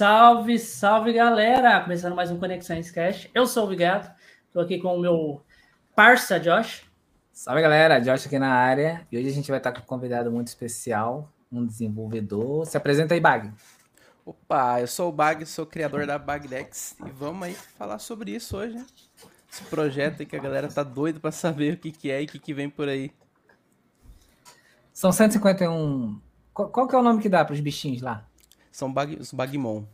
Salve, salve galera! Começando mais um Conexões Cash. Eu sou o Vigato, estou aqui com o meu parça Josh. Salve galera, Josh aqui na área. E hoje a gente vai estar com um convidado muito especial, um desenvolvedor. Se apresenta aí, Bag. Opa, eu sou o Bag, sou criador da Bagdex e vamos aí falar sobre isso hoje, né? Esse projeto aí que a galera tá doido para saber o que, que é e o que, que vem por aí. São 151. Qual, qual que é o nome que dá para os bichinhos lá? São bag, os Bagmon.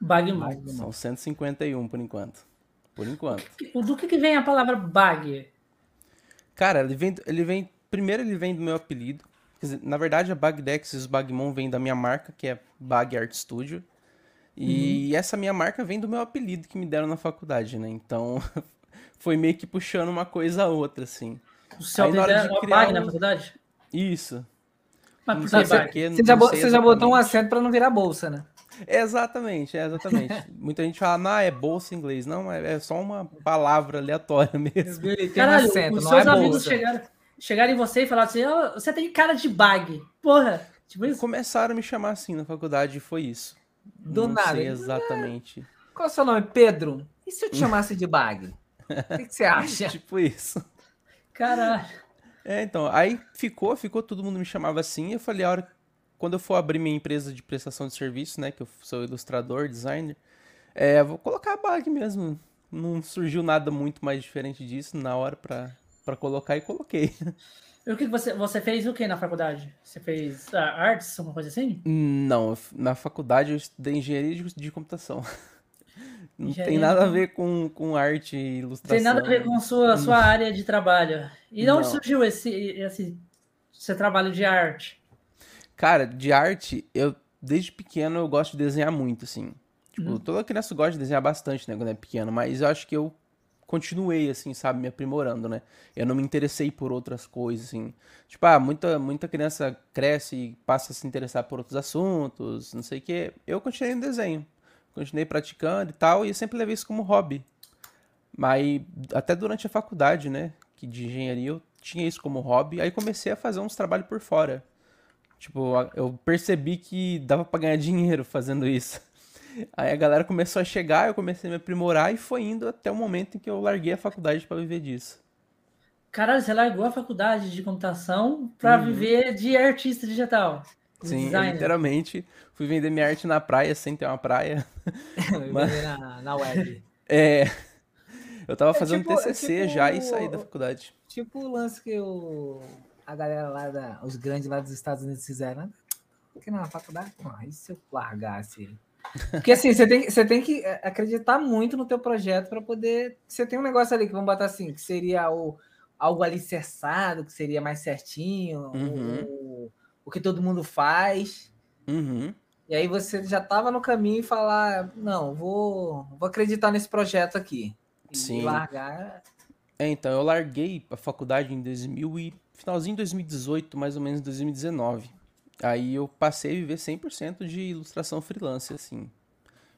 Bagmon. São 151 por enquanto. Por enquanto. Do que, que vem a palavra bag? Cara, ele vem, ele vem. Primeiro ele vem do meu apelido. Dizer, na verdade, a Bagdex e os Bagmon vêm da minha marca, que é Bag Art Studio. E uhum. essa minha marca vem do meu apelido que me deram na faculdade, né? Então, foi meio que puxando uma coisa a outra, assim. O seu apelido é Bag um... na faculdade? Isso. Mas por que Você já, você já botou um acento para não virar bolsa, né? Exatamente, é exatamente. Muita gente fala, não, é bolsa em inglês. Não, é, é só uma palavra aleatória mesmo. Caralho, um acento, os seus é amigos chegaram, chegaram em você e falaram assim, oh, você tem cara de bag. Porra, tipo isso. Começaram a me chamar assim na faculdade e foi isso. Do não nada. Sei exatamente. Qual é o seu nome? Pedro? E se eu te chamasse de bag? O que, que você acha? tipo isso. Caralho. É, então, aí ficou, ficou, todo mundo me chamava assim, eu falei, a hora, quando eu for abrir minha empresa de prestação de serviço, né, que eu sou ilustrador, designer, é, vou colocar a bag mesmo, não surgiu nada muito mais diferente disso na hora pra, pra colocar e coloquei. E o que você, você fez o que na faculdade? Você fez uh, artes, alguma coisa assim? Não, na faculdade eu estudei engenharia de, de computação. Não engenharia tem nada a ver com, com arte e ilustração. Tem nada a ver com sua, sua área de trabalho. E de onde surgiu esse, esse seu trabalho de arte? Cara, de arte, eu desde pequeno eu gosto de desenhar muito, assim. Tipo, uhum. toda criança gosta de desenhar bastante, né, quando é pequeno, mas eu acho que eu continuei, assim, sabe, me aprimorando, né? Eu não me interessei por outras coisas, assim. Tipo, ah, muita, muita criança cresce e passa a se interessar por outros assuntos, não sei o quê. Eu continuei no desenho. Continuei praticando e tal, e eu sempre levei isso como hobby. Mas até durante a faculdade, né? que de engenharia eu tinha isso como hobby, aí comecei a fazer uns trabalhos por fora. Tipo, eu percebi que dava para ganhar dinheiro fazendo isso. Aí a galera começou a chegar, eu comecei a me aprimorar e foi indo até o momento em que eu larguei a faculdade para viver disso. Caralho, você largou a faculdade de computação para uhum. viver de artista digital. Sim, literalmente fui vender minha arte na praia sem ter uma praia. Mas... na, na web. É, eu tava é fazendo tipo, TCC é tipo, já e saí da faculdade. Tipo o lance que o, a galera lá, da, os grandes lá dos Estados Unidos fizeram. Né? Porque na faculdade, ah, e se eu largasse Porque assim, você tem, você tem que é, acreditar muito no teu projeto para poder. Você tem um negócio ali que vamos botar assim, que seria o, algo alicerçado, que seria mais certinho, uhum. o, o que todo mundo faz. Uhum. E aí você já estava no caminho e falar, não, vou, vou acreditar nesse projeto aqui. Sim. largar. É, então, eu larguei a faculdade em 2000 e finalzinho de 2018, mais ou menos 2019. Aí eu passei a viver 100% de ilustração freelance, assim.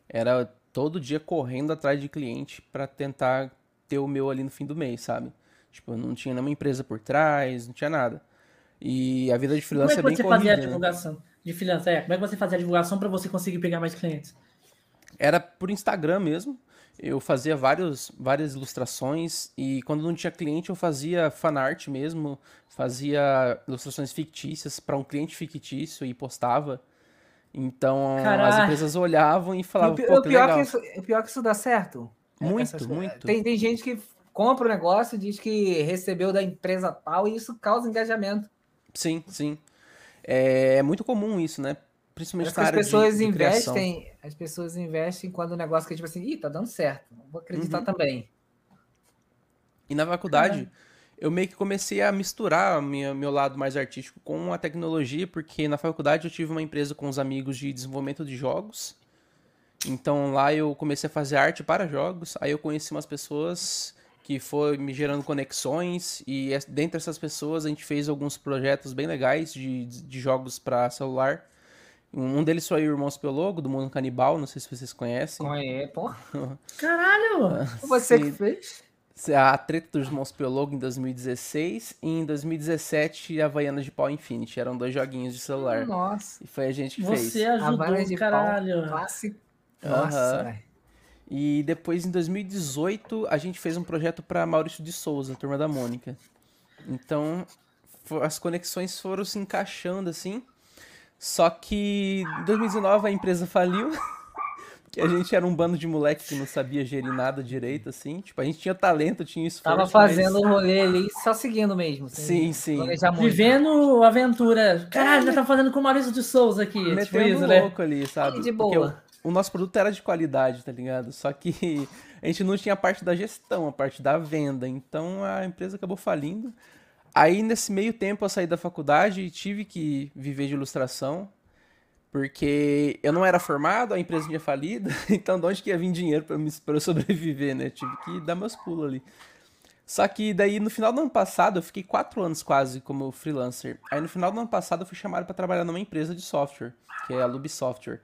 Era todo dia correndo atrás de cliente para tentar ter o meu ali no fim do mês, sabe? Tipo, não tinha nenhuma empresa por trás, não tinha nada. E a vida de freelance Como é, é bem você corrida, fazia a né? divulgação né? De freelance? É, como é que você fazia a divulgação para você conseguir pegar mais clientes? Era por Instagram mesmo eu fazia vários, várias ilustrações e quando não tinha cliente eu fazia fanart mesmo, fazia ilustrações fictícias para um cliente fictício e postava. Então as empresas olhavam e falavam, e o, pô, o pior legal. Que isso, o pior que isso dá certo. Muito, Essas, muito. Tem, tem gente que compra o negócio, diz que recebeu da empresa tal e isso causa engajamento. Sim, sim. É, é muito comum isso, né? Principalmente as pessoas de, de investem, criação. as pessoas investem quando o negócio que é tipo assim, ih, tá dando certo, vou acreditar uhum. também. E na faculdade, eu meio que comecei a misturar minha, meu lado mais artístico com a tecnologia, porque na faculdade eu tive uma empresa com os amigos de desenvolvimento de jogos. Então lá eu comecei a fazer arte para jogos, aí eu conheci umas pessoas que foi me gerando conexões e dentre essas pessoas a gente fez alguns projetos bem legais de, de jogos para celular um deles foi o Irmãos Pelogo, do Mundo Canibal, não sei se vocês conhecem. Conhe, pô. Caralho! Você que fez? A treta dos Irmãos Pelogo em 2016 e em 2017 Havaianas de Pau Infinity. Eram dois joguinhos de celular. Nossa. E foi a gente que Você fez. Você ajudou, de caralho. Pau, Nossa, Aham. velho. E depois, em 2018, a gente fez um projeto para Maurício de Souza, Turma da Mônica. Então, as conexões foram se encaixando assim. Só que em 2019 a empresa faliu. Porque a gente era um bando de moleque que não sabia gerir nada direito, assim. Tipo, a gente tinha talento, tinha esforço. Tava mas- fazendo o rolê ali, só seguindo mesmo. Sim, sim. Vivendo aventura. Caralho, já tá fazendo com o Maurício de Souza aqui. Tipo Metendo isso, né? louco ali, sabe? De Porque boa. O, nosso produto era de qualidade, tá ligado? Só que a gente não tinha a parte da gestão, a parte da venda. Então a empresa acabou falindo. Aí nesse meio tempo eu saí da faculdade e tive que viver de ilustração. Porque eu não era formado, a empresa tinha falido, então de onde que ia vir dinheiro pra eu sobreviver, né? Tive que dar meus pulos ali. Só que daí no final do ano passado, eu fiquei quatro anos quase como freelancer. Aí no final do ano passado eu fui chamado para trabalhar numa empresa de software, que é a Lube Software.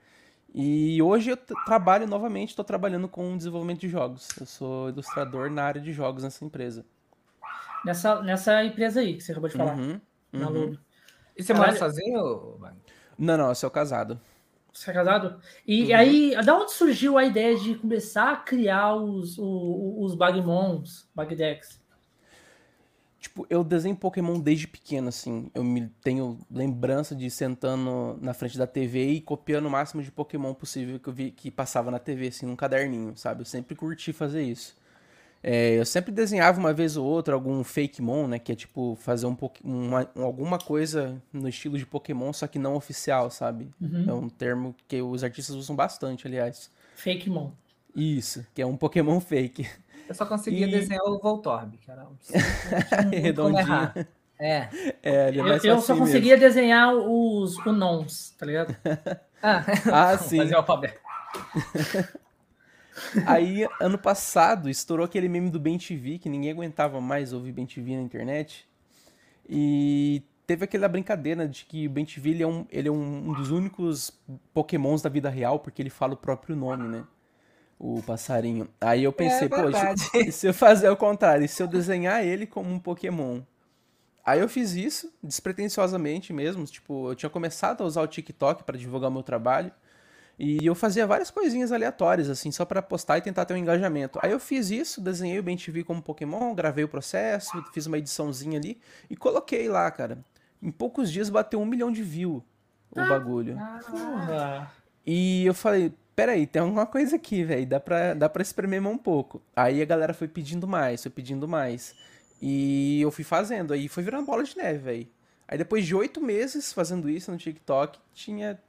E hoje eu trabalho novamente, estou trabalhando com desenvolvimento de jogos. Eu sou ilustrador na área de jogos nessa empresa. Nessa, nessa empresa aí que você acabou de falar. Uhum, Na uhum. E você mora sozinho? Não, não, eu sou casado. Você é casado? E Uhum. aí, da onde surgiu a ideia de começar a criar os, o- os Bagmons, Bagdex? Tipo, eu desenho Pokémon desde pequeno, assim. Eu me tenho lembrança de sentando na frente da TV e copiando o máximo de Pokémon possível que eu vi que passava na TV, assim, num caderninho, sabe? Eu sempre curti fazer isso. É, eu sempre desenhava uma vez ou outra algum Fakemon, né? Que é tipo fazer um, uma- um- alguma coisa no estilo de Pokémon, só que não oficial, sabe? Uhum. É um termo que os artistas usam bastante, aliás. Fake Mon. Isso, que é um Pokémon fake. Eu só conseguia E- desenhar o Voltorb, que era um... não Redondinho. É. É, ele é Eu, eu só facinho mesmo. conseguia desenhar os Unons, tá ligado? Ah, Ah, sim. fazer o alfabeto. Aí, ano passado, estourou aquele meme do Ben TV, que ninguém aguentava mais ouvir Ben TV na internet. E teve aquela brincadeira de que o Ben TV ele é, um, ele é um, um dos únicos pokémons da vida real, porque ele fala o próprio nome, né? O passarinho. Aí eu pensei, É pô, verdade. e se eu fazer o contrário? E se eu desenhar ele como um pokémon? Aí eu fiz isso, despretensiosamente mesmo. Tipo, eu tinha começado a usar o TikTok para divulgar o meu trabalho. E eu fazia várias coisinhas aleatórias, assim, só pra postar e tentar ter um engajamento. Aí eu fiz isso, desenhei o Ben TV como Pokémon, gravei o processo, fiz uma ediçãozinha ali e coloquei lá, cara. Em poucos dias bateu um milhão de views o bagulho. Porra. E eu falei, peraí, tem alguma coisa aqui, velho, dá pra, dá pra espremer um pouco. Aí a galera foi pedindo mais, foi pedindo mais. E eu fui fazendo, aí foi virando bola de neve, velho. Aí depois de oito meses fazendo isso no TikTok, tinha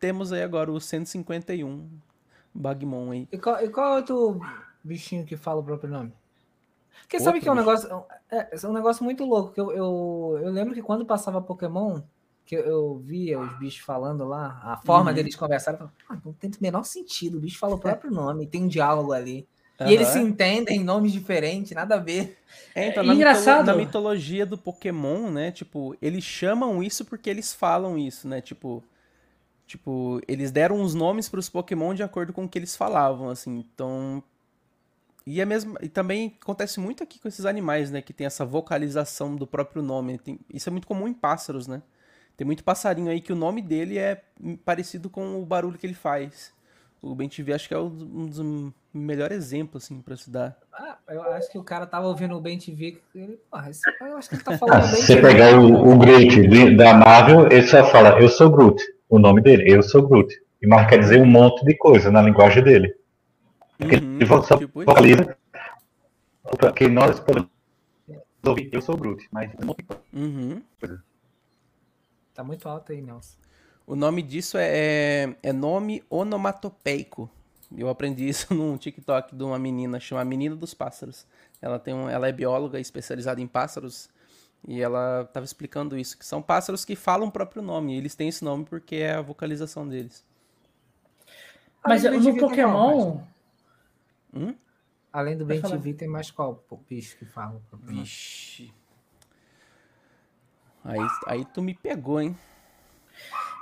temos aí agora o 151 Bagmon aí. E qual, e qual é outro bichinho que fala o próprio nome? Porque sabe Outro que é um bicho? negócio. É, é um negócio muito louco. Que eu, eu, eu lembro que quando passava Pokémon, que eu, eu via os bichos falando lá, a forma Uhum. deles conversarem, falava, ah, não tem o menor sentido. O bicho fala o próprio nome, tem um diálogo ali. E eles se entendem em nomes diferentes, nada a ver. É, então, É na, engraçado. mitolo- na mitologia do Pokémon, né? Tipo, eles chamam isso porque eles falam isso, né? Tipo, tipo, eles deram os nomes para os Pokémon de acordo com o que eles falavam, assim. Então, e é mesmo, e também acontece muito aqui com esses animais, né? Que tem essa vocalização do próprio nome. Tem- isso é muito comum em pássaros, né? Tem muito passarinho aí que o nome dele é parecido com o barulho que ele faz. O Ben TV acho que é um dos melhores exemplos, assim, pra se dar. Ah, eu acho que o cara tava ouvindo o Ben TV. Ele, porra, esse, eu acho que ele tá Ah, falando se bem você pegar o, o Groot da Marvel, ele só fala, eu sou Groot. O nome dele, eu sou Groot. E Marvel quer dizer um monte de coisa na linguagem dele. Porque Uhum, ele só tipo isso. vocaliza que nós podemos eu sou Groot. Mas Uhum. Tá muito alto aí, Nelson. O nome disso é, é, é nome onomatopeico. Eu aprendi isso num TikTok de uma menina, chama Menina dos Pássaros. Ela, tem um, ela é bióloga especializada em pássaros e ela estava explicando isso, que são pássaros que falam o próprio nome. E eles têm esse nome porque é a vocalização deles. Mas no Pokémon. Hum? Além do Ben. TV, tem mais qual bicho que fala? o próprio nome? Vixe. Aí, aí tu me pegou, hein?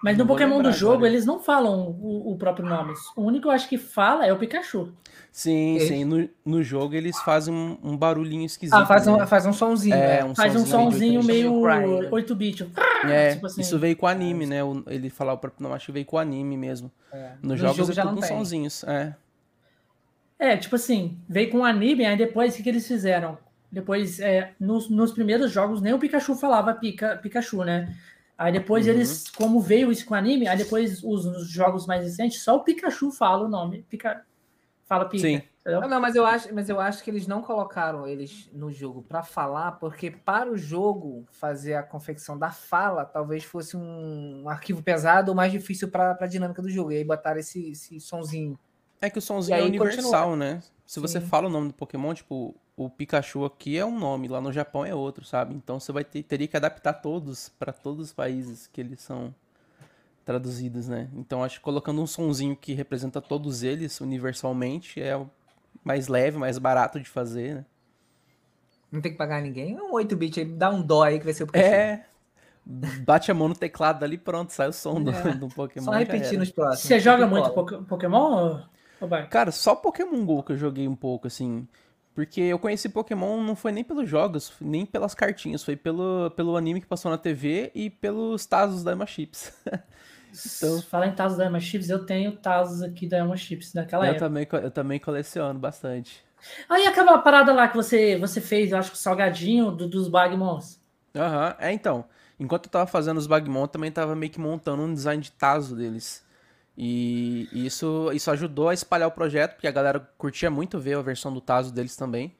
Mas Não no Pokémon do jogo, agora. eles não falam o, o próprio nome. O único que eu acho que fala é o Pikachu. Sim, sim. No, no jogo eles fazem um, um barulhinho esquisito. Ah, faz um, né? faz um somzinho. É, né? um Faz um sonzinho sonzinho meio Cry, né? 8-bit. É, tipo assim. isso veio com o anime, né? Ele falar o próprio nome, acho que veio com o anime mesmo. É. Nos No jogos jogo é já não com tem. sonzinhos. É. É, tipo assim, veio com o anime, aí depois o que, que eles fizeram? Depois, é, nos, nos primeiros jogos, nem o Pikachu falava Pika, Pikachu, né? Aí depois Uhum. eles, como veio isso com o anime, aí depois os, nos jogos mais recentes, só o Pikachu fala o nome. Pica, fala Pika. Sim. Não, não, mas eu acho, mas eu acho que eles não colocaram eles no jogo pra falar, porque para o jogo fazer a confecção da fala, talvez fosse um, arquivo pesado ou mais difícil para a dinâmica do jogo. E aí botaram esse, esse sonzinho. É que o sonzinho E é universal, né? Se você Sim. fala o nome do Pokémon, tipo, o Pikachu aqui é um nome, lá no Japão é outro, sabe? Então você vai ter, teria que adaptar todos pra todos os países que eles são traduzidos, né? Então acho que colocando um sonzinho que representa todos eles universalmente é o mais leve, mais barato de fazer, né? Não tem que pagar ninguém. É um 8-bit aí, dá um dó aí que vai ser o Pikachu. É. Bate a mão no teclado ali, pronto, sai o som do, É. do Pokémon. Só era. nos próximos. Você joga muito Pokémon, ô- Cara, só Pokémon GO que eu joguei um pouco, assim. Porque eu conheci Pokémon não foi nem pelos jogos, nem pelas cartinhas, foi pelo, pelo anime que passou na TV e pelos Tazos da Emma Chips. Então- Fala em Tazos da Emma Chips, eu tenho Tazos aqui da Emma Chips daquela eu, época. também, eu também coleciono bastante. Aí aquela parada lá que você, você fez, eu acho que o salgadinho do- dos Bagmons. Aham, é então. Enquanto eu tava fazendo os Bagmon, eu também tava meio que montando um design de Tazo deles. E isso, isso ajudou a espalhar o projeto, porque a galera curtia muito ver a versão do Tazo deles também.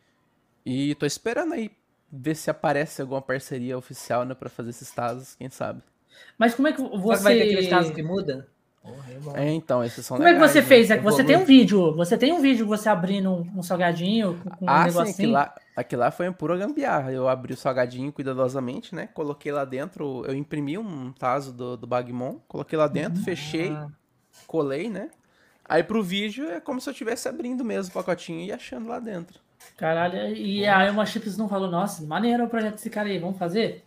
E tô esperando aí ver se aparece alguma parceria oficial, né, pra fazer esses Tazos, quem sabe. Mas como é que você. vai ter aqueles casos que muda? Porra, é. É, então, esses são Como é que legais, você né? fez? É que você tem um vídeo. Você tem um vídeo você abrindo um, um salgadinho com, um Ah, sim, negocinho. aquilo lá, aquilo lá foi um pura gambiarra. Eu abri o salgadinho cuidadosamente, né? Coloquei lá dentro, eu imprimi um taso do, do Bagmon, coloquei lá dentro, fechei, Ah. Colei, né? Aí pro vídeo é como se eu estivesse abrindo mesmo o pacotinho e achando lá dentro. Caralho, e a Emma Chips não falou, nossa, maneiro o projeto desse cara aí, vamos fazer?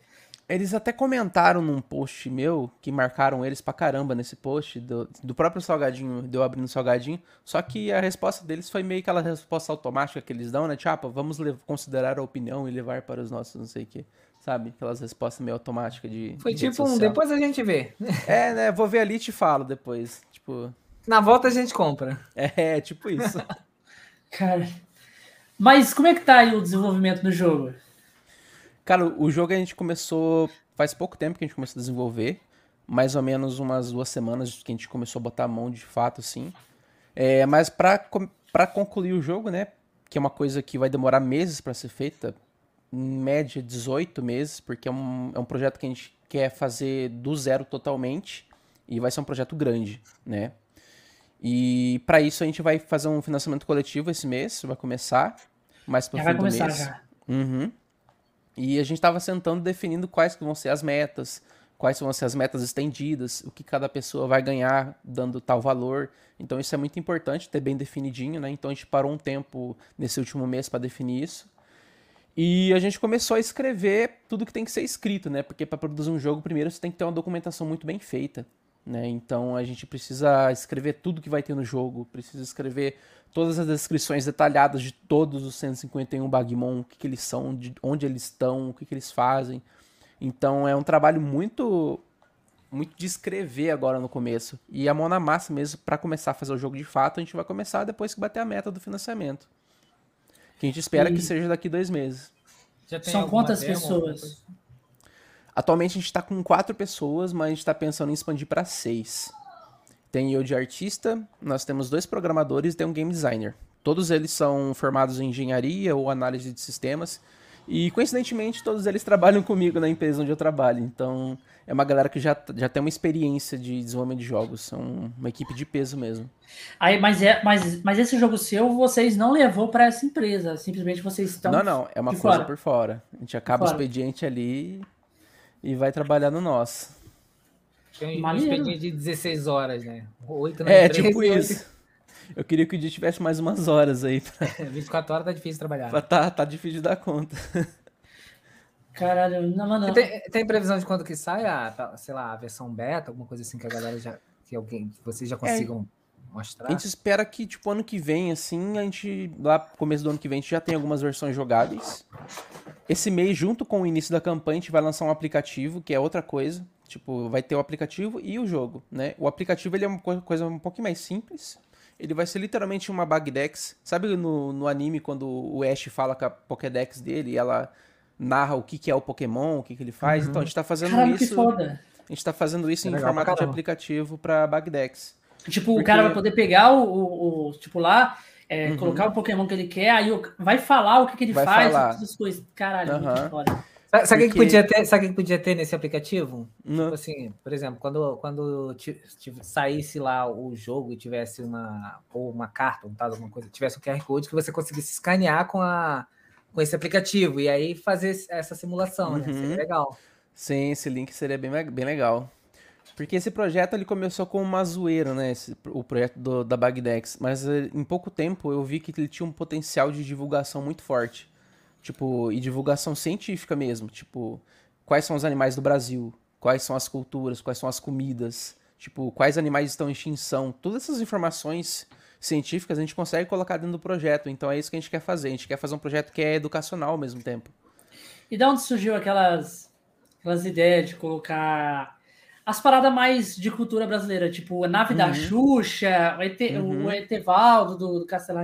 Eles até comentaram num post meu, que marcaram eles pra caramba nesse post, do, do próprio salgadinho, de eu abrindo o salgadinho, só que a resposta deles foi meio aquela resposta automática que eles dão, né? Tipo, ah, vamos considerar a opinião e levar para os nossos não sei o que. Sabe? Aquelas respostas meio automáticas de. Foi de tipo um, depois a gente vê. É, né? Vou ver ali e te falo depois. Tipo, Na volta a gente compra. é, tipo isso. Cara. Mas como é que tá aí o desenvolvimento do jogo? Cara, o jogo a gente começou. Faz pouco tempo que a gente começou a desenvolver. Mais ou menos umas duas semanas que a gente começou a botar a mão de fato, assim. É, mas pra, concluir o jogo, né? Que é uma coisa que vai demorar meses pra ser feita. Em média, 18 meses, porque é um, é um projeto que a gente quer fazer do zero totalmente. E vai ser um projeto grande, né? E pra isso a gente vai fazer um financiamento coletivo esse mês, vai começar. Mais pro Já fim do mês. já. Uhum. E a gente estava sentando definindo quais que vão ser as metas, quais vão ser as metas estendidas, o que cada pessoa vai ganhar dando tal valor. Então isso é muito importante ter bem definidinho, né? Então a gente parou um tempo nesse último mês para definir isso. E a gente começou a escrever tudo que tem que ser escrito, né? Porque para produzir um jogo, primeiro você tem que ter uma documentação muito bem feita, né? Então a gente precisa escrever tudo que vai ter no jogo, precisa escrever todas as descrições detalhadas de todos os 151 Bagmon, o que, que eles são, de onde eles estão, o que, que eles fazem. Então é um trabalho muito muito de escrever agora no começo. E a mão na massa mesmo para começar a fazer o jogo de fato, a gente vai começar depois que bater a meta do financiamento. Que a gente espera E- que seja daqui dois meses. Já tem São quantas demo, pessoas? Atualmente a gente está com quatro pessoas, mas a gente está pensando em expandir para seis. Tem eu de artista, nós temos dois programadores e tem um game designer. Todos eles são formados em engenharia ou análise de sistemas. E coincidentemente todos eles trabalham comigo na empresa onde eu trabalho. Então é uma galera que já, já tem uma experiência de desenvolvimento de jogos. São uma equipe de peso mesmo. Aí, mas, é, mas, mas esse jogo seu, vocês não levou para essa empresa. Simplesmente vocês estão. não, não, é uma coisa fora. por fora. A gente acaba o fora. expediente ali e vai trabalhar no nosso. Tem um Maneiro. expediente de 16 horas, né? 8 na É, empresa, tipo oito- isso. Eu queria que o dia tivesse mais umas horas aí pra 24 horas tá difícil trabalhar. Tá, tá difícil de dar conta. Caralho, não, mano. Tem, tem previsão de quando que sai a, sei lá, a versão beta, alguma coisa assim que a galera já. Que alguém, que vocês já consigam mostrar? A gente espera que, tipo, ano que vem, assim, a gente. Lá começo do ano que vem, a gente já tem algumas versões jogáveis. Esse mês, junto com o início da campanha, a gente vai lançar um aplicativo, que é outra coisa. Tipo, vai ter o aplicativo e o jogo, né? O aplicativo ele é uma co- coisa um pouquinho mais simples. Ele vai ser literalmente uma Bagdex. Sabe no, no anime, quando o Ash fala com a Pokédex dele e ela narra o que, que é o Pokémon, o que, que ele faz? Então a gente tá fazendo que isso. foda. A gente tá fazendo isso É em formato de caramba. aplicativo pra Bagdex. Tipo, o Porque- cara vai poder pegar o, o- o- tipo lá, é, Uhum. colocar o Pokémon que ele quer, aí o- vai falar o que, que ele Vai faz, falar. todas as coisas. Caralho, Aham. muito foda. Sabe, sabe o que Porque- podia ter? Sabe o que podia ter nesse aplicativo? Não. Tipo assim, por exemplo, quando, quando saísse lá o jogo e tivesse uma ou uma carta, um tal, alguma coisa, tivesse um QR Code que você conseguisse escanear com a com esse aplicativo e aí fazer essa simulação, né? Uhum. Seria legal. Sim, esse link seria bem, bem legal. Porque esse projeto ele começou com uma zoeira, né? esse- o projeto do- da Bagdex. Mas eh, em pouco tempo eu vi que ele tinha um potencial de divulgação muito forte. Tipo, e divulgação científica mesmo. Tipo, quais são os animais do Brasil? Quais são as culturas? Quais são as comidas? Tipo, quais animais estão em extinção? Todas essas informações científicas a gente consegue colocar dentro do projeto. Então é isso que a gente quer fazer. A gente quer fazer um projeto que é educacional ao mesmo tempo. E da onde surgiu aquelas, aquelas ideias de colocar as paradas mais de cultura brasileira, tipo a nave da Uhum. Xuxa, o, ET, Uhum. o Etevaldo do, do Castelo.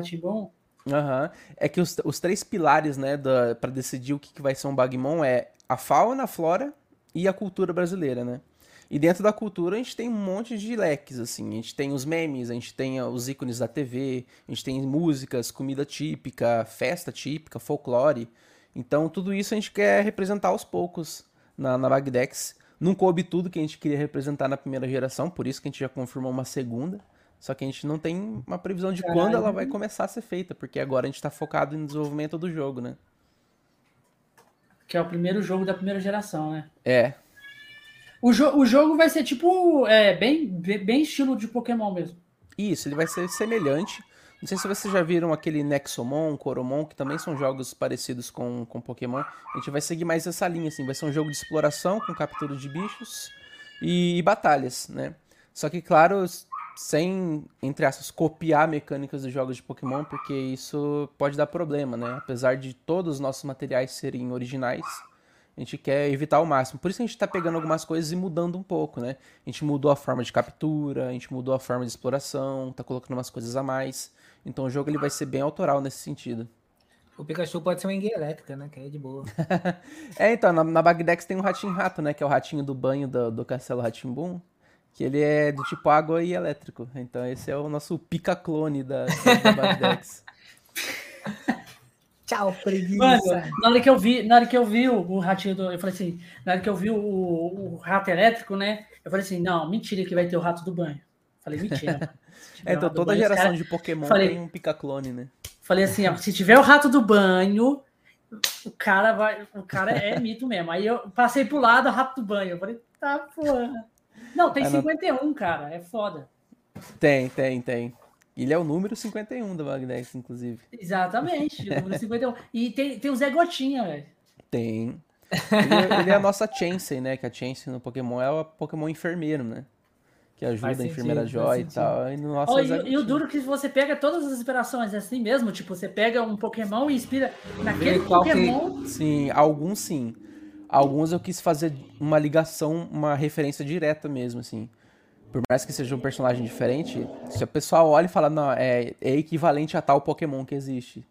Aham. É que os, os três pilares, né, da, pra decidir o que, que vai ser um Bagmon é a fauna, a flora e a cultura brasileira, né? E dentro da cultura a gente tem um monte de leques, assim. A gente tem os memes, a gente tem os ícones da TV, a gente tem músicas, comida típica, festa típica, folclore. Então tudo isso a gente quer representar aos poucos na, na Bagdex. Não coube tudo que a gente queria representar na primeira geração, por isso que a gente já confirmou uma segunda. Só que a gente não tem uma previsão de quando ela vai começar a ser feita, porque agora a gente tá focado no desenvolvimento do jogo, né? Que é o primeiro jogo da primeira geração, né? É. O, jo o jogo vai ser tipo, é, bem, bem bem estilo de Pokémon mesmo. Isso, ele vai ser semelhante. Não sei se vocês já viram aquele Nexomon, Coromon, que também são jogos parecidos com, com Pokémon. A gente vai seguir mais essa linha, assim. Vai ser um jogo de exploração com captura de bichos e, e batalhas, né? Só que, claro, sem, entre aspas, copiar mecânicas dos jogos de Pokémon, porque isso pode dar problema, né? Apesar de todos os nossos materiais serem originais, a gente quer evitar ao máximo. Por isso que a gente tá pegando algumas coisas e mudando um pouco, né? A gente mudou a forma de captura, a gente mudou a forma de exploração, tá colocando umas coisas a mais. Então o jogo ele vai ser bem autoral nesse sentido. O Pikachu pode ser uma enguia elétrica, né? Que aí é de boa. É, então, na, na Bagdex tem um ratinho rato, né? Que é o ratinho do banho do, do Castelo Ratimbum. Que ele é do tipo água e elétrico. Então esse é o nosso pica-clone da, da, Bagdex. Tchau, preguiça. Mano, na hora que eu vi, na hora que eu vi o, o ratinho do. Eu falei assim, na hora que eu vi o, o rato elétrico, né? Eu falei assim, não, mentira que vai ter o rato do banho. Falei, mentira. É, o então toda banho, geração cara- de Pokémon Falei- tem um pica-clone, né? Falei assim, ó, se tiver o rato do banho, o cara vai. O cara é mito mesmo. Aí eu passei pro lado, o rato do banho. Eu falei, tá, porra. Não, tem Ah, não. 51, cara. É foda. Tem, tem, tem. Ele é o número 51 da Bagdex, inclusive. Exatamente. o número 51. E tem, tem o Zé Gotinha, velho. Tem. Ele, é- ele é a nossa Chansey, né? Que a Chansey no Pokémon é o Pokémon enfermeiro, né? Que ajuda Faz a enfermeira sentido, Joy e tal. E no nosso é e, e o duro que você pega todas as inspirações é assim mesmo, tipo, você pega um Pokémon e inspira naquele qual que- Pokémon. Sim, alguns sim. Alguns eu quis fazer uma ligação, uma referência direta mesmo, assim. Por mais que seja um personagem diferente, se o pessoal olha e fala, não, é, é equivalente a tal Pokémon que existe.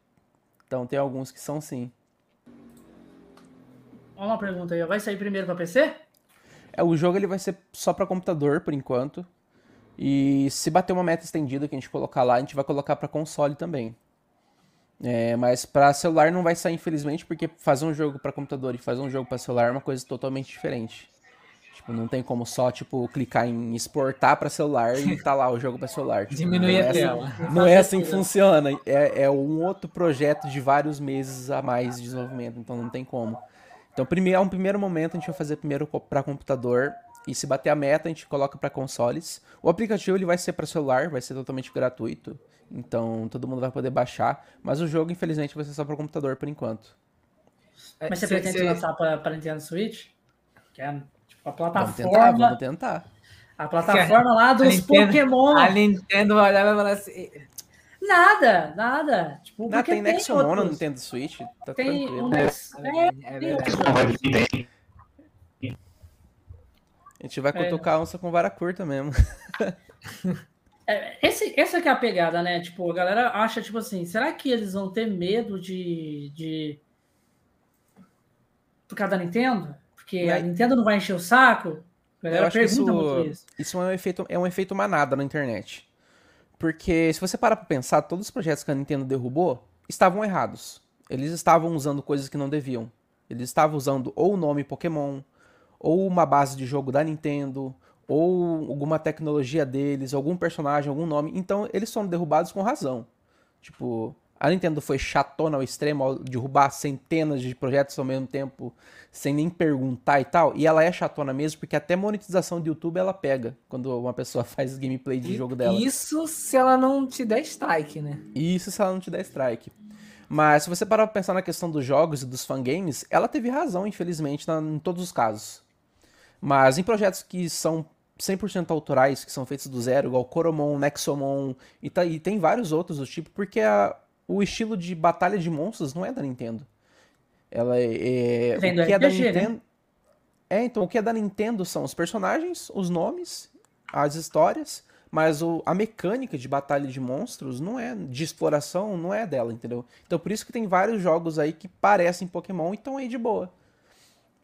Então tem alguns que são sim. Ó, uma pergunta aí, vai sair primeiro pra PC? É, o jogo ele vai ser só pra computador por enquanto. E se bater uma meta estendida que a gente colocar lá, a gente vai colocar pra console também. É, mas pra celular não vai sair infelizmente, porque fazer um jogo pra computador e fazer um jogo pra celular é uma coisa totalmente diferente. Tipo, não tem como só tipo clicar em exportar pra celular e tá lá o jogo pra celular. Tipo, Diminuir não é a assim- tela. Não é assim que funciona. É, é um outro projeto de vários meses a mais de desenvolvimento, então não tem como. Então, primeiro, a um primeiro momento, a gente vai fazer primeiro para computador. E se bater a meta, a gente coloca para consoles. O aplicativo ele vai ser para celular, vai ser totalmente gratuito. Então, todo mundo vai poder baixar. Mas o jogo, infelizmente, vai ser só para computador por enquanto. Mas você Cê- pretende cê- lançar para Nintendo Switch? Que é tipo, a Vamos plataforma, tentar, vamos tentar. a plataforma lá dos Nintendo- Pokémon. A Nintendo vai olhar e vai falar assim. Nada, nada. Tipo, Não, tem Nexomon no outros. Nintendo Switch, tá Tem tranquilo. um. É, É. A gente vai É. cutucar a onça com vara curta mesmo. É, esse, essa que é a pegada, né? Tipo, a galera acha, tipo assim, será que eles vão ter medo de. de... Por causa da Nintendo? Porque a Vai. Nintendo não vai encher o saco? A galera pergunta muito isso, isso. isso é um efeito, é um efeito manada na internet. Porque se você parar pra pensar, todos os projetos que a Nintendo derrubou estavam errados. Eles estavam usando coisas que não deviam. Eles estavam usando ou o nome Pokémon, ou uma base de jogo da Nintendo, ou alguma tecnologia deles, algum personagem, algum nome. Então eles foram derrubados com razão. Tipo, a Nintendo foi chatona ao extremo ao derrubar centenas de projetos ao mesmo tempo, sem nem perguntar e tal. E ela é chatona mesmo, porque até monetização do YouTube ela pega quando uma pessoa faz gameplay de jogo dela. Isso se ela não te der strike, né? Isso se ela não te der strike. Mas se você parar pra pensar na questão dos jogos e dos fangames, ela teve razão, infelizmente, na- em todos os casos. Mas em projetos que são 100% autorais, que são feitos do zero, igual Coromon, Nexomon, e, tá- e tem vários outros do tipo, porque a- o estilo de batalha de monstros não é da Nintendo. Ela é. é- Vem o que é da RPG, né? Nintendo. É, então o que é da Nintendo são os personagens, os nomes, as histórias, mas o- a mecânica de batalha de monstros não é de exploração, não é dela, entendeu? Então por isso que tem vários jogos aí que parecem Pokémon e estão aí de boa.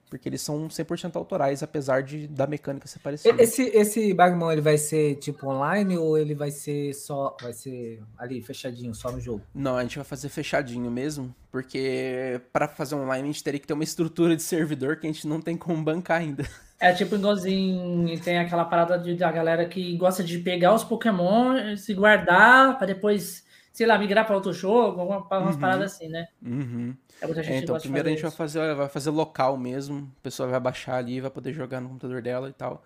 Porque eles são 100% autorais, apesar de da mecânica ser parecida. Esse, esse Bagmon ele vai ser tipo online ou ele vai ser só. Vai ser ali, fechadinho, só no jogo? Não, a gente vai fazer fechadinho mesmo, porque para fazer online a gente teria que ter uma estrutura de servidor que a gente não tem como bancar ainda. É tipo igualzinho, tem aquela parada de, da galera que gosta de pegar os Pokémon, se guardar pra depois, sei lá, migrar pra outro jogo, alguma, umas Uhum. paradas assim, né? Uhum. É muita gente É, então, primeiro a gente vai isso. fazer, vai fazer local mesmo. A pessoa vai baixar ali, vai poder jogar no computador dela e tal.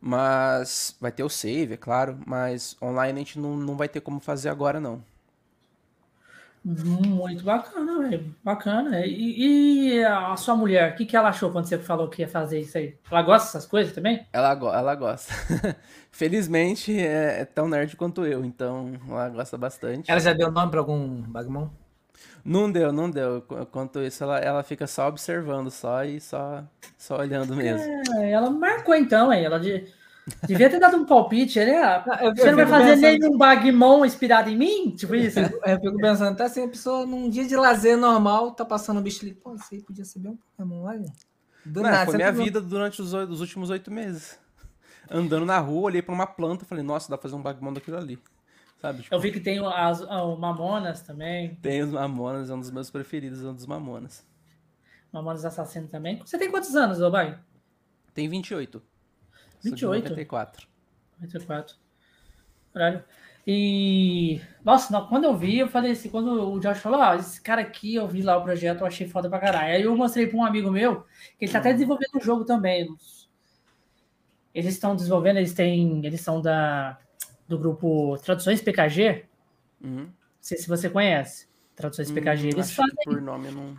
Mas vai ter o save, é claro. Mas online a gente não, não vai ter como fazer agora, não. Muito bacana, velho. Bacana. E, e a sua mulher, o que, que ela achou quando você falou que ia fazer isso aí? Ela gosta dessas coisas também? Ela, go- ela gosta. Felizmente é, é tão nerd quanto eu, então ela gosta bastante. Ela já deu nome pra algum Bagmon? Não deu, não deu. Qu- Quanto isso, ela, ela fica só observando só e só, só olhando mesmo. É, ela marcou então, hein? Ela de- devia ter dado um palpite, né? eu- Você eu não vai fazer pensando- nenhum Bagmon inspirado em mim? Tipo isso? Eu fico pensando, tá assim, a pessoa num dia de lazer normal, tá passando o bicho ali. Pô, isso aí podia ser bem um Pokémon, olha. Do Não, nada, foi minha não- vida durante os, os últimos oito meses. Andando na rua, olhei pra uma planta e falei, nossa, dá pra fazer um Bagmon daquilo ali. Sabe? Tipo, Eu vi que tem as, o Mamonas também. Tem os Mamonas, é um dos meus preferidos, é um dos Mamonas. Mamonas Assassino também. Você tem quantos anos, ô Bai? Tem 28. Sou de 28? 94. 24. Caralho. E. Nossa, não, quando eu vi, eu falei assim, quando o Josh falou, ó, esse cara aqui, eu vi lá o projeto, eu achei foda pra caralho. Aí eu mostrei pra um amigo meu, que ele tá até desenvolvendo um jogo também. Eles estão desenvolvendo, eles têm. Eles são da, do grupo Traduções PKG. Uhum. Não sei se você conhece. Traduções PKG. Hum, Eles acho fazem que por nome não.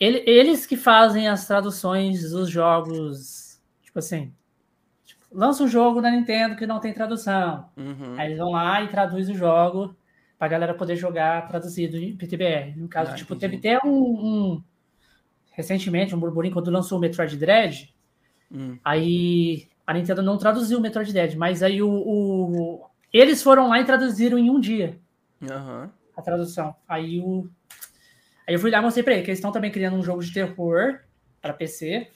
ele- eles que fazem as traduções dos jogos, tipo assim, lança um jogo da Nintendo que não tem tradução. Uhum. Aí eles vão lá e traduz o jogo pra galera poder jogar traduzido em PTBR. No caso, Ah, tipo, entendi. teve até um, um- recentemente um burburinho quando lançou o Metroid Dread, Hum. aí a Nintendo não traduziu o Metroid Dread, mas aí o, o- eles foram lá e traduziram em um dia Aham. a tradução. Aí o. Aí eu fui lá e mostrei pra ele que eles estão também criando um jogo de terror pra PC.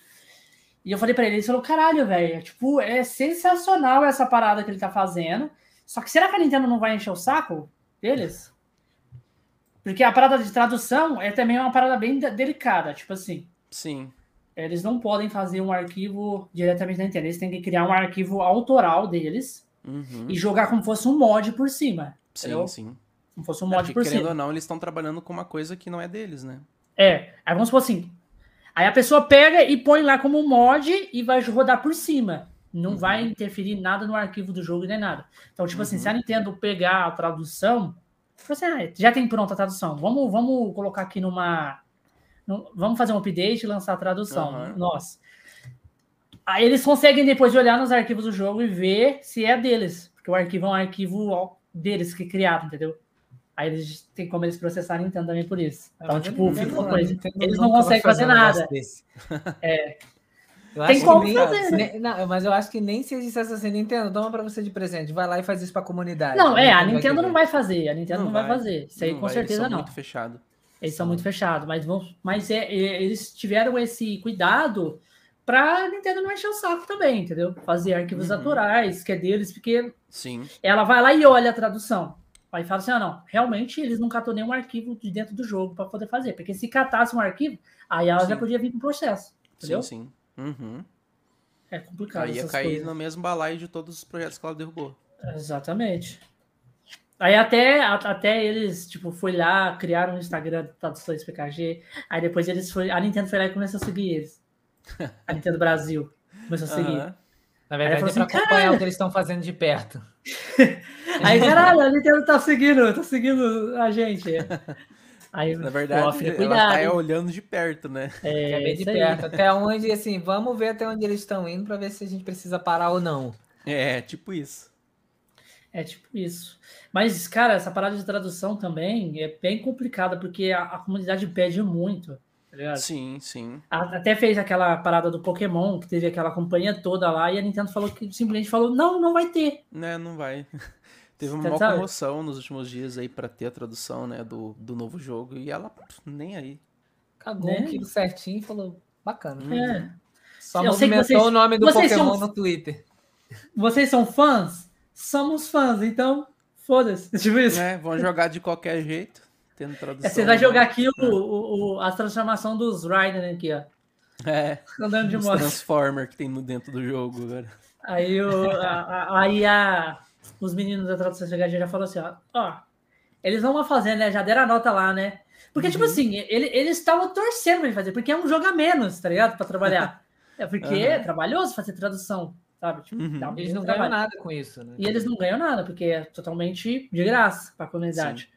E eu falei pra ele, ele falou, caralho, velho, tipo, é sensacional essa parada que ele tá fazendo. Só que será que a Nintendo não vai encher o saco deles? Porque a parada de tradução é também uma parada bem de- delicada, tipo assim. Sim. Eles não podem fazer um arquivo diretamente da Nintendo, eles têm que criar um arquivo autoral deles Uhum. e jogar como fosse um mod por cima. Sim, entendeu? sim. Como fosse um É, mod porque, por querendo cima. ou não, eles estão trabalhando com uma coisa que não é deles, né? É, aí vamos supor assim. Aí a pessoa pega e põe lá como mod e vai rodar por cima. Não Uhum. vai interferir nada no arquivo do jogo nem nada. Então, tipo assim, Uhum. se a Nintendo pegar a tradução, tipo assim, ah, já tem pronta a tradução. Vamos, vamos colocar aqui numa, não- vamos fazer um update e lançar a tradução. Aham. Nossa. Aí eles conseguem depois olhar nos arquivos do jogo e ver se é deles, porque o arquivo é um arquivo deles que criaram, entendeu? Aí eles tem como eles processarem Nintendo também por isso. Então, Mas tipo, fica uma coisa. Eles não vai conseguem fazer nada. desse. É. Eu Tem acho como que nem, fazer, né? não, mas eu acho que nem se eles dissessem assim, Nintendo, toma pra você de presente, vai lá e faz isso pra comunidade. Não, é, a Nintendo não vai fazer, a Nintendo não, Não vai. vai. fazer. Isso aí Não com vai, eles certeza são não. muito fechado. Eles são muito fechados, mas vão, mas é, é, eles tiveram esse cuidado para Nintendo não encher o saco também, entendeu? Fazer arquivos Uhum. naturais, que é deles, porque Sim. ela vai lá e olha a tradução. Aí fala assim: ah, não, realmente eles não catou nenhum arquivo de dentro do jogo para poder fazer. Porque se catasse um arquivo, aí ela já Sim. podia vir com processo. Entendeu? Sim, sim. Uhum. É complicado. Aí ia essas cair coisas. no mesmo balaio de todos os projetos que ela derrubou. Exatamente. Aí até, a- até eles, tipo, foi lá, criaram um Instagram traduções PKG, aí depois eles foi, a Nintendo foi lá e começou a seguir eles. A Nintendo Brasil começou a seguir. Aham. Na verdade, é falo pra assim, acompanhar "Caralho." o que eles estão fazendo de perto. Aí, caralho, a Nintendo tá seguindo, tá seguindo a gente. Aí, Na pô, verdade, filha, ela cuidado. tá hein? olhando de perto, né? É, É bem de isso aí. perto. Até onde, assim, vamos ver até onde eles estão indo pra ver se a gente precisa parar ou não. É, tipo isso. É tipo isso. Mas, cara, essa parada de tradução também é bem complicada, porque a, a comunidade pede muito, tá ligado? Sim, sim. A- Até fez aquela parada do Pokémon, que teve aquela companhia toda lá, e a Nintendo falou que simplesmente falou: não, não vai ter. Né, não vai. Teve uma maior comoção nos últimos dias aí pra ter a tradução, né, do, do novo jogo. E ela, nem aí. Cagou Né? um quilo certinho e falou, bacana. É. Só Eu sei que movimentou vocês- o nome do Pokémon são- no Twitter. Vocês são fãs? Somos fãs, então foda-se. Tipo isso. Né, vão jogar de qualquer jeito, tendo É, tradução. você vai né? jogar aqui o, o, o- a transformação dos Raiden aqui, ó. É, Andando de os moto. Transformer que tem no dentro do jogo agora. Aí, o, a, a- aí a, os meninos da tradução CHG já falaram assim, ó, ó, eles vão fazer, né? Já deram a nota lá, né? Porque, tipo Uhum. assim, ele, eles estavam torcendo pra ele fazer, porque é um jogo a menos, tá ligado? Pra trabalhar. É porque é Aham. trabalhoso fazer tradução, sabe? Tipo, Uhum. um Eles não ganham nada com isso, né? E eles não ganham nada, porque é totalmente de graça para a comunidade.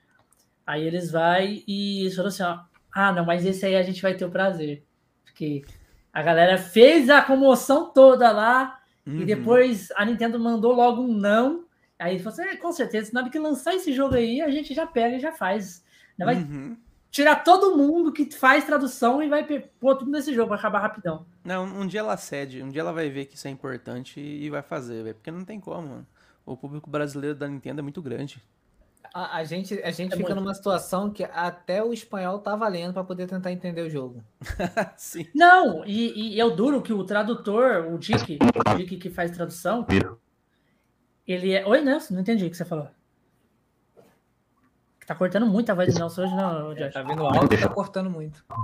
Aí eles vai e falam assim, ó, ah, não, mas esse aí a gente vai ter o prazer. Porque a galera fez a comoção toda lá e Uhum. depois a Nintendo mandou logo um não. Aí ele falou assim, é, com certeza, na hora que lançar esse jogo aí, a gente já pega e já faz. Né, Vai Uhum. tirar todo mundo que faz tradução e vai pôr tudo nesse jogo, vai acabar rapidão. Não, um dia ela cede, um dia ela vai ver que isso é importante e vai fazer, velho. Porque não tem como, mano. O público brasileiro da Nintendo é muito grande. A, a gente, a gente É fica muito. numa situação que até o espanhol tá valendo pra poder tentar entender o jogo. Sim. Não, e, e eu duro que o tradutor, o Dick, o Dick que faz tradução, ele é. Oi, Nelson, não entendi o que você falou. Tá cortando muito a voz do Nelson hoje, não, Josh. Tá vendo o áudio, tá cortando muito. Ah,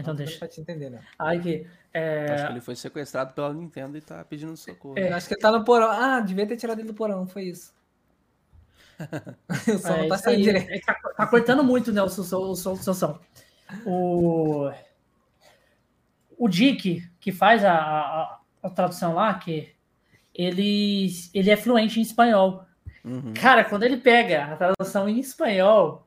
Então deixa. pra te entender, né? Aí que. é, Acho que ele foi sequestrado pela Nintendo e tá pedindo socorro. É. Acho que ele tá no porão. Ah, devia ter tirado ele do porão, foi isso. o som é não tá isso saindo direito. É que tá, tá cortando muito, Nelson, o som- o som- o seu som. O. O Dick, que faz a, a, a tradução lá, que ele, ele é fluente em espanhol. Uhum. Cara, quando ele pega a tradução em espanhol,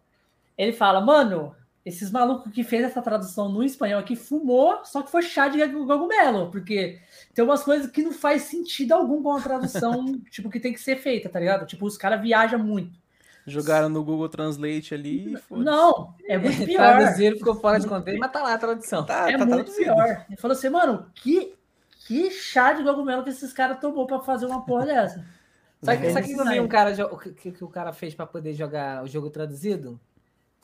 ele fala, mano, esses malucos que fez essa tradução no espanhol aqui fumou, só que foi chá de cogumelo, porque tem umas coisas que não faz sentido algum com a tradução, tipo, que tem que ser feita, tá ligado? Tipo, os caras viajam muito. Jogaram no Google Translate ali e. Não, é muito pior. Traduziram, ficou fora de contexto, mas tá lá a tradução. Tá, É tá muito traduzido. pior. Ele falou assim, mano, que, que chá de cogumelo que esses caras tomou pra fazer uma porra dessa? Sabe, sabe o que eu vi um cara, que, que- que o cara fez pra poder jogar o jogo traduzido?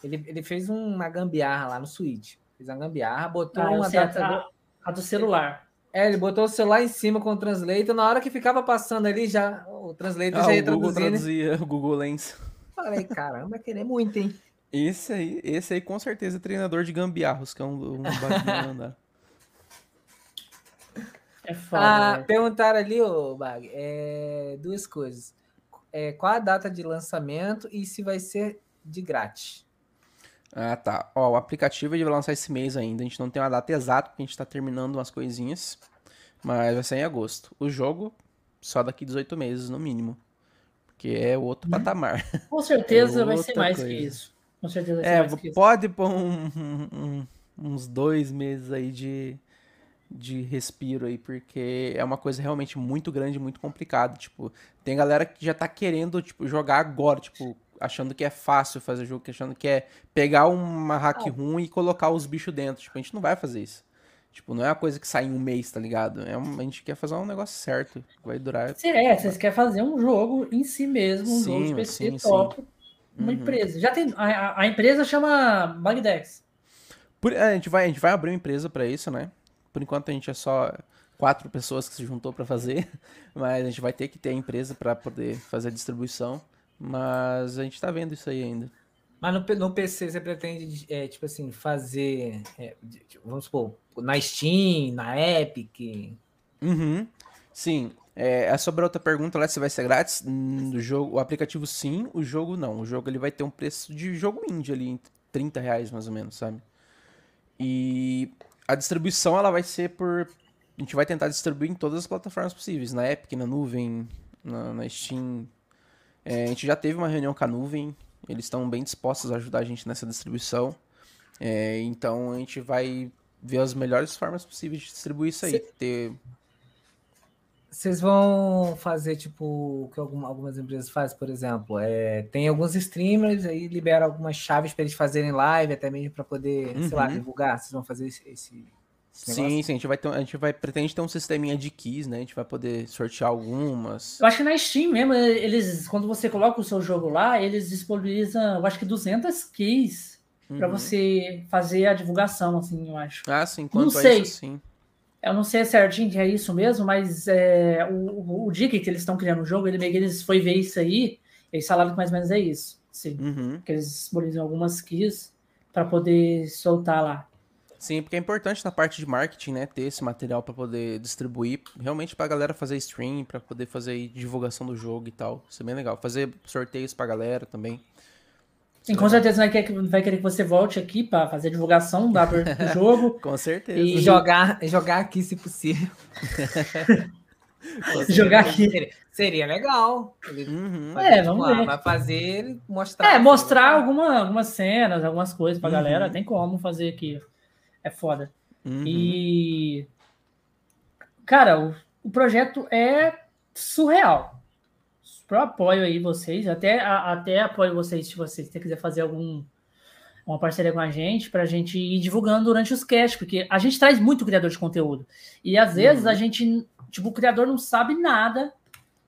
Ele, ele fez uma gambiarra lá no Switch. Fez uma gambiarra, botou Ah, uma sei, a, adaptador- a- do celular. É, ele botou o celular em cima com o translator. Na hora que ficava passando ali, já o translator Ah, já ia o Google traduzia, o Google Lens. Falei, caramba, querer muito, hein? Esse aí, esse aí com certeza é treinador de gambiarros, que é um, um bagulho andar. É foda. Ah, né? perguntaram ali, ô Bag, é, duas coisas. É, qual a data de lançamento e se vai ser de grátis? Ah, tá. Ó, o aplicativo ele vai lançar esse mês ainda. A gente não tem uma data exata, porque a gente tá terminando umas coisinhas. Mas vai sair em agosto. O jogo, só daqui 18 meses, no mínimo. Porque é outro patamar. Com certeza É vai ser mais coisa. que isso. Com certeza vai ser É, mais que isso. pode pôr um- um- uns dois meses aí de, de respiro aí, porque é uma coisa realmente muito grande, muito complicada. Tipo, tem galera que já tá querendo, tipo, jogar agora, tipo, achando que é fácil fazer jogo, achando que é pegar uma hack ruim e colocar os bichos dentro. Tipo, a gente não vai fazer isso. Tipo, não é uma coisa que sai em um mês, tá ligado? É um- a gente quer fazer um negócio certo, que vai durar. Se é, vocês querem fazer um jogo em si mesmo, um jogo de Sim, PC sim, top, uma Uhum. empresa. Já tem. A, a- empresa chama Bagdex. Por- é, a, gente vai, a gente vai abrir uma empresa pra isso, né? Por enquanto a gente é só quatro pessoas que se juntou pra fazer, mas a gente vai ter que ter a empresa pra poder fazer a distribuição. Mas a gente tá vendo isso aí ainda. Mas no, no PC você pretende, é, tipo assim, fazer, é, vamos supor, na Steam, na Epic. Uhum. Sim. É, é sobre a outra pergunta lá se vai ser grátis. Do jogo, o aplicativo sim, o jogo não. O jogo ele vai ter um preço de jogo indie ali, em 30 reais mais ou menos, sabe? E a distribuição ela vai ser por. A gente vai tentar distribuir em todas as plataformas possíveis, na Epic, na nuvem, na, na Steam. É, a gente já teve uma reunião com a nuvem, eles estão bem dispostos a ajudar a gente nessa distribuição. É, então a gente vai ver as melhores formas possíveis de distribuir isso aí. Cê- Ter Vocês vão fazer, tipo, o que alguma- algumas empresas fazem, por exemplo, é, tem alguns streamers aí libera algumas chaves para eles fazerem live, até mesmo para poder, sei lá, Uhum. divulgar. Vocês vão fazer esse, esse Sim, sim, a gente vai ter, a gente vai pretende ter um sisteminha de keys, né? A gente vai poder sortear algumas. Eu acho que na Steam mesmo, eles, quando você coloca o seu jogo lá, eles disponibilizam, eu acho que 200 keys pra Uhum. você fazer a divulgação, assim, eu acho. Ah, sim, quanto a sei. isso, sim. Eu não sei certinho que é isso mesmo, mas é, o, o, dia que eles estão criando o jogo, ele meio que eles foi ver isso aí, eles falaram que mais ou menos é isso. Sim. Uhum. Que eles disponibilizam algumas keys para poder soltar lá. Sim, porque é importante na parte de marketing, né, ter esse material pra poder distribuir, realmente pra galera fazer stream, pra poder fazer aí divulgação do jogo e tal. Isso é bem legal. Fazer sorteios pra galera também. Sim, com certeza vai querer, vai querer que você volte aqui para fazer a divulgação da, do jogo. Com certeza. E jogar, jogar aqui, se possível. jogar aqui. Seria, seria legal. Uhum. fazer, É, vamos ah, ver. Vai fazer, mostrar. É, mostrar alguma, algumas cenas, algumas coisas pra Uhum. galera. Tem como fazer aqui. É foda. Uhum. E. Cara, o, o projeto é surreal. Pro apoio aí vocês, até, a- até apoio vocês se vocês se quiser fazer algum uma parceria com a gente pra gente ir divulgando durante os casts, porque a gente traz muito criador de conteúdo. E às vezes Uhum. a gente, tipo, o criador não sabe nada.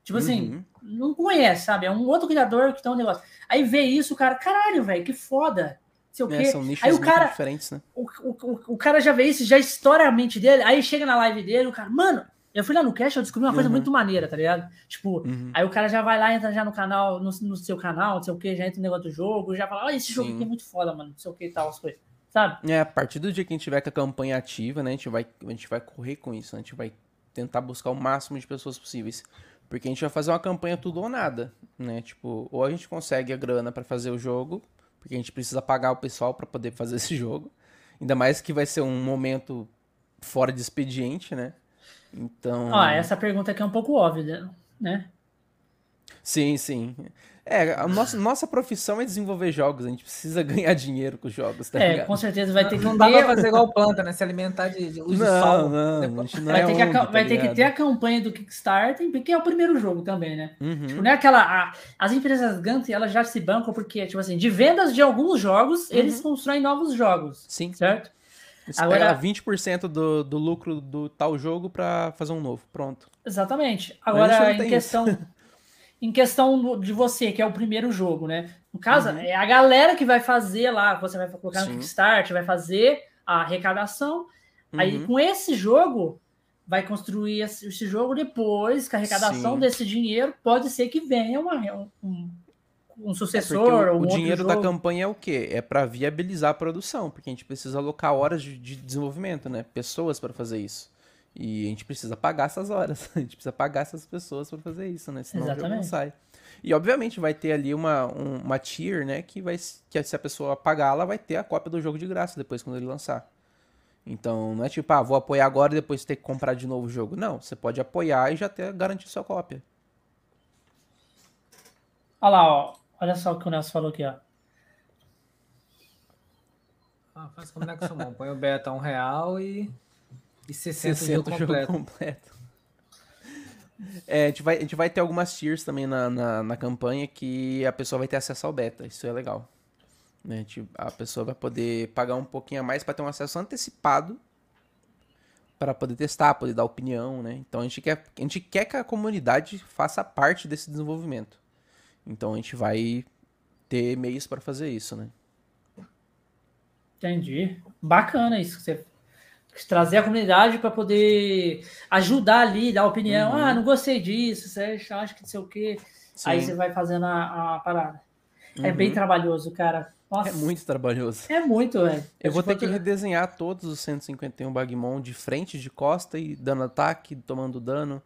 Tipo assim, Uhum. não conhece, sabe? É um outro criador que tem um negócio. Aí vê isso, o cara, caralho, velho, que foda. Sei o É, quê. são nichos Aí o cara, diferentes, né? o, o, o- o cara já vê isso, já estoura a mente dele, aí chega na live dele, o cara, mano, eu fui lá no cast, eu descobri uma coisa Uhum. muito maneira, tá ligado? Tipo, Uhum. aí o cara já vai lá, entra já no canal, no, no seu canal, não sei o que, já entra no negócio do jogo, já fala, olha, esse jogo Sim. aqui é muito foda, mano, não sei o que e tal, as coisas, sabe? É, a partir do dia que a gente tiver com a campanha ativa, né, a gente vai, a gente vai correr com isso, né, a gente vai tentar buscar o máximo de pessoas possíveis. Porque a gente vai fazer uma campanha tudo ou nada, né? Tipo, ou a gente consegue a grana pra fazer o jogo, porque a gente precisa pagar o pessoal pra poder fazer esse jogo. Ainda mais que vai ser um momento fora de expediente, né? Então, Ó, essa pergunta aqui é um pouco óbvia, né? Sim, sim. É, a nossa, nossa profissão é desenvolver jogos, a gente precisa ganhar dinheiro com os jogos, tá É, ligado? com certeza vai ter que Não dá ter... pra fazer igual planta, né? Se alimentar de, de luz Não, sol. não, a Depois- gente não Vai, é ter que, a tá vai ter que ligado? ter a campanha do Kickstarter, porque é o primeiro jogo também, né? Uhum. Tipo, não é aquela. a- as empresas Gantt, elas já se bancam porque, tipo assim, de vendas de alguns jogos, Uhum. eles constroem novos jogos, Sim. certo? Você Agora- pega lá 20% do, do lucro do tal jogo pra fazer um novo. Pronto. Exatamente. Isso Agora, em questão, em questão de você, que é o primeiro jogo, né? No caso, Uhum. é a galera que vai fazer lá, você vai colocar no Sim. Kickstarter, vai fazer a arrecadação. Aí, Uhum. com esse jogo, vai construir esse, esse jogo depois, com a arrecadação Sim. desse dinheiro, pode ser que venha uma, um, um É sucessor, o, ou um o dinheiro da jogo. campanha é o quê? É pra viabilizar a produção, porque a gente precisa alocar horas de, de desenvolvimento, né? Pessoas pra fazer isso. E a gente precisa pagar essas horas. A gente precisa pagar essas pessoas pra fazer isso, né? Senão o jogo não Exatamente. sai. E obviamente vai ter ali uma, um- uma tier, né? Que, vai, que se a pessoa pagar, ela vai ter a cópia do jogo de graça depois quando ele lançar. Então não é tipo, ah, vou apoiar agora e depois ter que comprar de novo o jogo. Não, você pode apoiar e já ter garantir sua cópia. Olha lá, ó. Olha só o que o Nelson falou aqui, ó. Ah, faz como é que Sumon. Põe o beta a um real e, e 60, 60 jogo jogo completo. completo. É, a, gente vai, a gente vai ter algumas tiers também na, na, na campanha que a pessoa vai ter acesso ao beta. Isso é legal. Né? A, gente- a pessoa vai poder pagar um pouquinho a mais para ter um acesso antecipado para poder testar, poder dar opinião, né? Então a gente quer, a gente quer que a comunidade faça parte desse desenvolvimento. Então a gente vai ter meios para fazer isso, né? Entendi. Bacana isso. Você trazer a comunidade para poder ajudar ali, dar opinião. Uhum. Ah, não gostei disso, você acha que não sei o quê. Aí Sim. você vai fazendo a, a parada. É Uhum. bem trabalhoso, cara. Nossa, É muito trabalhoso. É muito, velho. Eu vou Tipo, ter que redesenhar todos os 151 Bagmon de frente, de costa e dando ataque, tomando dano.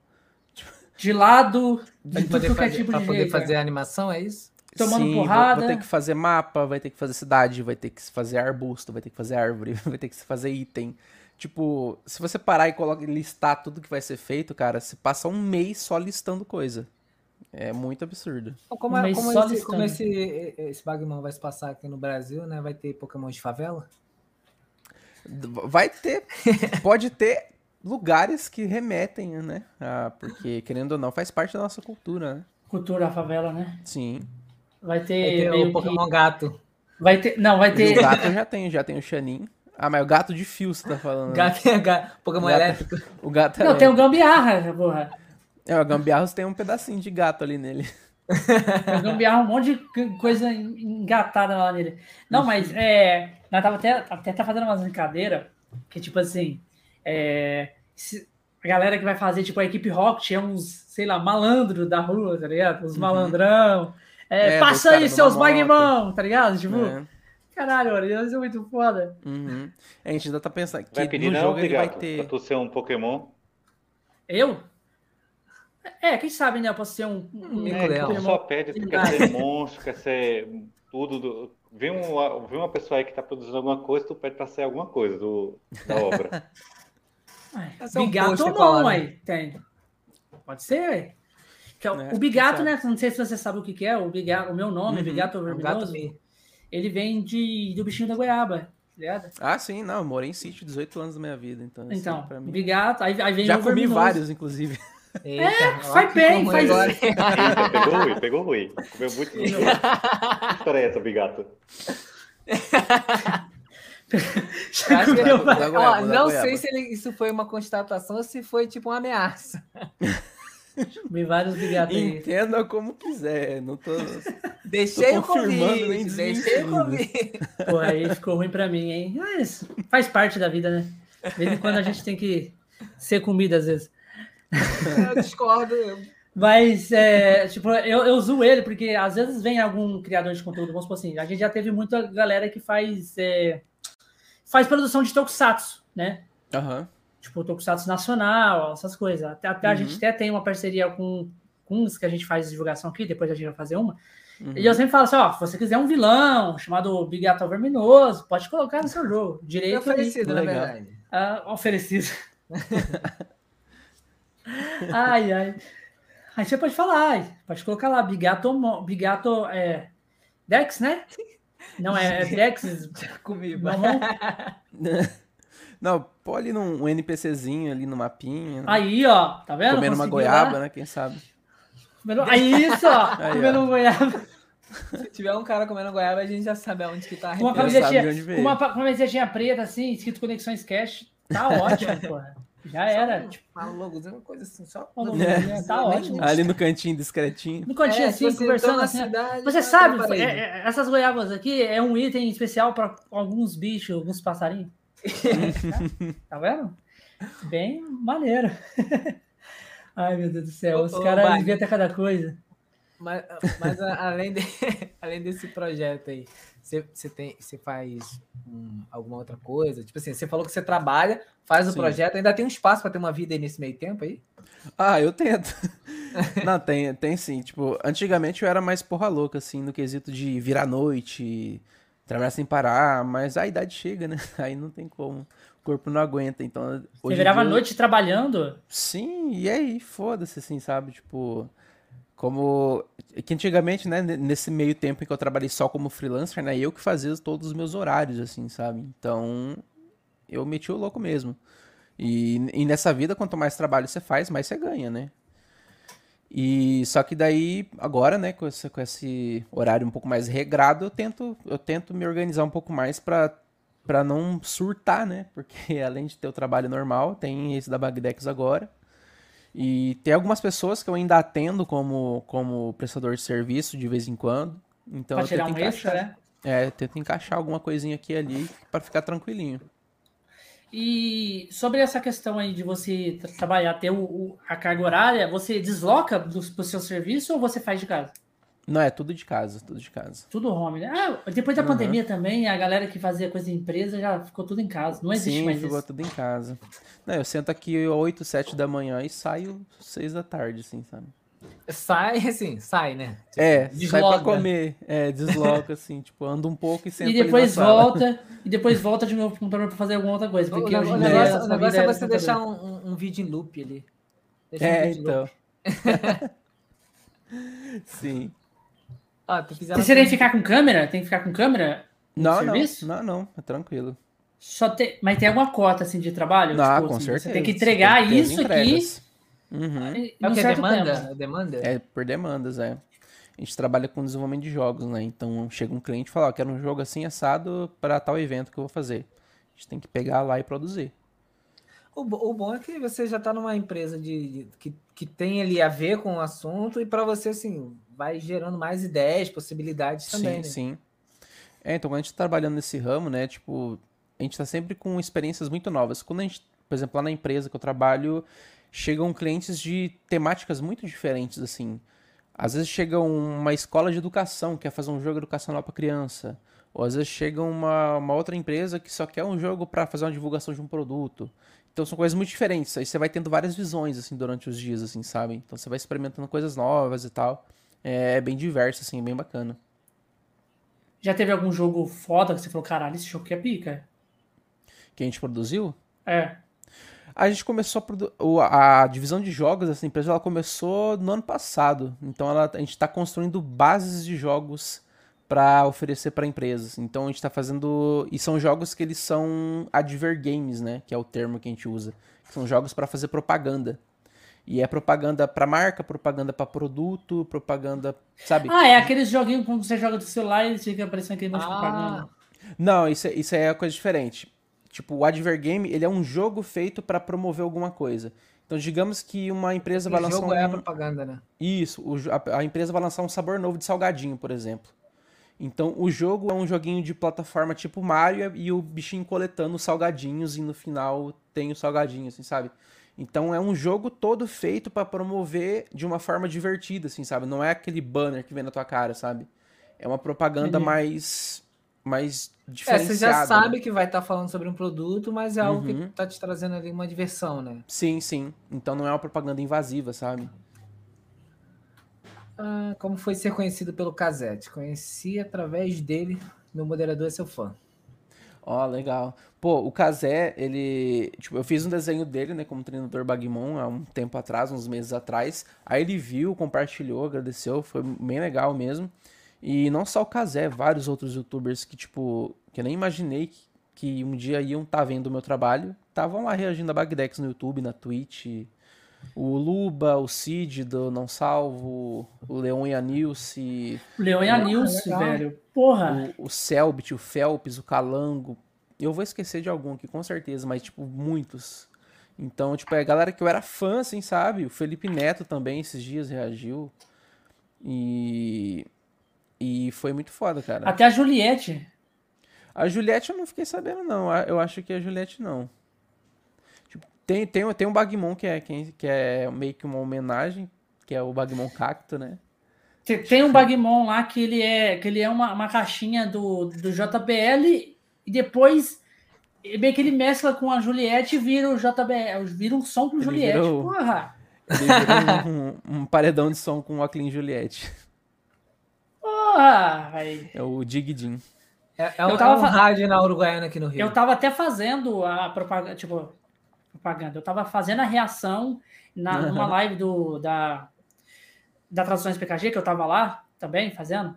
De lado, de poder, tudo que é fazer, tipo pra de poder jeito, fazer é. a animação, é isso? Tomando Sim, vou- porrada. Vou, ter que fazer mapa, vai ter que fazer cidade, vai ter que fazer arbusto, vai ter que fazer árvore, vai ter que fazer item. Tipo, se você parar e colocar, listar tudo que vai ser feito, cara, você passa um mês só listando coisa. É muito absurdo. Como, Um é, mês como, só esse, como esse, esse Bagman vai se passar aqui no Brasil, né? Vai ter Pokémon de favela? Vai ter, pode ter lugares que remetem, né? Ah, porque, querendo ou não, faz parte da nossa cultura, né? Cultura favela, né? Sim. Vai Vai ter, ter meio o que- Pokémon Gato. Vai ter. Não, vai ter. o gato eu já tenho, já tenho o Xanin. Ah, mas o gato de fio você tá falando. né? Gato é gato. Pokémon Gato. elétrico. O gato é. Não, tem o Gambiarra, porra. É, o Gambiarros tem um pedacinho de gato ali nele. Tem o Gambiarra, um monte de coisa engatada lá nele. Não, mas é. Nós tava até, até tá fazendo umas brincadeiras que, tipo assim. É, se- a galera que vai fazer, tipo, a equipe Rocket é uns, sei lá, malandro da rua, tá ligado? Os malandrão. É, É, passa aí, seus. Magmão, tá ligado? Tipo, né? Caralho, isso é muito foda. Uhum. A gente ainda tá pensando que Vai pedir no não, jogo ele vai Bigato, ter. pra tu ser um Pokémon. Eu? É, quem sabe, né? Eu posso ser um. um Mico É, que leão. tu só pede, tu quer ser monstro, quer ser tudo. Do... Vê, um, vê uma pessoa aí que tá produzindo alguma coisa, tu pede pra ser alguma coisa do, da obra. É um Bigato ou não, né? aí? Tem. Pode ser, ué. Que é o- É, o Bigato, né? Não sei se você sabe o que, que é. O, Bigato, o meu nome, Uhum, Bigato É um gato Vermelhoso. Ele vem de, do bichinho da goiaba, tá ligado? Ah, sim, não. Eu morei em sítio 18 anos da minha vida. Então, Então, o mim. Bigato, aí, aí vem Já comi verminoso. vários, inclusive. Eita, É, faz bem, faz-. Eita, pegou ruim, pegou ruim. Comeu muito. Que história é essa, ó, goiaba, não goiaba. sei se ele- isso foi uma constatação ou se foi tipo uma ameaça. Comi vários aí. Entenda como quiser. Não tô. Deixei o confirmando, nem convite, deixei o convite. Pô, aí ficou ruim pra mim, hein? Mas faz parte da vida, né? De vez em quando a gente tem que ser comida às vezes. Eu discordo. eu- Mas, é, tipo, eu, eu uso ele porque às vezes vem algum criador de conteúdo, vamos supor assim, a gente já teve muita galera que faz, é, faz produção de tokusatsu, né? Aham. Tipo, tokusatsu nacional, essas coisas. Até, até a Uhum. gente até tem uma parceria com, com uns que a gente faz divulgação aqui, depois a gente vai fazer uma. Uhum. E eu sempre falo assim, ó, se você quiser um vilão chamado Bigato Verminoso, pode colocar no seu jogo. É Direito aí. oferecido, na Legal. verdade. Ah, oferecido. ai, ai. Aí você pode falar, ai, pode colocar lá, Bigato, Bigato é, Dex, né? Não, é, é Dex, Comigo. Não, pô ali num um NPCzinho ali no mapinha. né? Aí, ó, tá vendo? comendo uma goiaba, lá. né? Quem sabe? Comendo- Aí, isso, ó, Aí, comendo ó. um goiaba. Se tiver um cara comendo goiaba, a gente já sabe aonde que tá uma camisetinha, uma camisetinha preta, assim, escrito Conexões Cash, tá ótimo, porra. Já era, tipo, Fala logozinho, uma coisa assim, só. Uma logozinha, não, tá ótimo. Ali no cantinho discretinho. no cantinho É, assim, tipo conversando na assim. ó. cidade, Você tá sabe, é- é- essas goiabas aqui é um item especial para alguns bichos, alguns passarinhos. tá vendo? Bem maneiro. Ai, meu Deus do céu, os Ô, caras inventam cada coisa. Mas, mas além, de- além desse projeto aí, você, você, tem, você faz hum, alguma outra coisa? Tipo assim, você falou que você trabalha, faz o Sim. projeto, ainda tem um espaço para ter uma vida aí nesse meio tempo aí? Ah, eu tento. Não, tem, tem sim. Tipo, antigamente eu era mais porra louca, assim, no quesito de virar noite, trabalhar sem parar, mas a idade chega, né? Aí não tem como. O corpo não aguenta. Então, Você virava a dia noite trabalhando. Sim, e aí, foda-se, assim, sabe? Tipo, como que antigamente, né, nesse meio tempo em que eu trabalhei só como freelancer, né, eu que fazia todos os meus horários, assim, sabe? Então, eu meti o louco mesmo. E, e nessa vida, quanto mais trabalho você faz, mais você ganha, né? E só que daí, agora, né, com esse, com esse horário um pouco mais regrado, eu tento, eu tento me organizar um pouco mais para para não surtar, né? Porque além de ter o trabalho normal, tem esse da Bagdex agora. E tem algumas pessoas que eu ainda atendo como, como prestador de serviço de vez em quando. Então pra eu tirar tento um encaixar, extra, né? É, eu tento encaixar alguma coisinha aqui e ali para ficar tranquilinho. E sobre essa questão aí de você tra- trabalhar, ter o, o- a carga horária, você desloca do, pro seu serviço ou você faz de casa? Não, é tudo de casa, tudo de casa. Tudo home, né? Ah, depois da Uhum. pandemia também, a galera que fazia coisa em empresa já ficou tudo em casa. Não existe Sim, mais ficou isso. tudo em casa. Não, eu sento aqui 8, 7 da manhã e saio 6 da tarde, assim, sabe? Sai, assim, sai, né? É, sai desloga. pra comer. É, desloca, assim, tipo, anda um pouco e senta E ali na depois sala. volta, e depois volta de novo pro computador pra fazer alguma outra coisa. O, Porque o hoje em negócio, dia o negócio é você deixar um, um- um vídeo em loop ali. Deixa um É, vídeo em loop. então. Sim. Fizeram Você tem que ficar com câmera? Tem que ficar com câmera? no Não, serviço? não, não, não, é tranquilo. Só tem, mas tem alguma cota assim de trabalho? Não, Tipo, com assim, certeza. Você tem que entregar tem que isso aqui entregas. Uhum. É o que? certo Demanda? tempo. É Demanda? É por demandas, é. A gente trabalha com desenvolvimento de jogos, né? Então chega um cliente e fala, ó, quero um jogo assim assado para tal evento que eu vou fazer. A gente tem que pegar lá e produzir. O, o bom é que você já está numa empresa de, de- que, que tem ali a ver com o assunto e para você, assim, vai gerando mais ideias, possibilidades também, sim, né? sim. É, então quando a gente tá trabalhando nesse ramo, né, tipo, a gente tá sempre com experiências muito novas. Quando a gente, por exemplo, lá na empresa que eu trabalho, chegam clientes de temáticas muito diferentes, assim. Às vezes chega uma escola de educação, que quer fazer um jogo educacional para criança. Ou às vezes chega uma, uma outra empresa que só quer um jogo para fazer uma divulgação de um produto. Então são coisas muito diferentes. Aí você vai tendo várias visões, assim, durante os dias, assim, sabe? Então você vai experimentando coisas novas e tal. É bem diverso, assim, é bem bacana. Já teve algum jogo foda que você falou, caralho, esse jogo aqui é pica? Que a gente produziu? É. A gente começou a, produ- a divisão de jogos dessa empresa, ela começou no ano passado. Então ela, a gente está construindo bases de jogos para oferecer para empresas. Então a gente está fazendo e são jogos que eles são adver games, né? Que é o termo que a gente usa. São jogos para fazer propaganda. E é propaganda para marca, propaganda para produto, propaganda, sabe? Ah, é aqueles joguinhos quando você joga do celular e fica aparecendo aquele monte de Ah, propaganda. Não, isso, é- isso é coisa diferente. Tipo, o Adver Game, ele é um jogo feito para promover alguma coisa. Então, digamos que uma empresa vai o lançar jogo um... é a propaganda, né? Isso, o a, a empresa vai lançar um sabor novo de salgadinho, por exemplo. Então, o jogo é um joguinho de plataforma tipo Mario e o bichinho coletando os salgadinhos e no final tem o salgadinho, assim, sabe? Então, é um jogo todo feito para promover de uma forma divertida, assim, sabe? Não é aquele banner que vem na tua cara, sabe? É uma propaganda Entendi. mais mais É, diferenciada. você já né? sabe que vai estar falando sobre um produto, mas é algo Uhum. que tá te trazendo ali uma diversão, né? Sim, sim. Então não é uma propaganda invasiva, sabe? Ah, como foi ser conhecido pelo Casete? Conheci através dele, meu moderador é seu fã. Ó, legal. Pô, o Kazé, ele. Tipo, eu fiz um desenho dele, né, como treinador Bagmon há um tempo atrás, uns meses atrás. Aí ele viu, compartilhou, agradeceu, foi bem legal mesmo. E não só o Kazé, vários outros youtubers que, tipo, que eu nem imaginei que, que um dia iam estar vendo o meu trabalho, estavam lá reagindo a Bagdex no YouTube, na Twitch. O Luba, o Cid do Não Salvo, o Leon e a Nilce, O Leão e a Porra, Nilce, velho. Porra. o, o Selbit, o Felps, o Calango. Eu vou esquecer de algum aqui, com certeza, mas, tipo, muitos. Então, tipo, é a galera que eu era fã, assim, sabe? O Felipe Neto também, esses dias, reagiu. E. E foi muito foda, cara. Até a Juliette. A Juliette eu não fiquei sabendo, não. Eu acho que a Juliette não. Tipo, tem, tem, tem um Bagmon que é, que é meio que uma homenagem, que é o Bagmon Cacto, né? Tem- Tem um Bagmon lá que ele é, que ele é uma, uma caixinha do, do JBL e depois meio que ele mescla com a Juliette e vira o JBL, vira um som com Ele Juliette. virou- Porra! Ele virou um, um paredão de som com o Aclean Juliette. Porra! É o Dig Din. É, é Eu um, tava é um rádio na Uruguaiana aqui no Rio. Eu tava até fazendo a propaganda, tipo, propaganda. Eu tava fazendo a reação na, numa live do, da, da Traduções PKG, que eu tava lá também fazendo.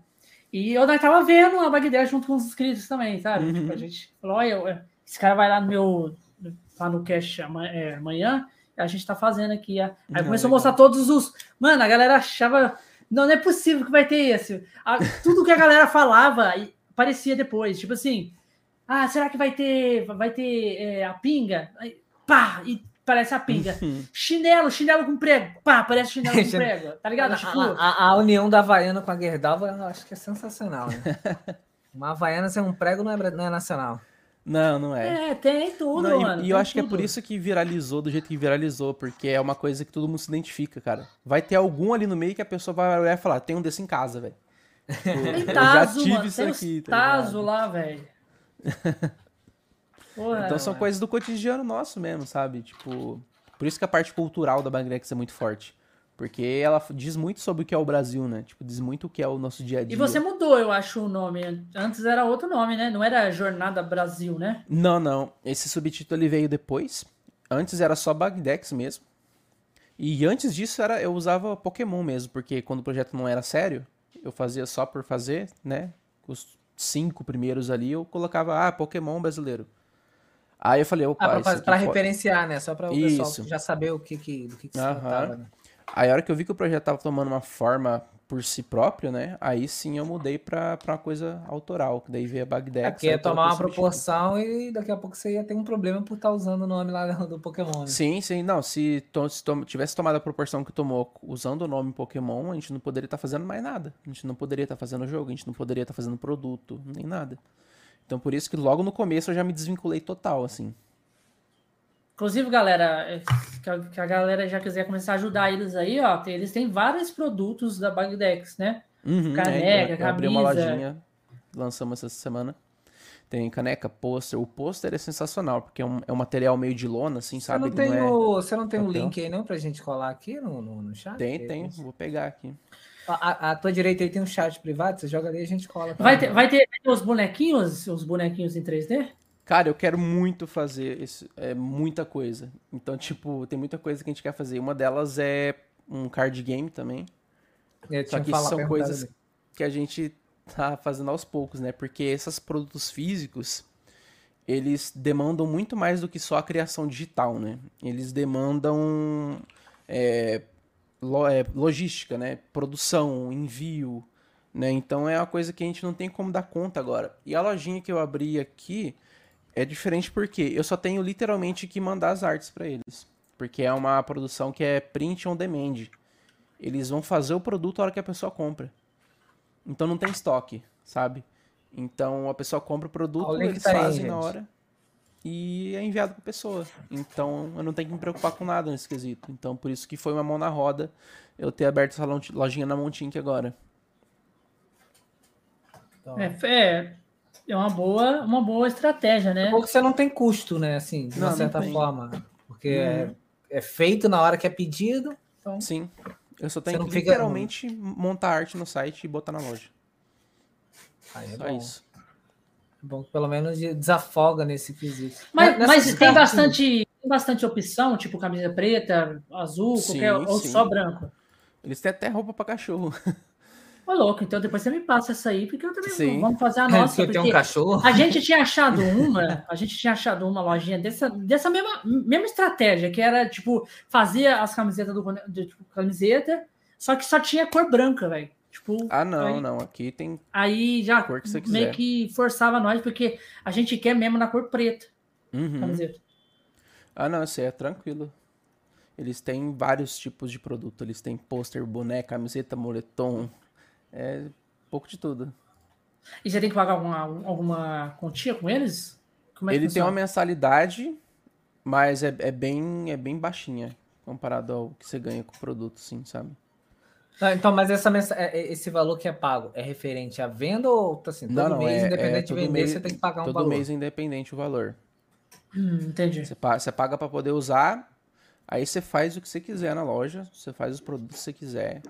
E eu tava vendo a Bagdad junto com os inscritos também, sabe? Uhum. Tipo, a gente falou, olha, eu- esse cara vai lá no meu. lá no cash é, amanhã, a gente tá fazendo aqui. Aí começou legal. a mostrar todos os. Mano, a galera achava. Não, não é possível que vai ter esse. A- tudo que a galera falava parecia depois. Tipo assim. Ah, será que vai ter. Vai ter é, a pinga? Aí, pá! E parece a pinga. Chinelo, chinelo com prego. Pá, parece chinelo com prego. Tá ligado? Tipo, A, a- a união da Havaiana com a Gerdau, eu acho que é sensacional, né? Uma Havaiana sem um prego não é, não é nacional. Não, não é. é, tem tudo, Não, e- mano. e eu tem acho que é tudo. por isso que viralizou do jeito que viralizou, porque é uma coisa que todo mundo se identifica, cara. Vai ter algum ali no meio que a pessoa vai olhar e falar, tem um desse em casa, velho. Tipo, Tem eu já Tazo, tive mano. isso Tem aqui, os tá? Tazo lá, velho. Então são mano. coisas do cotidiano nosso mesmo, sabe? Tipo, por isso que a parte cultural da Bagrex é muito forte. Porque ela diz muito sobre o que é o Brasil, né? Tipo, diz muito o que é o nosso dia a dia. E você mudou, eu acho, o nome. Antes era outro nome, né? Não era Jornada Brasil, né? Não, não. Esse subtítulo ele veio depois. Antes era só Bagdex mesmo. E antes disso era eu usava Pokémon mesmo, porque quando o projeto não era sério, eu fazia só por fazer, né? Os cinco primeiros ali eu colocava, ah, Pokémon brasileiro. Aí eu falei, opa, Ah, pra, isso aqui pra pode- referenciar, né? Só para o Isso. pessoal já saber o que, que, do que, que se tratava, né? Aí a hora que eu vi que o projeto tava tomando uma forma por si próprio, né? Aí sim eu mudei pra, pra uma coisa autoral, que daí veio a Bagdex. É aí ia coloquei tomar uma proporção e daqui a pouco você ia ter um problema por estar usando o nome lá do Pokémon. Né? Sim, sim, não, se, to- se tom- tivesse tomado a proporção que tomou usando o nome Pokémon, a gente não poderia estar fazendo mais nada. A gente não poderia estar fazendo jogo, a gente não poderia estar fazendo produto, nem nada. Então por isso que logo no começo eu já me desvinculei total, assim. Inclusive, galera, é, que a, que a galera já quiser começar a ajudar eles aí, ó. tem- eles têm vários produtos da Bagdex, né? Uhum, Caneca, então, eu abri uma lojinha, lançamos essa semana. Tem caneca, pôster. O pôster é sensacional, porque é um, é um material meio de lona, assim, Você sabe? não tem, é- o, você não tem um papel. link aí não pra gente colar aqui no, no, no chat? Tem, tem. Vou pegar aqui. A, a- a tua direita aí tem um chat privado, você joga ali e a gente cola. Vai também. ter, vai, ter, vai ter os bonequinhos, os bonequinhos em 3D? Cara, eu quero muito fazer isso, é muita coisa. Então, tipo, tem muita coisa que a gente quer fazer. Uma delas é um card game também, só que fala- são coisas ali. que a gente tá fazendo aos poucos, né? Porque esses produtos físicos, eles demandam muito mais do que só a criação digital, né? Eles demandam é, é, logística, né? Produção, envio, né? Então é uma coisa que a gente não tem como dar conta agora. E a lojinha que eu abri aqui é diferente porque eu só tenho literalmente que mandar as artes para eles. Porque é uma produção que é print on demand. Eles vão fazer o produto a hora que a pessoa compra. Então não tem estoque, sabe? Então a pessoa compra o produto, o eles tá aí, fazem na gente. hora e é enviado pra pessoa. Então eu não tenho que me preocupar com nada nesse quesito. Então por isso que foi uma mão na roda eu ter aberto essa lo- lojinha na Montink agora. Então, É, é, é uma boa, uma boa estratégia, né? Porque você não tem custo, né? Assim, de Não, uma não certa forma. Porque Uhum. é, é feito na hora que é pedido. Então, Sim. Eu só tenho não que fica- literalmente montar arte no site e botar na loja. aí é Só bom. isso. É bom que pelo menos desafoga nesse quesito. Mas, mas tem bastante, tem bastante opção, tipo camisa preta, azul, Sim, qualquer, ou sim. só branco. Eles têm até roupa pra cachorro. Ô, louco, então depois você me passa essa aí, porque eu também Sim. vamos fazer a É, nossa. porque tem um porque cachorro. a gente tinha achado uma, a gente tinha achado uma lojinha dessa, dessa mesma, mesma estratégia, que era tipo fazer as camisetas do de, tipo, camiseta, só que só tinha cor branca, velho. Tipo, Ah, não, aí, não. Aqui tem. aí já Cor que você meio quiser. que forçava nós, porque a gente quer mesmo na cor preta, Uhum. camiseta. Ah, não, isso aí é tranquilo. Eles têm vários tipos de produto. Eles têm pôster, boneca, camiseta, moletom. É pouco de tudo. E você tem que pagar alguma, alguma quantia com eles? Como é que Ele tem uma mensalidade, mas é, é bem, é bem baixinha comparado ao que você ganha com o produto, sim, sabe? Ah, Então, mas essa é- é- esse valor que é pago é referente à venda ou tá assim, todo não, não, mês, é, independente é de todo vender, mês, você tem que pagar um todo valor? mês é independente o valor. Hum, entendi. Você paga, você paga para poder usar, aí você faz o que você quiser na loja, você faz os produtos que você quiser.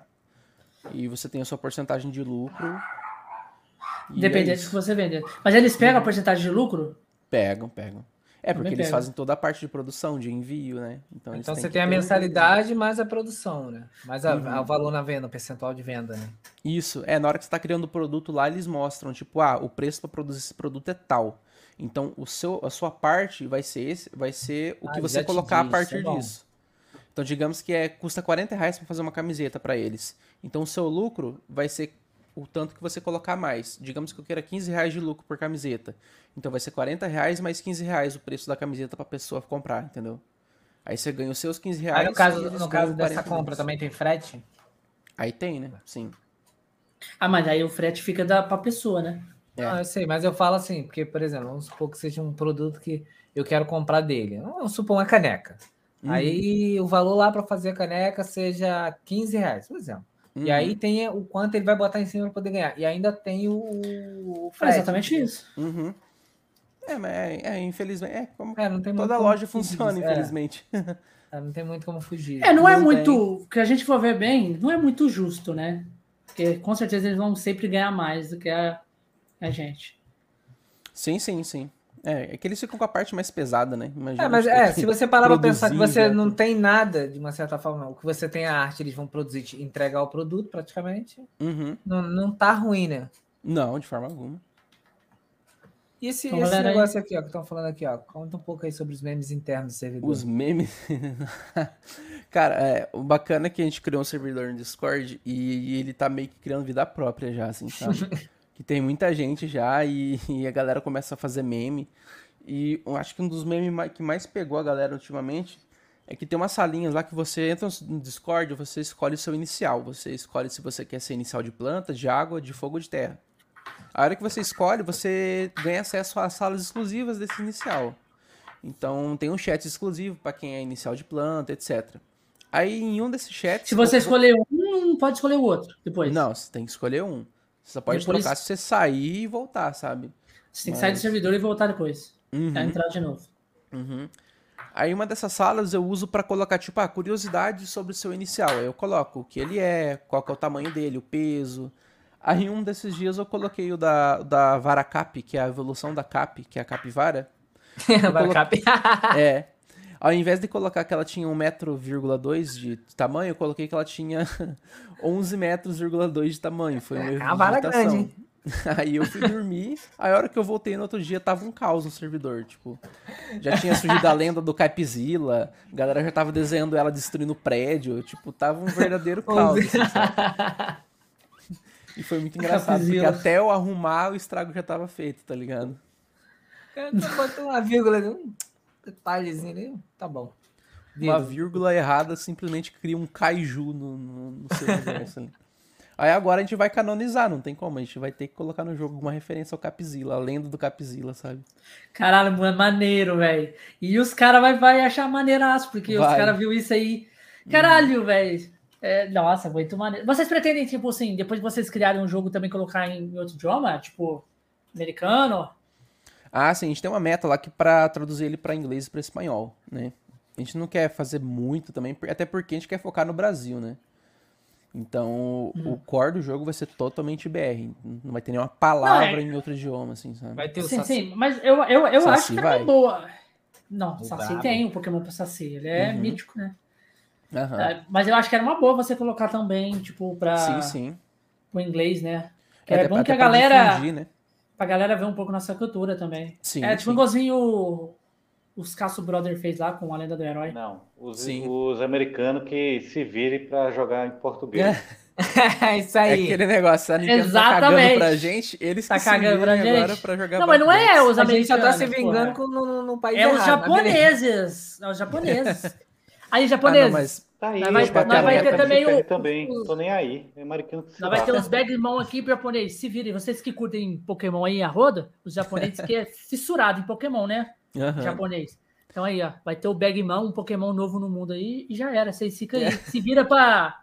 E você tem a sua porcentagem de lucro. e é Independente do que você vender. Mas eles pegam a porcentagem de lucro? Pegam, pegam. É, porque Também eles pega. fazem toda a parte de produção, de envio, né? Então, eles Então você tem a um- mensalidade mais a produção, né? Mais a- Uhum. o valor na venda, o percentual de venda, né? Isso, é, na hora que você tá criando o produto lá, eles mostram, tipo, ah, o preço para produzir esse produto é tal. Então, o seu, a sua parte vai ser esse, vai ser o Ah, que você colocar a diz, partir é bom. disso. Então, digamos que é, custa 40 reais para fazer uma camiseta para eles. Então, o seu lucro vai ser o tanto que você colocar mais. Digamos que eu queira 15 reais de lucro por camiseta. Então, vai ser 40 reais mais 15 reais o preço da camiseta para pessoa comprar, entendeu? Aí você ganha os seus 15 reais. Aí no caso, no caso dessa 40 compra também tem frete? Aí tem, né? Sim. Ah, mas aí o frete fica da, pra pessoa, né? É. Não, eu sei, mas eu falo assim, porque, por exemplo, vamos supor que seja um produto que eu quero comprar dele. Vamos supor uma caneca. Uhum. Aí o valor lá para fazer a caneca seja 15 reais, por exemplo. E Uhum. aí tem o quanto ele vai botar em cima para poder ganhar. E ainda tem o, o É exatamente isso. Uhum. É, mas é, é, infelizmente, é como É, não tem muito toda loja fugir funciona, disso. É, infelizmente. é, não tem muito como fugir. É, não é muito. Que a gente for ver bem, não é muito justo, né? Porque com certeza eles vão sempre ganhar mais do que a, a gente. Sim, sim, sim. É, é que eles ficam com a parte mais pesada, né? Imagina É, mas é, se você parar pra pensar que você não tem nada, de uma certa forma, o que você tem é a arte, eles vão produzir, te entregar o produto praticamente, Uhum. não, não tá ruim, né? Não, de forma alguma. E esse, Então, esse aí- negócio aqui, ó, que estão falando aqui, ó, conta um pouco aí sobre os memes internos do servidor. Os memes. Cara, é, o bacana é que a gente criou um servidor no Discord e, ele tá meio que criando vida própria já, assim, sabe? que tem muita gente já e, e a galera começa a fazer meme. E eu acho que um dos memes que mais pegou a galera ultimamente é que tem umas salinhas lá que você entra no Discord, você escolhe o seu inicial. Você escolhe se você quer ser inicial de planta, de água, de fogo ou de terra. A hora que você escolhe, você ganha acesso às salas exclusivas desse inicial. Então tem um chat exclusivo para quem é inicial de planta, etc. Aí em um desses chats. Se você escolher um, pode escolher o outro depois. Não, você tem que escolher um. Você só pode Depois- trocar se você sair e voltar, sabe? Você tem que sair do Mas- servidor e voltar depois. Uhum, Pra entrar de novo. uhum. Aí uma dessas salas eu uso para colocar, tipo, ah, curiosidade sobre o seu inicial. Aí eu coloco o que ele é, qual que é o tamanho dele, o peso. Aí um desses dias eu coloquei o da, da vara cap, que é a evolução da cap, que é a capivara. Vai cap- É. Ao invés de colocar que ela tinha 1,2m de tamanho, eu coloquei que ela tinha 11 metros, de tamanho. Foi uma É uma vara grande, hein? Aí eu fui dormir, aí a hora que eu voltei no outro dia tava um caos no servidor, tipo, já tinha surgido a lenda do Capzilla, a galera já tava desenhando ela destruindo o prédio, tipo, tava um verdadeiro caos. assim? E foi muito engraçado, porque até eu arrumar o estrago já tava feito, tá ligado? Só botou uma vírgula, um detalhezinho ali, tá bom. Uma Vírgula. errada simplesmente cria um kaiju no, no, no seu universo ali. Aí agora a gente vai canonizar, não tem como, a gente vai ter que colocar no jogo alguma referência ao Capzilla, a lenda do Capzilla, sabe? Caralho, mano, maneiro, velho. E os caras vai, vai achar maneiraço, porque os Vai. caras viu isso aí. Caralho, velho. É, nossa, muito maneiro. Vocês pretendem, tipo assim, depois de vocês criarem um jogo, também colocar em outro idioma? Tipo, americano? Ah, sim, a gente tem uma meta lá que para traduzir ele para inglês e para espanhol, né? A gente não quer fazer muito também, até porque a gente quer focar no Brasil, né? Então, o core do jogo vai ser totalmente BR, não vai ter nenhuma palavra Não, é- em outro idioma, assim, sabe? Vai ter o Sim, Saci. sim, mas eu, eu, eu Saci acho que é vai. uma boa. Não, O Saci brabo. tem um Pokémon pro Saci, ele é Uhum. mítico, né? É, mas eu acho que era uma boa você colocar também, tipo, pra Sim, sim. o inglês, né? Que É, é, bom até que a galera. difundir, né? Pra galera ver um pouco nossa cultura também. Sim, é tipo sim. igualzinho o- os Caço Brother fez lá com a Lenda do Herói. Não, os, Sim. os americanos que se virem pra jogar em português. É isso É aí. aquele negócio, a Nintendo tá cagando Exatamente. pra gente, eles Tá que cagando pra virem agora gente. pra jogar Não, mas não é os a gente só tá americanos. se vingando porra. com, no, no- país É os errado, mas beleza. japoneses. É os japoneses. Aí, Ah, japoneses. não, mas Tá aí, Nós vai- os ter também o- também. o- Tô nem aí. É que Nós vai ter uns bagmão aqui pro japonês. Se virem, vocês que curtem Pokémon aí a roda, os japoneses que é fissurado em Pokémon, né? Aham. Japonês. Então aí, ó, vai ter o Bagmão, um Pokémon novo no mundo aí, e já era. Vocês ficam aí. Se vira pra,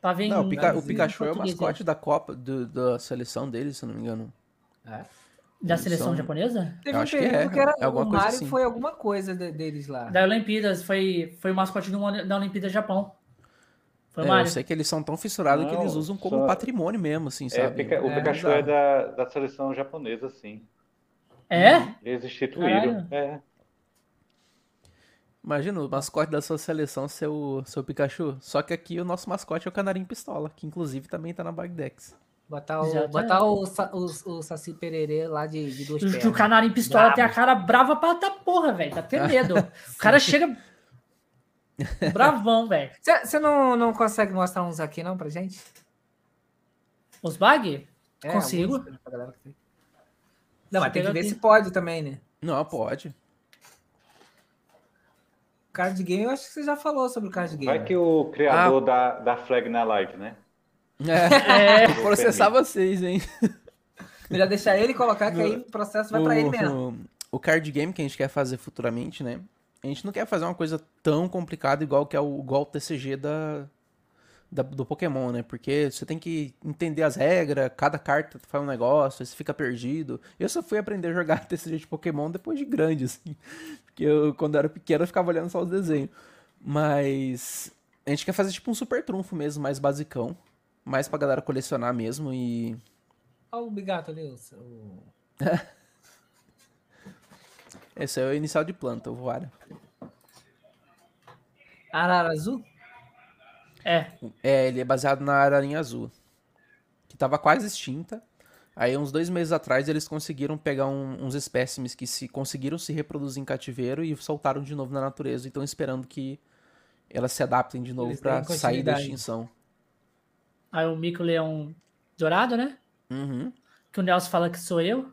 pra ver É. Não, o, Pikachu é o mascote da Copa, do- da seleção deles, se não me engano. é. Da seleção São- japonesa? Teve Eu um acho que período é, que era, é alguma o coisa Mario assim. foi alguma coisa de- deles lá. Da Olimpíadas, foi, foi o mascote uma- da Olimpíada Japão. Foi o É, Mario. eu sei que eles são tão fissurados que Não, eles usam como só- patrimônio mesmo, assim, É, sabe? Pika- o É, Pikachu bizarro. é da, da seleção japonesa, sim. É? Eles instituíram. É. Imagina o mascote da sua seleção ser o seu Pikachu. Só que aqui o nosso mascote é o Canarinho Pistola, que inclusive também tá na Bagdex. Botar o, tá. botar o, o, o Saci Pererê lá de, de duas O, pernas. o Canário em pistola Bravo. tem a cara brava pra da porra, velho. Dá até medo. o cara chega. Bravão, velho. Você não, não consegue mostrar uns aqui não pra gente? Os bag? É, Consigo. alguns. Não, mas tem que ver aqui. se pode também, né? Não, pode. Card game, eu acho que você já falou sobre o card game. Vai que o criador da, da flag na live, né? É, É. vou processar vocês, hein? Melhor deixar ele colocar, que aí o processo vai pra ele mesmo. O, o card game que a gente quer fazer futuramente, né? A gente não quer fazer uma coisa tão complicada igual que é o, igual o TCG da, da- do Pokémon, né? Porque você tem que entender as regras, cada carta faz um negócio, aí você fica perdido. Eu só fui aprender a jogar TCG de Pokémon depois de grande, assim. Porque eu, quando eu era pequeno, eu ficava olhando só os desenhos. Mas a gente quer fazer tipo um super trunfo mesmo, mais basicão. Mais pra galera colecionar mesmo e Olha o bigato ali. O, Esse é o inicial de planta, o Vara. Arara azul? É. É, ele é baseado na ararinha azul. Que tava quase extinta. Aí, uns dois meses atrás, eles conseguiram pegar um- uns espécimes que se conseguiram se reproduzir em cativeiro e soltaram de novo na natureza. E estão esperando que elas se adaptem de novo deem sair da extinção. Aí o Mico Leão Dourado, né? Uhum. Que o Nelson fala que sou eu.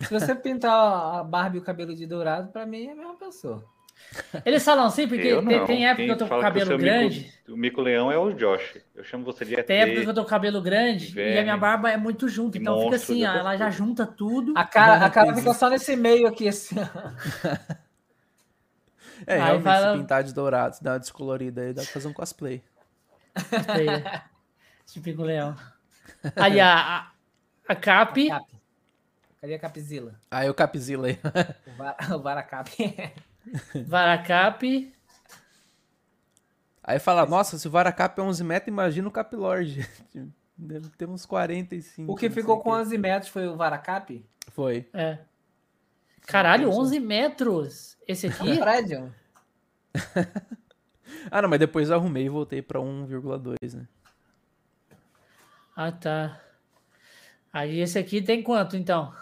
Se você pintar a barba e o cabelo de dourado, pra mim é a mesma pessoa. Eles falam assim, porque tem, tem época Quem que eu tô com o cabelo seu grande. Mico, o Mico Leão é o Josh. Eu chamo você de ET. Tem época que eu tô com o cabelo grande e a minha barba é muito junto. Então fica monstro, assim, de ó, ela já junta tudo. A cara, a cara fica só nesse meio aqui, assim. É, Aí realmente, fala- se pintar de dourado, se dar uma descolorida aí, dá pra fazer um cosplay. Típico leão. Aí a, a, a Cap, Cap. Cadê a Capzilla? Aí o Capzilla aí. O, var, o Varacap. Varacap. Aí fala, nossa, se o Varacap é 11 metros, imagina o Capilord. Deve ter uns 45. o que ficou com quê. 11 metros foi o Varacap? Foi. É. Caralho, 11 metros. Esse aqui? Prédio? Ah, não, mas depois eu arrumei e voltei pra 1,2, né? Ah, tá. Aí esse aqui tem quanto, então?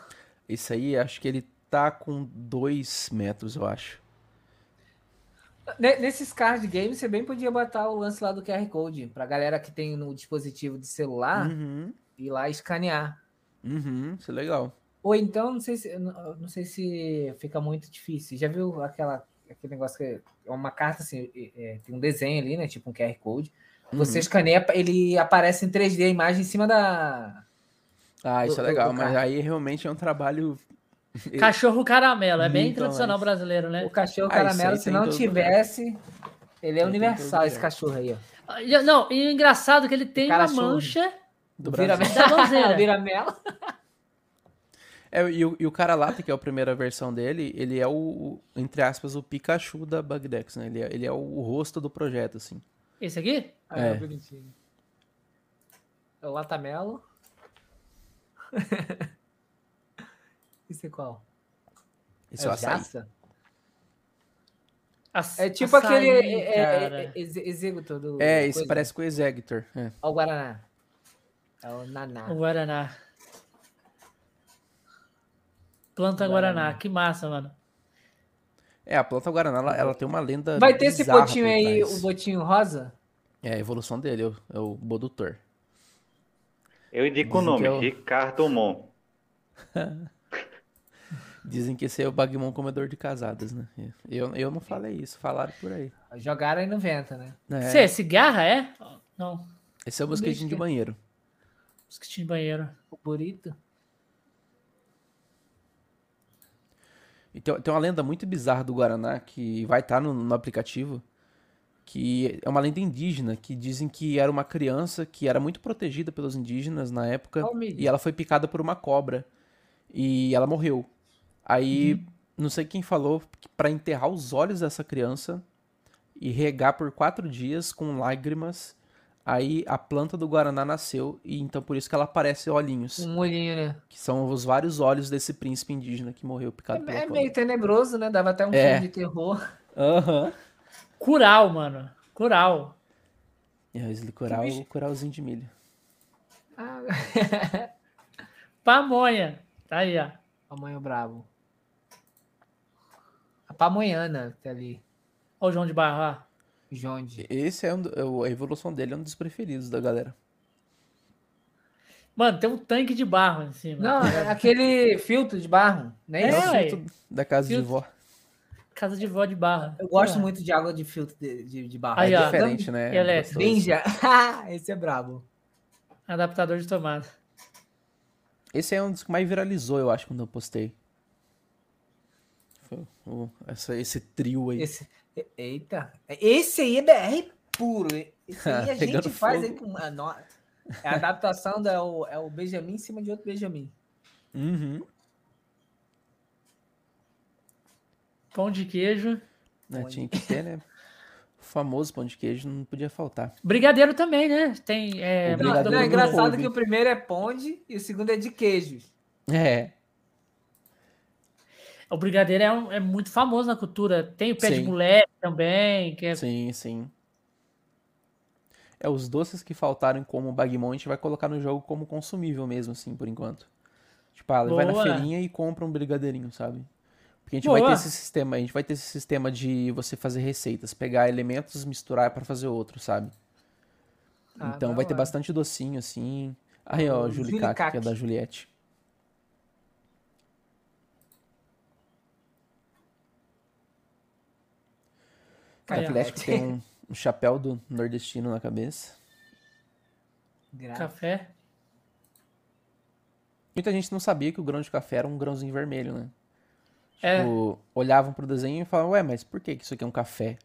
Esse aí, acho que ele tá com 2 metros, eu acho. Ne- Nesses card games, você bem podia botar o lance lá do QR Code pra galera que tem no dispositivo de celular Uhum, ir lá escanear. uhum, isso é legal. Ou então, não sei se, não não sei se fica muito difícil. Já viu aquela, aquele negócio que é uma carta assim, é- é, tem um desenho ali, né? Tipo um QR Code. Você Uhum. escaneia, ele aparece em 3D a imagem em cima da. Ah, isso do- é do- legal, do mas aí realmente é um trabalho. Cachorro caramelo. É bem Nunca tradicional mais. brasileiro, né? O cachorro Ah, caramelo, se não tivesse. Ele é Tem em universal, esse lugar. cachorro aí, ó. E- Não, e o engraçado é que ele tem uma mancha. Do Vira Brasil. Da bandeira. Viramela. É, e, o, e o cara lata, que é a primeira versão dele, ele é o, o, entre aspas, o Pikachu da Bugdex, né? Ele é, ele é o rosto do projeto, assim. Esse aqui? Ah, É. bonitinho. É o Latamelo. Esse é qual? Esse é o açaí. Jaça? Aç- É tipo açaí, aquele é, é, é, executor do. É, esse coisa. parece com o Executor. É. Ó, o Guaraná. É o Naná. O Guaraná. Planta Guaraná. Que massa, mano. É, a planta Guaraná, ela, ela tem uma lenda. Vai ter esse botinho aí, o botinho rosa? É a evolução dele, é o, é o Bodutor. Eu indico o Dizem nome, que é o- Ricardo Mon. Dizem que esse é o Bagmon comedor de casadas, né? Eu, eu não falei isso, falaram por aí. Jogaram aí no vento, né? É, Você, cigarra é? Não. esse é o mosquitinho de banheiro. Mosquitinho de banheiro. O burrito. E tem, tem uma lenda muito bizarra do Guaraná que vai estar no, no aplicativo, que é uma lenda indígena, que dizem que era uma criança que era muito protegida pelos indígenas na época, Ó o milho. e ela foi picada por uma cobra, e ela morreu. Aí, não sei quem falou, que pra enterrar os olhos dessa criança e regar por quatro dias com lágrimas, aí a planta do Guaraná nasceu, e então por isso que ela parece olhinhos, Um molhinho, né? que são os vários olhos desse príncipe indígena que morreu picado pela É, é cobra. meio tenebroso, né? Dava até um É. filme de terror. Aham. Curau, mano. Curau. E arroz de curau, bicho. curauzinho de milho. Ah, Pamonha. Tá aí, ó. Pamonha brabo. A pamonhana, tá ali. Ó o João de Barra. Jonde. Esse é um, é a evolução dele é um dos preferidos da galera. Mano, tem um tanque de barro em cima. Não, tá é aquele filtro de barro, né? É, É, filtro da casa de Filtro. vó. Casa de vó de barra. Eu gosto Pô, muito de água de filtro de, de, de barro. Aí, é ó. diferente, né? Elétrico. Ninja. Esse é brabo. Adaptador de tomada. Esse é um dos que mais viralizou, eu acho, quando eu postei. Essa- esse trio aí. Esse, eita. Esse aí é BR puro. Esse aí a gente faz aí com. a no- É a adaptação do é o, é o Benjamin em cima de outro Benjamin. Uhum. Pão de queijo. Pão tinha que ter, né? O famoso pão de queijo não podia faltar. Brigadeiro também, né? Tem. É, O Não, não, é do engraçado que o primeiro é ponde e o segundo é de queijos. É. O brigadeiro é, um- é muito famoso na cultura. Tem o pé de Sim. moleque também. Que é... Sim, sim. É, os doces que faltaram como Bagmon, a gente vai colocar no jogo como consumível mesmo, assim, por enquanto. Tipo, ah, vai na feirinha e compra um brigadeirinho, sabe? Porque a gente vai Boa. ter esse sistema, a gente vai ter esse sistema de você fazer receitas, pegar elementos, misturar pra fazer outro, sabe? Ah, então vai ter hora. bastante docinho, assim. Aí, ó, O Julicac, que é da Juliette. Ó. Atlético tem um, um chapéu do nordestino na cabeça. Café. Muita gente não sabia que o grão de café era um grãozinho vermelho, né? É. Tipo, olhavam pro desenho e falavam, ué, mas por que que isso aqui é um café?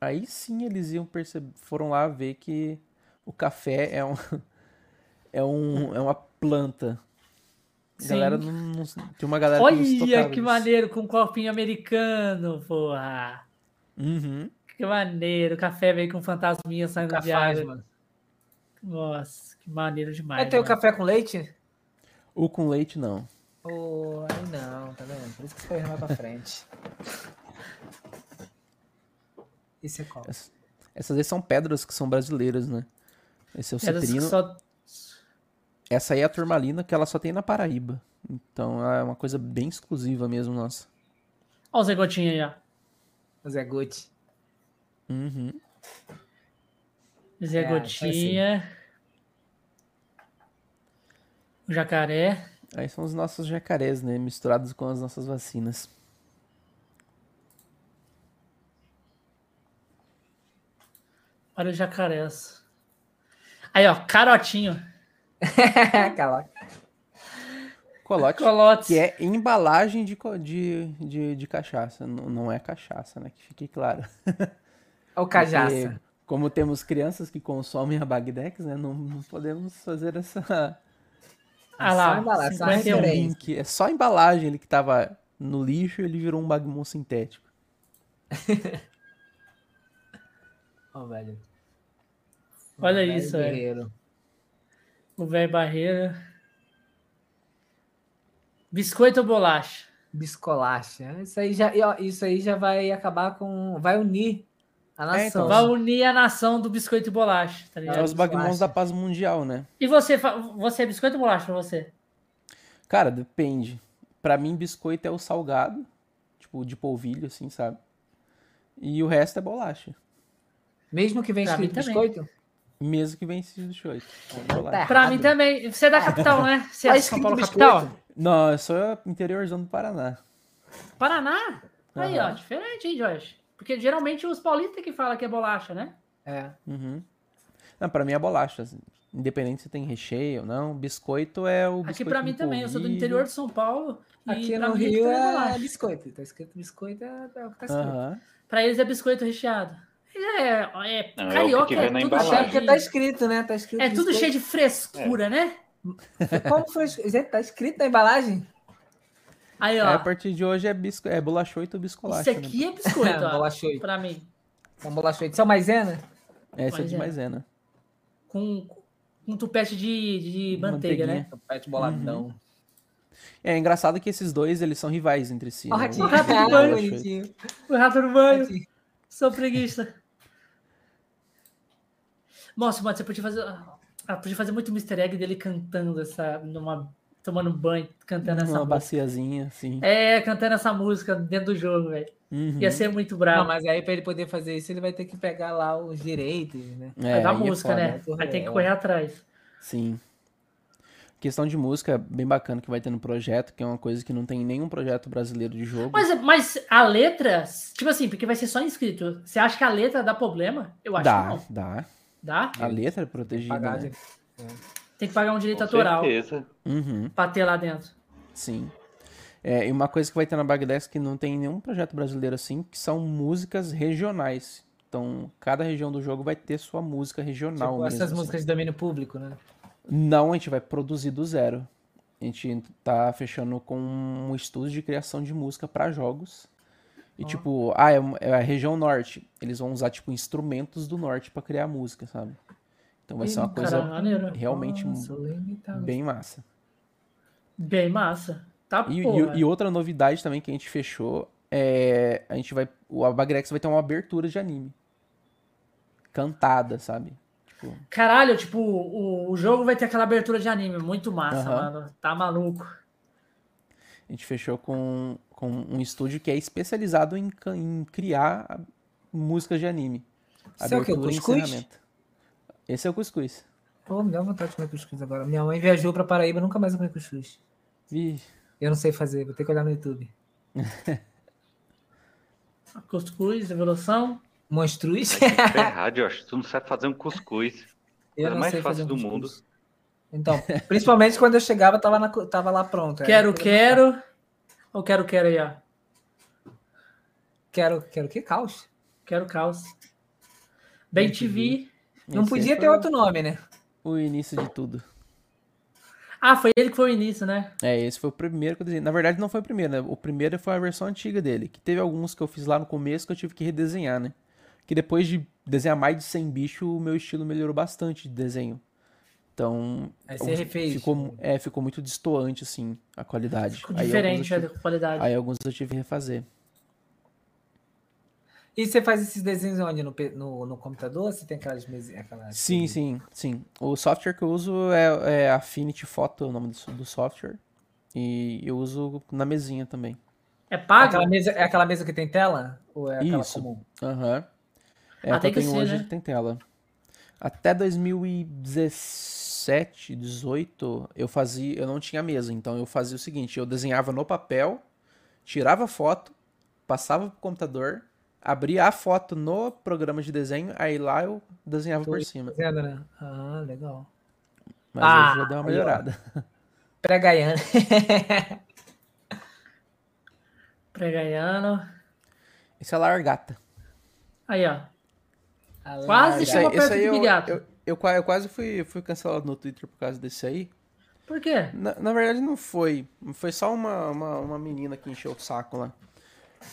Aí sim eles iam perceber, foram lá ver que o café é um é um é uma planta. A Sim. galera não, não- tem uma galera que não se Olha que disso. maneiro com um copinho americano, porra. Uhum. Que maneiro. Café veio com fantasminha saindo de água. mano. Nossa, que maneiro demais. É ter o mano. café com leite? O com leite não. Oh, aí não, tá vendo? Por isso que você vai mais pra frente. Esse é qual? Ess- Essas aí são pedras que são brasileiras, né? Esse é o Pedras citrino. só- Essa aí é a turmalina que ela só tem na Paraíba. Então é uma coisa bem exclusiva mesmo, nossa. Olha o Zé Gotinha aí, ó. O Zé. Uhum. Zé É, Gotinha. O jacaré. Aí são os nossos jacarés, né? Misturados com as nossas vacinas. Olha os jacarés. Aí, ó, carotinho. Cala. Colote, Colotes. que é embalagem de, de, de, de cachaça. N- Não é cachaça, né? Que fique claro. É o cajaça. Porque, como temos crianças que consomem a Bagdex, né? Não, não podemos fazer essa. Ah Só lá, embalar, só 51. esse é. É só a embalagem ele que tava no lixo ele virou um Bagmon sintético. Ó, velho. Olha Velho isso, velho. O velho barreira. Biscoito ou bolacha? Biscolacha. Isso aí já, isso aí já vai acabar com. Vai unir a nação. É, então. Vai unir a nação do biscoito e bolacha, tá É, ligado? os Bagmons da paz mundial, né? E você, você é biscoito ou bolacha pra você? Cara, depende. Pra mim, biscoito é o salgado, tipo, de polvilho, assim, sabe? E o resto é bolacha. Mesmo que mim escrito também. biscoito? Mesmo que vem esse biscoito. É. Tá Pra mim também. Você é da capital, né? Você é Tá de São escrito Paulo, biscoito. capital? Não, eu sou interiorzão do Paraná. Paraná? Aí, ó, Aham. diferente, hein, Josh? Porque geralmente os paulistas que falam que é bolacha, né? É. Uhum. Não, pra mim é bolacha. assim. Independente se tem recheio ou não. Biscoito é o biscoito Aqui pra mim também. Eu sou do interior de São Paulo. E Aqui no Rio é bolacha. biscoito. Tá escrito biscoito, é, é o que tá escrito. Aham. Pra eles é biscoito recheado. É, é, Não, é o que carioca é na tudo. É cheio de... tá escrito, né? Tá escrito É tudo biscoito. cheio de frescura, né? Como foi? Gente, tá escrito na embalagem? Aí, Aí, ó. a partir de hoje é, bisco... é bolachoito ou biscolacha. Isso aqui é biscoito, ó. Bolachoito. Pra mim. São bolachoito. São maisena? Né? Essa é de Maisena. Com, com um tupete de, de manteiga, né? Pet boladão. É engraçado que esses dois, eles são rivais entre si. Ó, o né? ratinho. rato do banho. bonitinho. O rato no banho. Sou preguiça. Nossa, mano, você podia fazer. Ah, podia fazer muito Mr. Egg dele cantando essa. Numa, tomando banho, cantando essa Uma música. baciazinha, assim. É, cantando essa música dentro do jogo, velho. Uhum. Ia ser muito Não, bravo. mas aí pra ele poder fazer isso, ele vai ter que pegar lá os direitos, né? É, da é música, foda. né? Aí tem que correr atrás. Sim. Questão de música bem bacana que vai ter no projeto, que é uma coisa que não tem em nenhum projeto brasileiro de jogo. Mas, mas a letra, tipo assim, porque vai ser só inscrito. Você acha que a letra dá problema? Eu acho que dá, não. dá. Dá? A letra é protegida, né? de- Tem que pagar um direito Com autoral certeza. Uhum, pra ter lá dentro. sim. É, e uma coisa que vai ter na Bagdex que não tem em nenhum projeto brasileiro assim, que são músicas regionais. Então, cada região do jogo vai ter sua música regional Tipo, mesmo. essas assim. músicas de domínio público, né? Não, a gente vai produzir do zero. A gente tá fechando com um estúdio de criação de música para jogos. E tipo, ah, é, é a região norte. Eles vão usar tipo instrumentos do norte para criar música, sabe? Então vai ser uma coisa Caralho, realmente Nossa, limitado. bem massa. Bem massa. Tá, E, porra. e- e outra novidade também que a gente fechou é a gente vai o Abagrex vai ter uma abertura de anime cantada, sabe? Tipo, Caralho, tipo, o, o jogo vai ter aquela abertura de anime. Muito massa, Aham. mano. Tá maluco. A gente fechou com, com um estúdio que é especializado em, em criar músicas de anime. É o quê? Abertura e Cuscuz? encerramento. Esse é o cuscuz. Pô, me dá vontade de comer cuscuz agora. Minha mãe viajou pra Paraíba, nunca mais eu comi cuscuz. Ih, Eu não sei fazer, vou ter que olhar no YouTube. Cuscuz, evolução. Monstruz? Errado, Josh. Tu não sabe fazer um cuscuz. Eu não mais sei fácil fazer do cuscuz. mundo. Então, principalmente quando eu chegava, tava, na tava lá pronto. Aí Quero, eu quero. Ou quero, quero aí, ó. Quero, quero que caos. Quero caos. Bem Bem TV. Não esse podia aí ter outro nome, né? O início de tudo. Ah, foi ele que foi o início, né? É, esse foi o primeiro que eu desenhei. Na verdade, não foi o primeiro, né? O primeiro foi a versão antiga dele. Que teve alguns que eu fiz lá no começo que eu tive que redesenhar, né? Que depois de desenhar mais de 100 bichos, o meu estilo melhorou bastante de desenho. Então, Aí você refez. ficou, é, ficou muito distoante, assim, a qualidade. Ficou Aí diferente alguns a eu tive- qualidade. Aí alguns eu tive que refazer. E você faz esses desenhos onde? No, no, no computador? Você tem aquelas mesinhas? Aquelas... Sim, sim, sim. O software que eu uso é, é Affinity Photo, é o nome do, do software. E eu uso na mesinha também. É pago? Aquela mesa, é aquela mesa que tem tela? Ou é aquela Isso. comum? Aham. É Ah, a que tem eu que tenho ser, hoje né? tem tela. Até 2017, 18, eu fazia, eu não tinha mesa, então eu fazia o seguinte, eu desenhava no papel, tirava foto, passava pro computador, abria a foto no programa de desenho, aí lá eu desenhava por Tô cima. Fazendo, né? Ah, legal. Mas Ah, hoje já deu uma aí, melhorada. Pré-Gaiana. Pregaiano. Esse é largata. Aí, ó. A Quase chegou aí, perto aí de eu, Bigato. eu, eu, qua- eu quase fui, fui cancelado no Twitter por causa desse aí. Por quê? Na, na verdade não foi. Foi só uma, uma, uma menina que encheu o saco lá.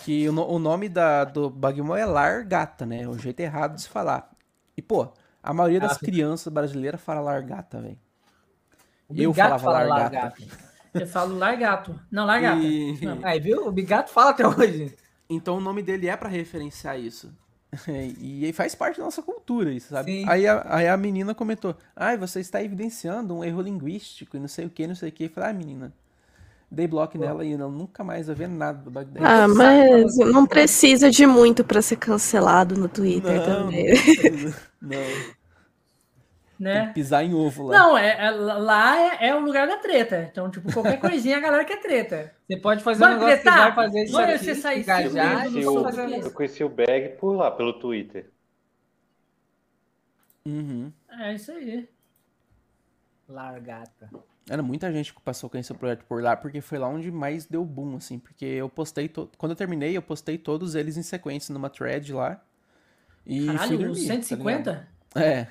Que o, o nome da, do Bagmon é largata, né? É o jeito errado de se falar. E, pô, a maioria das Ah, crianças brasileiras fala largata, velho. Eu falava fala largata. largata. Eu falo largato. Não, largata. E- Não. Aí, viu? O Bigato fala até hoje. Então o nome dele é pra referenciar isso. E faz parte da nossa cultura isso, sabe? Sim. Aí a, aí a menina comentou, ai, você está evidenciando um erro linguístico e não sei o que, não sei o que. Eu falei, ah, menina, dei bloco nela e ela nunca mais vai ver nada do Bagdad. Ah, mas não precisa de muito pra ser cancelado no Twitter Não, também. não, tem Né? que pisar em ovo lá. Não, é, é- lá é, é o lugar da treta. Então, tipo, qualquer coisinha a galera quer treta. Você pode fazer um Vamos negócio que vai fazer isso Olha, você sai engajar, e um sobre eu conheci o Bag por lá, pelo Twitter. Uhum. É isso aí. Largata. Era muita gente que passou a conhecer o projeto por lá, porque foi lá onde mais deu boom, assim. Porque eu postei, to... quando eu terminei, eu postei todos eles em sequência numa thread lá. E Caralho, dormir, os tá 150? ligado? É.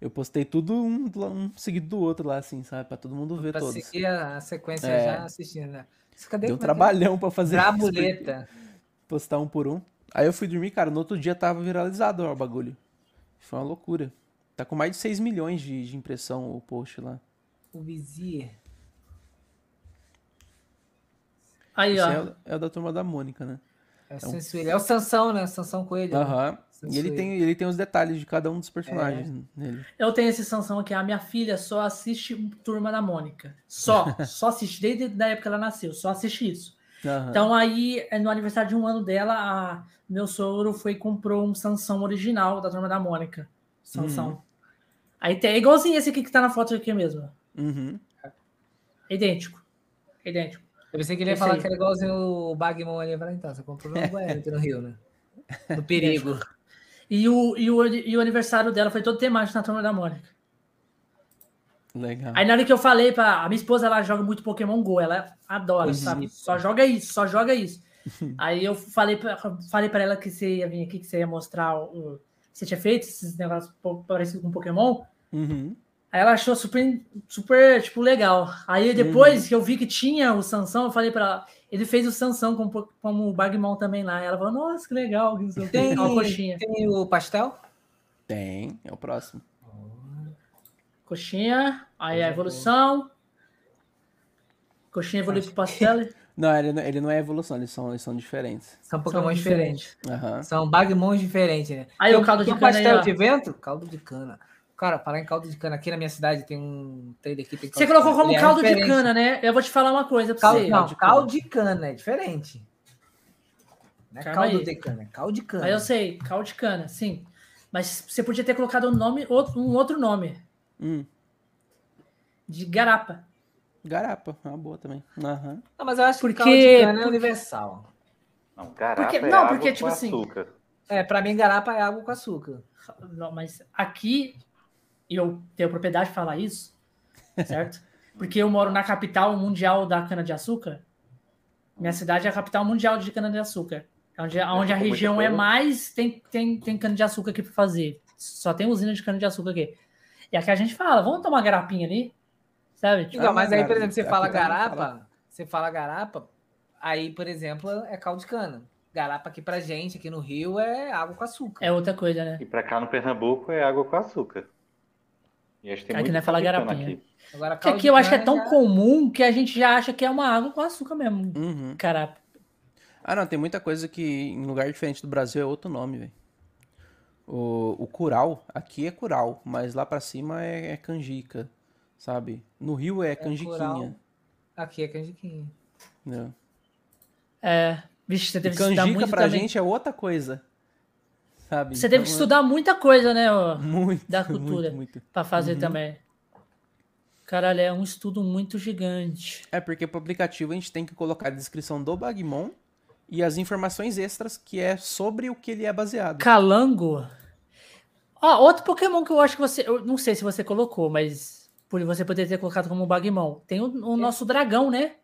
Eu postei tudo um, um seguido do outro lá, assim, sabe? Pra todo mundo ver Pra todos. seguir a sequência É. já assistindo, né? Isso, Cadê Deu um é trabalhão pra fazer isso, Brabuleta. postar um por um. Aí eu fui dormir, cara, no outro dia tava viralizado ó, o bagulho. Foi uma loucura. Tá com mais de 6 milhões de, de impressão o post lá. O Vizier. Aí, Esse ó. é, o- é da turma da Mônica, né? É o Sensuílio. É o Sansão, né? Sansão Coelho. né? Aham. E ele tem, ele tem os detalhes de cada um dos É. personagens nele. Eu tenho esse Sansão aqui. A minha filha só assiste Turma da Mônica. Só. só assiste. Desde a época que ela nasceu. Só assiste isso. Então aí, é, no aniversário de um ano dela, a- meu sogro foi e comprou um Sansão original da Turma da Mônica. Sansão. Uhum. Aí tem, é igualzinho esse aqui que tá na foto aqui mesmo. Uhum. É idêntico. É idêntico. Eu pensei que ele ia Esse falar aí. que era igualzinho o Bagmon ali. Eu falei, então, você comprou no Goiânia, no Rio, né? No perigo. E o, e, o, e o aniversário dela foi todo temático na Turma da Mônica. Legal. Aí na hora que eu falei pra. A minha esposa, ela joga muito Pokémon GO, ela adora, Uhum. sabe? Só joga isso, só joga isso. Aí eu falei pra, falei pra ela que você ia vir aqui, que você ia mostrar o. o- que você tinha feito esses negócios parecidos com Pokémon. Uhum. Aí ela achou super, super, tipo, legal. Aí depois que eu vi que tinha o Sansão, eu falei pra ela, ele fez o Sansão como, como o Bagmon também lá. Ela falou, nossa, que legal. Tem, Uma coxinha. tem o pastel? Tem, é o próximo. Coxinha, aí a Coisa evolução. Coxinha evoluiu pro pastel. Não, ele, não- ele não é evolução, eles são, eles são diferentes. São Pokémon São diferentes. Aham. São Bagmons diferentes, né? Aí Tem o caldo de cana pastel aí, de vento? Caldo de cana. Cara, falar em caldo de cana, aqui na minha cidade tem um trailer aqui. Tem Você caldo de colocou como é caldo de diferente. cana, né? Eu vou te falar uma coisa pra Caldo, você. não, de caldo de cana, é diferente. Não é Calma caldo aí. de cana, é caldo de cana. Mas eu sei, caldo de cana, sim. Mas você podia ter colocado um nome, outro- um outro nome, Hum. de garapa. Garapa, é uma boa também. Aham. Não, mas eu acho Porque- que caldo de cana é universal. Não, garapa Porque- é não, água porque, com tipo assim, açúcar. É, pra mim garapa é água com açúcar. Não, mas aqui eu tenho propriedade de falar isso, certo? Porque eu moro na capital mundial da cana-de-açúcar. Minha cidade é a capital mundial de cana-de-açúcar. Onde, onde a região é mais. Tem, tem, tem cana-de-açúcar aqui para fazer. Só tem usina de cana-de-açúcar aqui. E aqui a gente fala, vamos tomar uma garapinha ali? Sabe? Tipo, Igual, mas aí, por exemplo, você fala também garapa, fala. você fala garapa, aí, por exemplo, é caldo de cana. Garapa aqui pra gente, aqui no Rio, é água com açúcar. é outra coisa, né? E pra cá no Pernambuco é água com açúcar. E a gente tem Aqui muito não é falar garapinha. aqui. Agora, Que aqui eu acho que é tão já- comum que a gente já acha que é uma água com açúcar mesmo. Uhum. Cara, Ah, não, tem muita coisa que em lugar diferente do Brasil é outro nome, velho. O, o curau, aqui é curau, mas lá pra cima é, é canjica, sabe? No Rio é canjiquinha. curau. Aqui é canjiquinha. né? é. Vixe, você E teve que estudar canjica pra também. gente é outra coisa, sabe? Você teve que Então, estudar muita coisa, né? ó, é Muito, da cultura. muito, muito. Pra fazer Uhum. também. Caralho, é um estudo muito gigante. É porque pro aplicativo a gente tem que colocar a descrição do Bagmon e as informações extras que é sobre o que ele é baseado. Calango. Ó, outro Pokémon que eu acho que você. Eu não sei se você colocou, mas por você poder ter colocado como Bagmon. Tem o, o nosso dragão, né?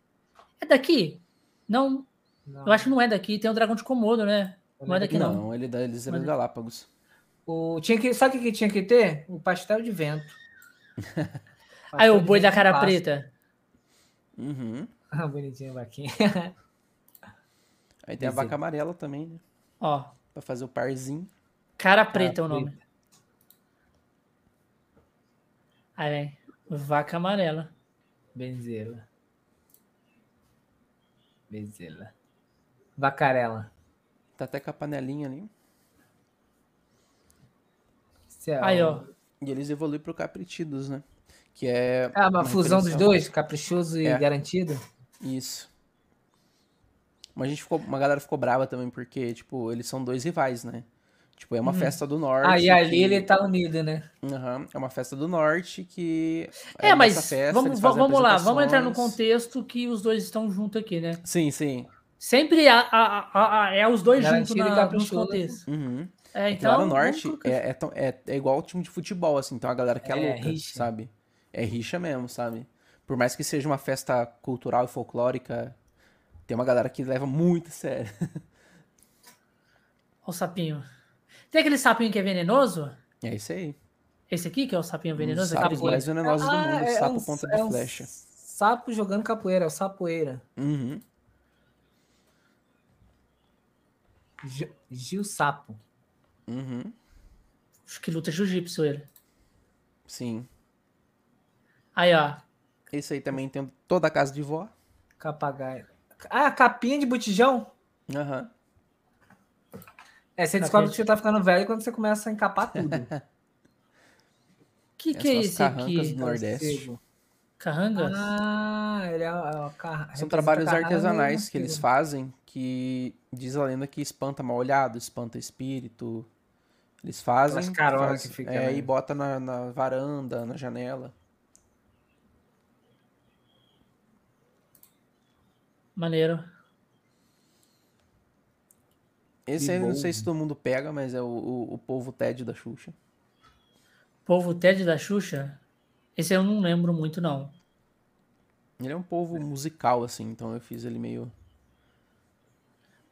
É daqui? Não, Não, eu acho que não é daqui. Tem o dragão de Komodo, né? Não daqui, não. não, ele da eles é das Mas- Galápagos. O, tinha que, sabe o que tinha que ter? O pastel de vento. Aí o boi da cara clássico. preta. Uhum. Ah, bonitinho, vaquinha. Aí tem a vaca amarela também, né? Ó, Pra fazer o parzinho. cara preta é o preta. nome. Aí vem. Vaca amarela. Benzela. Benzela. Vacarela. Tá até com a panelinha ali. É Aí, ó. E eles evoluem pro Capritidos, né? Que é. Ah, uma uma fusão dos dois, caprichoso e É. garantido. Isso. Mas a gente ficou, uma galera ficou brava também, porque, tipo, eles são dois rivais, né? Tipo, é uma festa do norte. Ah, e ali que- ele tá unido, né? Aham, é uma festa do norte que. É, nessa mas festa vamos, vamos lá, vamos entrar no contexto que os dois estão juntos aqui, né? Sim, sim. Sempre a- a- a- a- é os dois juntos na, nos contextos. Uhum. É, Porque lá então, no vamos norte é, é, é- é igual o time de futebol, assim, então a galera que é, É, louca, rixa. sabe? É rixa mesmo, sabe? Por mais que seja uma festa cultural e folclórica, tem uma galera que leva muito a sério. Ó o sapinho. Tem aquele sapinho que é venenoso? É isso aí. Esse aqui, que é o sapinho Um venenoso? sapo aquele- mais venenoso do Ah, mundo, é sapo um- ponta é de um flecha. Sapo jogando capoeira, é o sapoeira. Uhum. Gil, Gil Sapo. Uhum. Acho que luta jiu-jitsu ele. Sim. Aí, ó. Esse aí também tem toda a casa de vó. Capagaio. Ah, capinha de botijão? Aham. É, você descobre que você tá ficando velho quando você começa a encapar tudo. que É que é as esse aqui? do Nordeste. Cego. Carranga? Ah, ele é, é o car... São trabalhos artesanais que eles fazem que diz a lenda que espanta mal olhado, espanta espírito. Eles fazem carolas que fica, é, né? e bota na, na varanda, na janela. Maneiro. Esse aí eu não sei se todo mundo pega, mas é o, o, o povo Ted da Xuxa. Povo Ted da Xuxa? Esse eu não lembro muito, não. Ele é um povo musical, assim, então eu fiz ele meio.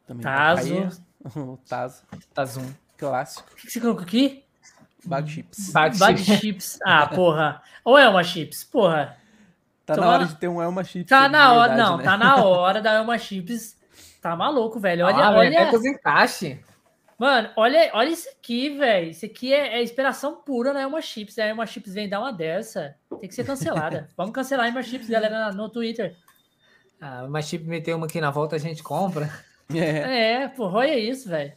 Também Tazo. Bahia. o Tazo. Tá zoom. Clássico. O que que você colocou aqui? Bag Chips. Bag Bag chips. Chips. Ah, porra. Ou é uma Chips? Porra. Tá Toma- na hora de ter um Elma Chips. Tá na hora. verdade, Não, né? tá na hora da Elma Chips. Tá maluco, velho. Olha, ah, olha. Até os encaixes. Mano, olha, olha isso aqui, velho. Isso aqui é, é inspiração pura na Elma Chips. A Elma Chips vem dar uma dessa. Tem que ser cancelada. Vamos cancelar a Elma Chips, galera, no Twitter. Ah, mas tipo, meter uma aqui na volta a gente compra. É. É, porra, olha isso, velho.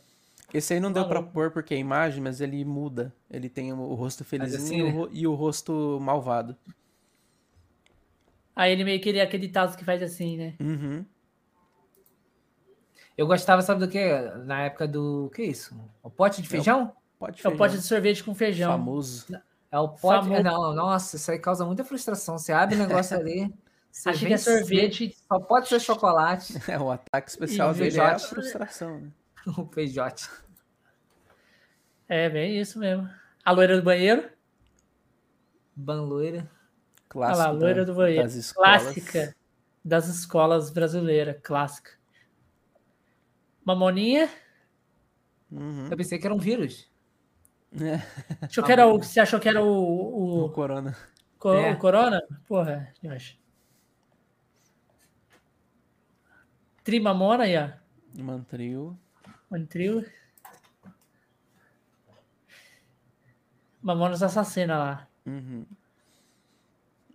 Esse aí não deu pra pôr porque é imagem, mas ele muda. Ele tem o, o rosto felizinho assim, e, o, né? e o rosto malvado. Aí ele meio queria aquele tazo que faz assim, né? Uhum. Eu gostava, sabe do que? Na época do. que é isso? O pote de feijão? Pode É o feijão. pote de sorvete com feijão. famoso. É o pote. Famoso. é, Não, nossa, isso aí causa muita frustração. Você abre o negócio ali. Vem que é sorvete. Só pode ser chocolate. É, o ataque especial E dele é a frustração, né? o feijote. É, bem isso mesmo. A loira do banheiro. Ban loira. Olha Clássico lá, a loira da- do banheiro. das escolas. Clássica das escolas brasileiras. Clássica. Mamoninha. Uhum. Eu pensei que era um vírus. É, Achou que era o, você achou que era o, o o, Corona. co- É. o Corona? Porra, eu acho. Trimamona aí, ó. Mantrio. Mantril. Mamonas Assassina lá. Uhum.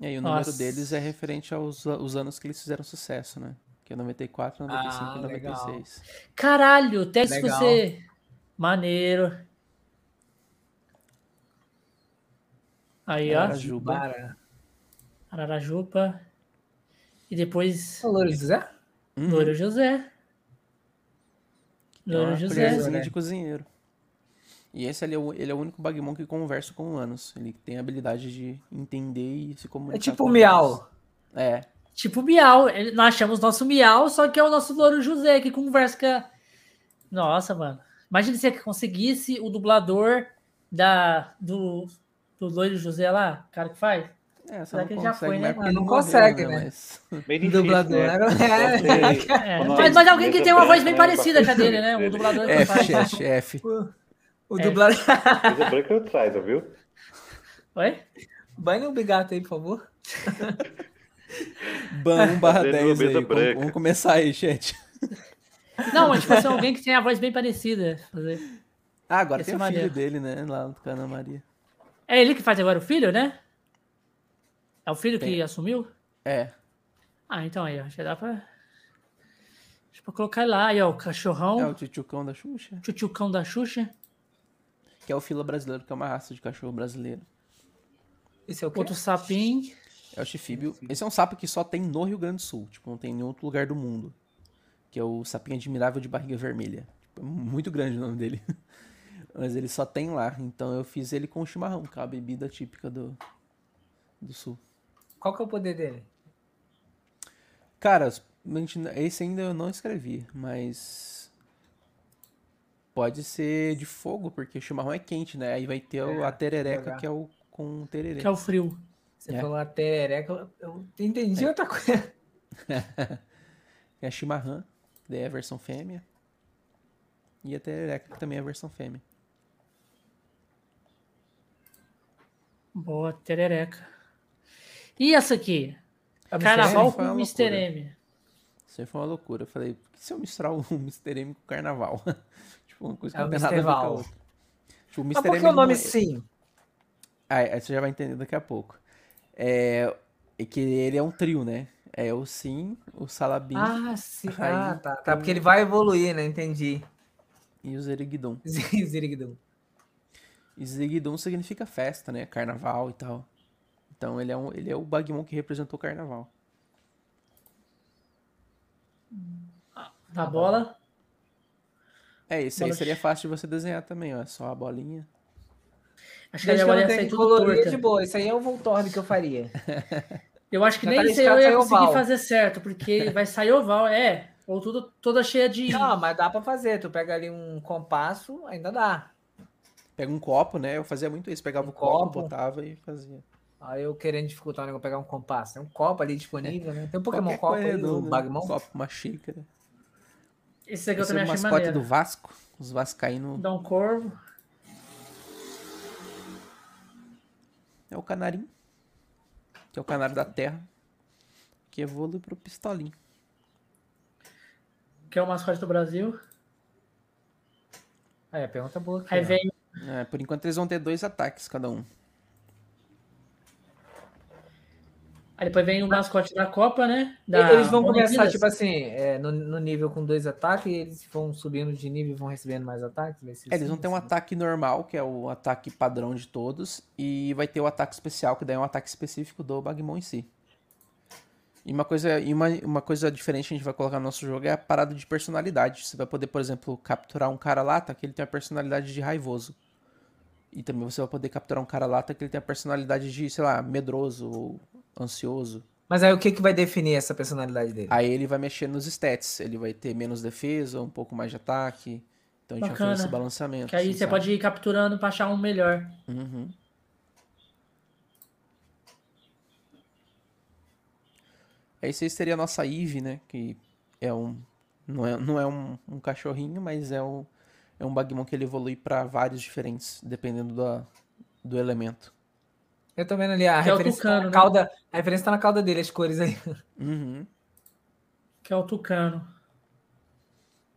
E aí o número Nossa. deles é referente aos os anos que eles fizeram sucesso, né? Que é 94, 95 Ah, e legal. 96. Caralho, até se Legal. você. Maneiro. Aí, ó. Para. Ararajupa. E depois. O Louro José? Uhum. Louro José. É Louro José. colherzinha né? de cozinheiro. E esse ali é o, ele é o único Bagmon que conversa com humanos. Ele tem a habilidade de entender e se comunicar. É tipo com o. Miau. É. Tipo Miau. Ele- Nós achamos nosso Miau, só que é o nosso Louro José que conversa com. a- Nossa, mano. Imagina se você conseguisse o dublador da, do, do Loiro José lá, o cara que faz. É, não que ele já foi, né? mas é não morreu, consegue, né? Mas... Meio difícil, Dublador, né? né? Só É, quando mas, mas alguém que tem uma voz bem né, parecida com a dele, né? O dublador que F, faz. chat, F. O É. dublador. Mesa branca eu traio, viu? Oi? Banhe o bigato aí, por favor. Ban 1 barra Fazendo 10 aí. branca. vamos começar aí, chat. Não, mas tipo assim, alguém que tem a voz bem parecida. Fazer. Ah, agora Esse tem é o filho dele, né? Lá no Cana Maria. É ele que faz agora o filho, né? É o filho que Tem. assumiu? É. Ah, então aí, ó. Já dá pra. Deixa eu colocar lá. Aí, ó, o É cachorrão, o tchutchucão da Xuxa. tchutchucão da Xuxa. Que é o fila brasileiro, que é uma raça de cachorro brasileiro. Esse é o quê? Outro sapinho. É o chifíbio. Esse é um sapo que só tem no Rio Grande do Sul. Tipo, não tem em nenhum outro lugar do mundo. Que é o sapinho admirável de barriga vermelha. Tipo, é muito grande o nome dele. Mas ele só tem lá. Então eu fiz ele com chimarrão, que é a bebida típica do, do sul. Qual que é o poder dele? Cara, esse ainda eu não escrevi, mas. Pode ser de fogo, porque o chimarrão é quente, né? Aí vai ter o- É, a terereca, que é o com tererê. Que é o frio. Você É. falou a terereca, eu, entendi outra coisa. É a chimarrã, que daí é a versão fêmea. E a terereca, que também é a versão fêmea. Boa, terereca. E essa aqui? É o Mr. Carnaval com uma Mr. M. Isso aí foi uma loucura. Eu falei, por que se eu misturar o Mr. M com o carnaval? tipo, uma coisa que É não o tem nada a ver com a outra. Tipo, o Mas Mr. por M que o nome é- sim? Ah, aí você já vai entender daqui a pouco. É, é que ele é um trio, né? É o Sim, o Salabim. Ah, sim. Aí Ah, tá, tá. Porque ele vai evoluir, né? Entendi. e o Zerigdon. Ziriguidum. E Zerigdon significa festa, né? Carnaval e tal. Então ele é, um, ele é o Bagmon que representou o carnaval. Da bola. É, esse aí seria fácil de você desenhar também, ó. É só a bolinha. Acho que a minha sair que tudo colorir torta. de boa. Isso aí é o Voltorb que eu faria. Eu acho que Já nem tá isso aí eu ia conseguir oval. fazer certo, porque vai sair oval, é. Ou tudo, toda cheia de. Não, mas dá pra fazer. Tu pega ali um compasso, ainda dá. Pega um copo, né? Eu fazia muito isso. Pegava Um o copo, copo. botava e fazia. Aí eu querendo dificultar o negócio, pegar um compasso. Tem um copo ali disponível, né? Tem um Pokémon Qualquer copo aí, do né? Bagmon. Um copo, uma xícara. Esse aqui eu Esse é também o achei mascote maneiro. do Vasco. Os vascaínos. Dá um corvo. É o canarinho. Que é o canário da terra. Que evolui pro pistolinho. Que é o mascote do Brasil. Aí, a pergunta boa. Aqui, Aí vem. É, por enquanto eles vão ter dois ataques cada um. Aí depois vem o mascote da Copa, né? Da Eles vão começar, tipo assim, é, no, no nível com dois ataques, e eles vão subindo de nível e vão recebendo mais ataques. vai ser É, eles vão ter um assim. ataque normal, que é o ataque padrão de todos, e vai ter o ataque especial, que daí é um ataque específico do Bagmon em si. E uma coisa, e uma, uma coisa diferente que a gente vai colocar no nosso jogo é a parada de personalidade. Você vai poder, por exemplo, capturar um cara lata que ele tem a personalidade de raivoso. E também você vai poder capturar um cara lata que ele tem a personalidade de, sei lá, medroso ou ansioso. Mas aí o que, que vai definir essa personalidade dele? Aí ele vai mexer nos stats. Ele vai ter menos defesa, um pouco mais de ataque. Então a gente vai fazer esse balanceamento. Que aí assim, você sabe? pode ir capturando pra achar um melhor. Uhum. Aí seria a nossa Eve, né? Que é um. Não é, não é um, um cachorrinho, mas é um, é um Bagmon que ele evolui pra vários diferentes, dependendo da, do elemento. Eu tô vendo ali a Que é referência, tucano, tá na né? cauda, a referência tá na cauda dele, as cores aí. Uhum. Que é o Tucano.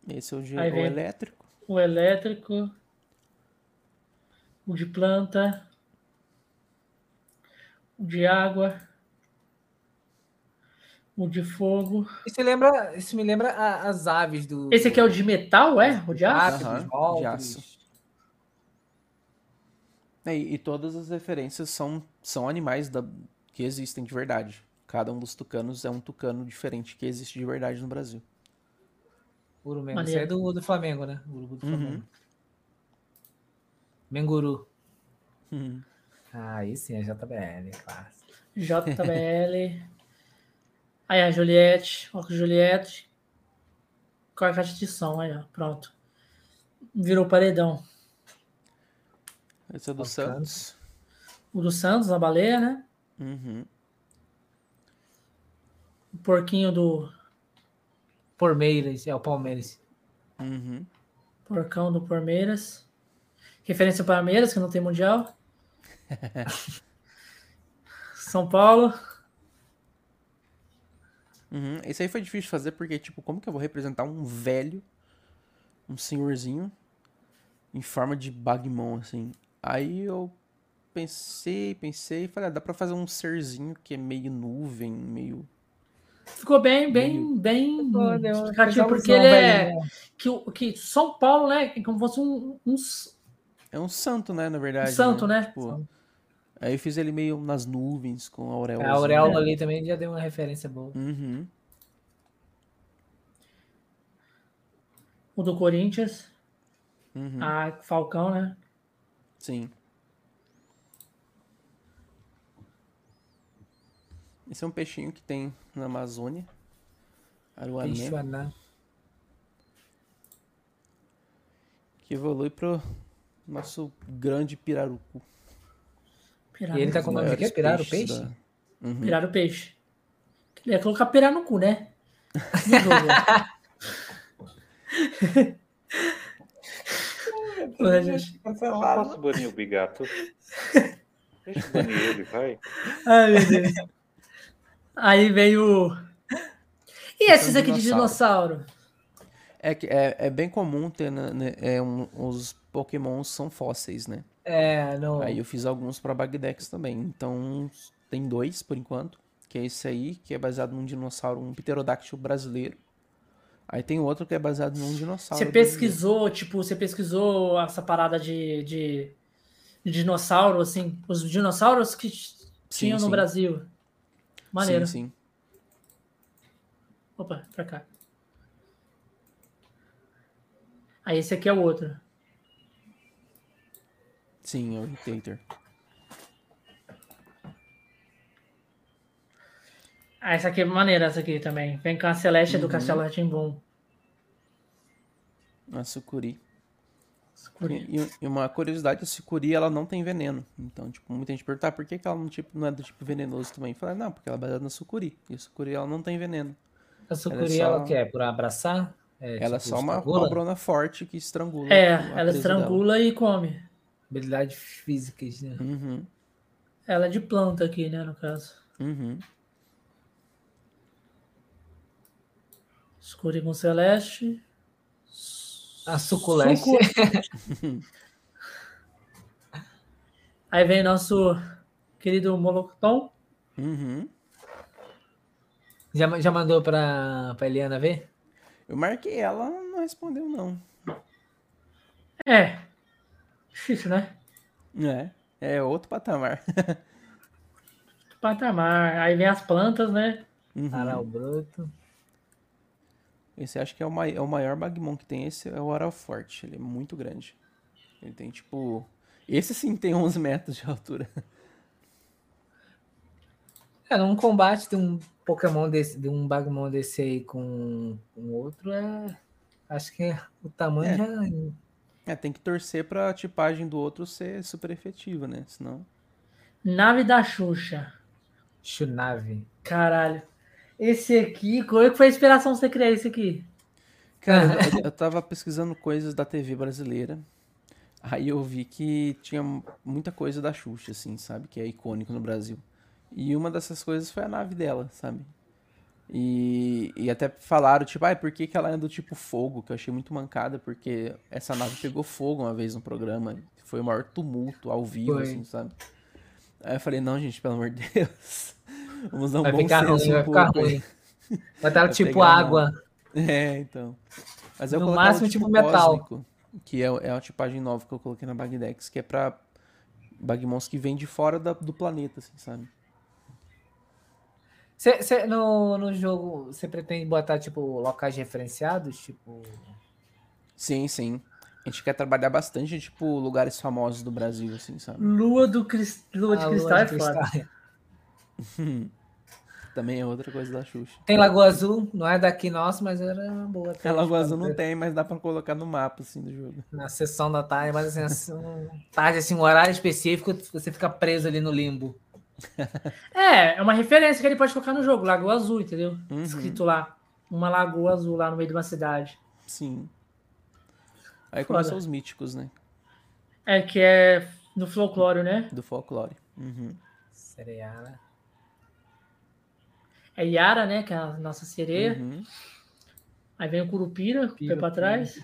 Esse é o, de, o elétrico. O elétrico. O de planta. O de água. O de fogo. Isso me lembra, isso me lembra a- as aves do. Esse aqui é o de metal, é? O de aço? Aham, de aço. É, e, e todas as referências são, são animais da, que existem de verdade. Cada um dos tucanos é um tucano diferente que existe de verdade no Brasil. Maneiro. Esse é do, do Flamengo, né? Urubu do Uhum. Flamengo. Menguru. Uhum. Ah, aí sim, é JBL, clássico. JBL. Aí a Juliette. Ó, Juliette. Com a caixa de som, aí, ó. Pronto. Virou paredão. Esse é do Bacana. Santos. O do Santos, a baleia, né? Uhum. O porquinho do. Palmeiras, é o Palmeiras. Uhum. Porcão do Palmeiras. Referência ao Palmeiras, que não tem mundial. São Paulo. Uhum. Esse aí foi difícil de fazer porque, tipo, como que eu vou representar um velho, um senhorzinho, em forma de Bagmon, assim? Aí eu pensei, pensei falei, ah, dá pra fazer um serzinho que é meio nuvem, meio. Ficou bem, bem, bem Pô, deu- explicativo, fez porque ele é. velho, né? Que, o- que São Paulo, né? é Como fosse um, um É um santo, né, na verdade. santo, né? Tipo, aí eu fiz ele meio nas nuvens, com a auréola. A auréola ali também já deu uma referência boa. Uhum. O do Corinthians. Uhum. A Falcão, né? Sim. Esse é um peixinho que tem na Amazônia. Aruané. Que evolui pro nosso grande pirarucu. Pirar E ele tá com o nome de quê? Maiores Pirar o peixes peixe? da- Uhum. Pirar o peixe. Ele ia colocar pirar no cu, né? Gente. Posso banir o bigato? Deixa eu banir ele, vai. Ai, meu Deus. Aí veio. E esses Então, aqui de dinossauro? É, que é, é bem comum ter. né, né, é um- os pokémons são fósseis, né? É, no... Aí eu fiz alguns pra Bagdex também. Então tem dois por enquanto. Que é esse aí, que é baseado num dinossauro, um pterodáctilo brasileiro. Aí tem outro que é baseado num dinossauro. Você pesquisou, tipo, você pesquisou essa parada de, de, de dinossauro, assim, os dinossauros que tinham no sim. Brasil. Maneiro. Sim, sim. Opa, pra cá. Aí esse aqui é o outro. Sim, é o Dictator. Ah, essa aqui é maneira, essa aqui também. Vem com a Celeste do Uhum. Castelo Ratimbum. A sucuri. E, e- e uma curiosidade, a sucuri ela não tem veneno. Então, tipo, muita gente pergunta, ah, por que, que ela não, tipo, não é do tipo venenoso também? Fala, não, porque ela é baseada na sucuri. E a sucuri ela não tem veneno. A sucuri, Ela é ela, só- que é por abraçar? É, ela é tipo, só uma cobrona forte que estrangula. É, ela estrangula e come. Habilidades físicas, né? dela. Uhum, Ela é de planta aqui, né, no caso. uhum. Escure com Celeste. A suculeste. Sucu- Aí vem nosso querido Molocton. Uhum. Já, já mandou pra, pra Eliana ver? Eu marquei ela, não respondeu, não. É. Difícil, né? É, é outro patamar. Patamar. Aí vem as plantas, né? Uhum. Aral Broto. Esse acho que é o, mai- é o maior Bagmon que tem. Esse é o Aral Forte. Ele é muito grande. Ele tem tipo. Esse sim tem 11 metros de altura. É, num combate de um Pokémon desse, de um Bagmon desse aí com um outro, é. Acho que é- o tamanho É. já. É, tem que torcer pra tipagem do outro ser super efetiva, né? Senão. Nave da Xuxa. Chunave. Caralho. Esse aqui, qual é que foi a inspiração você criar esse aqui? Cara, eu, tava pesquisando coisas da TV brasileira. Aí eu vi que tinha muita coisa da Xuxa, assim, sabe? Que é icônico no Brasil. E uma dessas coisas foi a nave dela, sabe? E, e até falaram, tipo, ai, por que, que ela é do tipo fogo? Que eu achei muito mancada, porque essa nave pegou fogo uma vez no programa. Foi o maior tumulto ao vivo, Foi. assim, sabe? Aí eu falei, não, gente, pelo amor de Deus. Vamos dar um Vai bom ficar senso ruim, um vai ficar ruim. Vai estar Vai tipo não. água. É, então. Mas eu No máximo, tipo metal. cósmico, que é, é a tipagem nova que eu coloquei na Bagdex, que é pra Bagmons que vem de fora da- do planeta, assim, sabe? Cê, cê- no, no jogo, você pretende botar, tipo, locais referenciados? Tipo. Sim, sim. A gente quer trabalhar bastante, tipo, lugares famosos do Brasil, assim, sabe? Lua, do cris... Lua de a lua cristal é de foda. Também é outra coisa da Xuxa. Tem Lagoa Azul, não é daqui nosso, mas era uma boa. A Lagoa Azul não tem, mas dá pra colocar no mapa, assim, do jogo. Na sessão da tarde, mas assim, assim, um- tarde, assim, um horário específico, você fica preso ali no limbo. É, é uma referência que ele pode colocar no jogo, Lagoa Azul, entendeu? Uhum. Escrito lá. Uma lagoa azul lá no meio de uma cidade. Sim. Aí Foda. começam os míticos, né? É, que é no folclore, né? Do folclore. Uhum. Cereala. É Yara, né? Que é a nossa sereia. Uhum. Aí vem o Curupira, com o pé Pira, pra trás.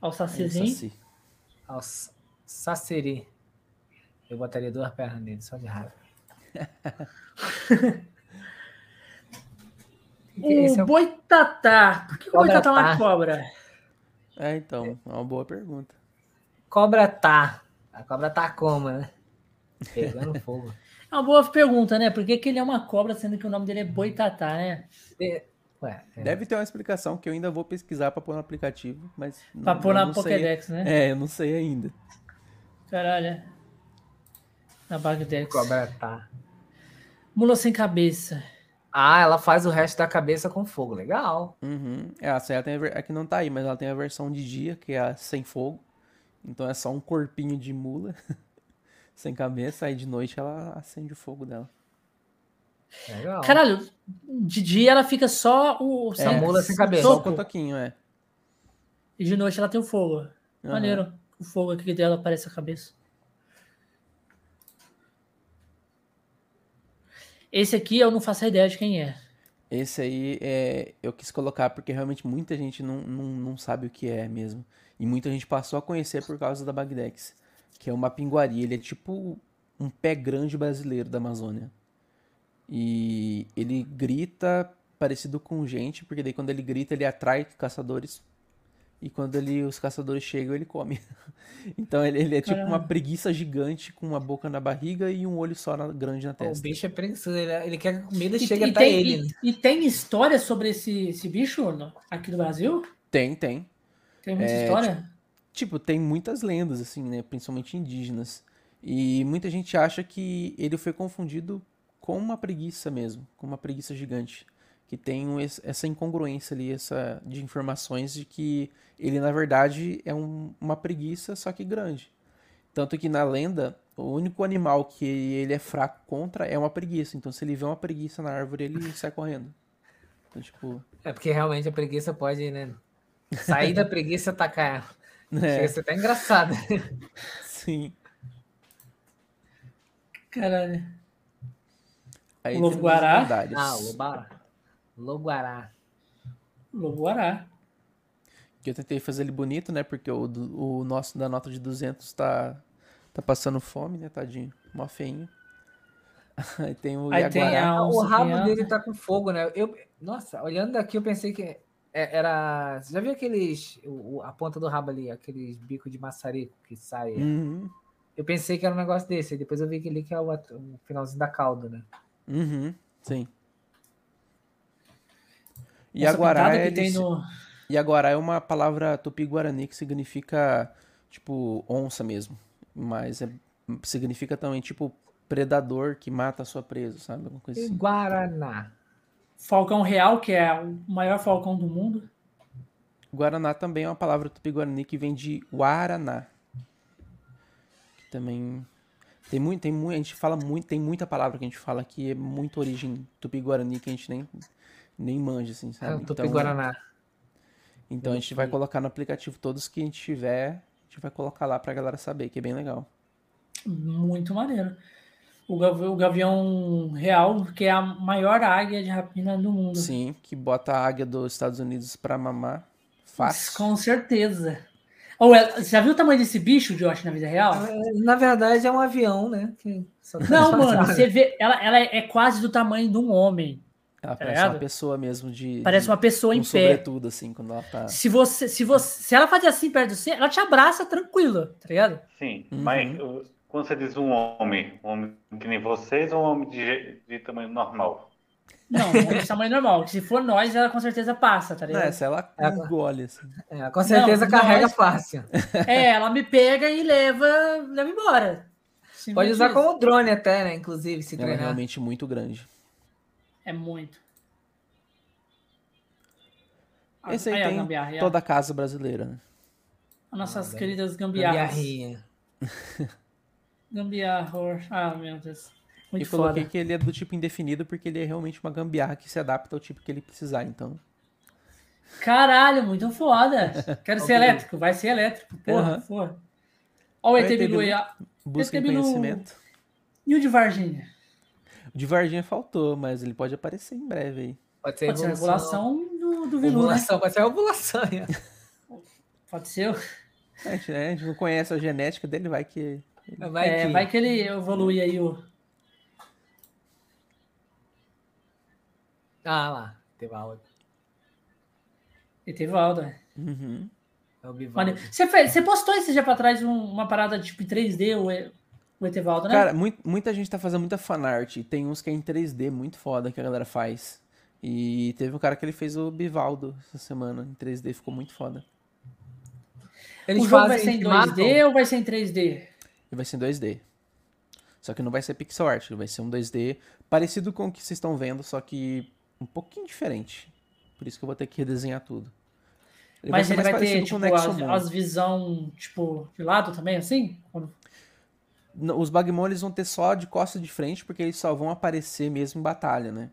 O É o Sacizinho. Saci. Ao s- Saceri. Eu botaria duas pernas nele, só de raiva. Esse é O o Boitatá. Por que, o Boitatá é uma tá. cobra? É, então, é uma boa pergunta. Cobra tá. A cobra tá como, né? Pegando fogo. É uma boa pergunta, né? Por que, que ele é uma cobra, sendo que o nome dele é Boitatá, né? E- Ué, é. Deve ter uma explicação que eu ainda vou pesquisar pra pôr no aplicativo, mas. Pra não- pôr na não sei- Pokédex, né? É, eu não sei ainda. Caralho. é. Na Bagdex. Cobra tá. Mula sem cabeça. Ah, ela faz o resto da cabeça com fogo. Legal. Uhum. É, a Serra tem a ver... Aqui não tá aí, mas ela tem a versão de dia, que é a sem fogo. Então é só um corpinho de mula, sem cabeça, aí de noite ela acende o fogo dela. Legal. Caralho, de dia ela fica só o. É, mula sem cabeça. Só o toco. cotoquinho, é. E de noite ela tem o fogo. Aham. Maneiro. O fogo aqui dela parece a cabeça. Esse aqui eu não faço a ideia de quem é. Esse aí é, eu quis colocar porque realmente muita gente não, não, não sabe o que é mesmo. E muita gente passou a conhecer por causa da Bagdex, que é uma pinguari. Ele é tipo um pé grande brasileiro da Amazônia. E ele grita parecido com gente, porque daí quando ele grita ele atrai caçadores. E quando ele, os caçadores chegam, ele come. então ele, ele é tipo uma preguiça gigante com uma boca na barriga e um olho só na- grande na O testa. bicho é preguiçoso, ele, ele quer que a comida E, chegue e até tem, ele. e- e tem história sobre esse, esse bicho no- aqui no Brasil? Tem, tem. Tem muita É, história? Tipo, tem muitas lendas, assim, né? Principalmente indígenas. E muita gente acha que ele foi confundido com uma preguiça mesmo, com uma preguiça gigante. Que tem um- essa incongruência ali, essa de informações de que ele, na verdade, é um- uma preguiça, só que grande. Tanto que na lenda, o único animal que ele é fraco contra é uma preguiça. Então, se ele vê uma preguiça na árvore, ele sai correndo. Então, tipo, É porque realmente a preguiça pode, né? Sair da preguiça e atacar ela. Chega a é, ser até engraçado. sim. Caralho. Aí O lobo temos as guará? lendárias. Ah, o Lobará. Loguará. Lobo-guará. Que eu tentei fazer ele bonito, né? Porque o, o nosso da nota de 200 tá, tá passando fome, né, tadinho? Mó feinho. Aí tem o Aí tem o rabo dele tá com fogo, né? Eu, nossa, olhando daqui, eu pensei que é- era. Você já viu aqueles. o- a ponta do rabo ali, aqueles bicos de maçarico que sai? Uhum, Eu pensei que era um negócio desse, aí depois eu vi que ali que é o, o finalzinho da cauda, né? uhum, sim. Essa Yaguará pintada é, no... Yaguará é uma palavra tupi-guarani que significa, tipo, onça mesmo. Mas é- significa também, tipo, predador que mata a sua presa, sabe? Alguma coisa E assim. Guaraná. Falcão Real, que é o maior falcão do mundo. Guaraná também é uma palavra tupi-guarani que vem de Guaraná. Que também tem muito, tem muito, a gente fala muito, tem muita palavra que a gente fala que é muito origem tupi-guarani que a gente nem nem manja assim, É sabe? o Tupi Então, então a gente vai colocar no aplicativo todos que a gente tiver, a gente vai colocar lá pra galera saber, que é bem legal. Muito maneiro. O, gav- o gavião real, que é a maior águia de rapina do mundo. Sim, que bota a águia dos Estados Unidos pra mamar. Fácil. Com certeza. Ou ela- você já viu o tamanho desse bicho, Josh, na vida real? Na verdade, é um avião, né? Não, mano, você vê, ela, ela é quase do tamanho de um homem. Ela Tá parece uma pessoa mesmo de Parece de- uma pessoa em pé. sobretudo assim, quando ela tá Se você, se você, se ela fazer assim perto de você, ela te abraça tranquilo, tá ligado? Sim, Uhum. mas quando você diz um homem, um homem que nem vocês ou um homem de, de tamanho normal? Não, é de tamanho normal. Se for nós, ela com certeza passa, tá Não, é, ligado? se ela É, engole, assim. É, com certeza Não, carrega nós- fácil. É, ela me pega e leva, leva embora. Simples Pode usar isso. como drone até, né? Inclusive, se Ela é treinar. realmente muito grande. É muito. Esse aí a tem gambiarra, toda a casa brasileira, né? as nossas Ah, queridas gambiarras. Gambiarrinha. Gambiarra. Ah, meu Deus. E Muito coloquei foda. que ele é do tipo indefinido porque ele é realmente uma gambiarra que se adapta ao tipo que ele precisar, então. Caralho, muito foda. Quero ser elétrico, vai ser elétrico. Porra, Aham. porra. Ó, o ET Bilu aí. Bilu- conhecimento. E o de Varginha? O de Varginha faltou, mas ele pode aparecer em breve aí. Pode ser Pode ser a regulação do, do Bilu, né? Ovulação, pode ser a ovulação. né? Pode ser. A gente, né, a gente não conhece a genética dele, vai que. Vai é, que... vai que ele evolui aí o. Ah lá, teve aula. Etevaldo. é. Uhum. É. Você, fez, você postou esse dia pra trás um- uma parada tipo em 3D, o, E- o Etevaldo, né? Cara, mui- muita gente tá fazendo muita fanart. Tem uns que é em 3D muito foda que a galera faz. E teve um cara que ele fez o Bivaldo essa semana em 3D, ficou muito foda. Eles o jogo vai fazem ser em de 2D matam? ou vai ser em 3D? E vai ser em 2D. Só que não vai ser pixel art, ele vai ser um 2D parecido com o que vocês estão vendo, só que um pouquinho diferente. Por isso que eu vou ter que redesenhar tudo. Ele Mas ser ele vai ter, tipo, as, as visão, tipo, de lado também, assim? Os Bagmon eles vão ter só de costa de frente, porque eles só vão aparecer mesmo em batalha, né?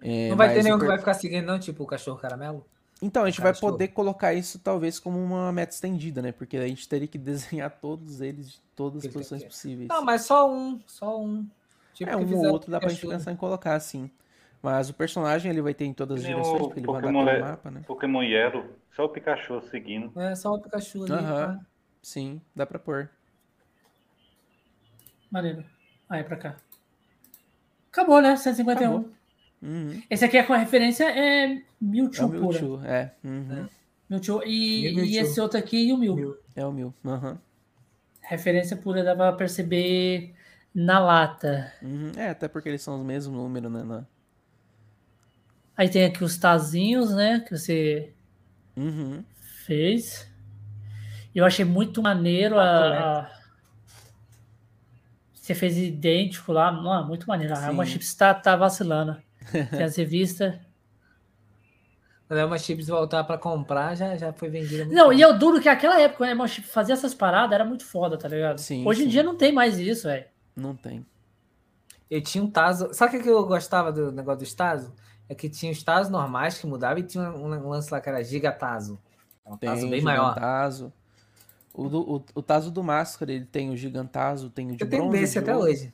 É, Não vai ter nenhum per- que vai ficar seguindo, não? Tipo o cachorro caramelo? Então, a gente vai poder colocar isso talvez como uma meta estendida, né? Porque a gente teria que desenhar todos eles de todas as posições possíveis. Não, mas só um. Só um. Tipo é, um ou outro dá pra gente pensar em colocar, assim. Mas o personagem ele vai ter em todas as Que nem direções, o porque ele vai andar Pokémon, pelo Le- mapa, né? Pokémon Yellow, só o Pikachu seguindo. É só o Pikachu ali. Aham. tá? Sim, dá pra pôr. Maneiro. Aí, pra cá. Acabou, né? 151. Acabou. Uhum. Esse aqui é com a referência é É Mewtwo o pura. Mewtwo, é. Uhum. Mewtwo. E, E Mewtwo. e esse outro aqui, Yu Mew. Mil. É o Mew. Uhum. Referência pura, dá pra perceber na lata. Uhum. É, até porque eles são os mesmos números, né? na- Aí tem aqui os tazinhos, né? Que você Uhum. fez. Eu achei muito maneiro a. a- Você fez idêntico lá, mano, muito maneiro. A. Chips tá, tá vacilando. Tem as revistas. Quando a Elma Chips voltar pra comprar, já, já foi vendida. muito Não, e eu duro que aquela época, quando a Alma Chips fazia essas paradas, era muito foda, tá ligado? Sim, Hoje em sim. dia não tem mais isso, velho. Não tem. Eu tinha um Tazo. Sabe o que eu gostava do negócio dos Tazo? É que tinha os Tazos normais que mudavam e tinha um, lance lá que era Giga Tazo. É um Tem Tazo bem maior. O, do, o, o Tazo do Máscara, ele tem o Gigantazo, tem o de Eu tenho bronze, desse de até ouro. hoje.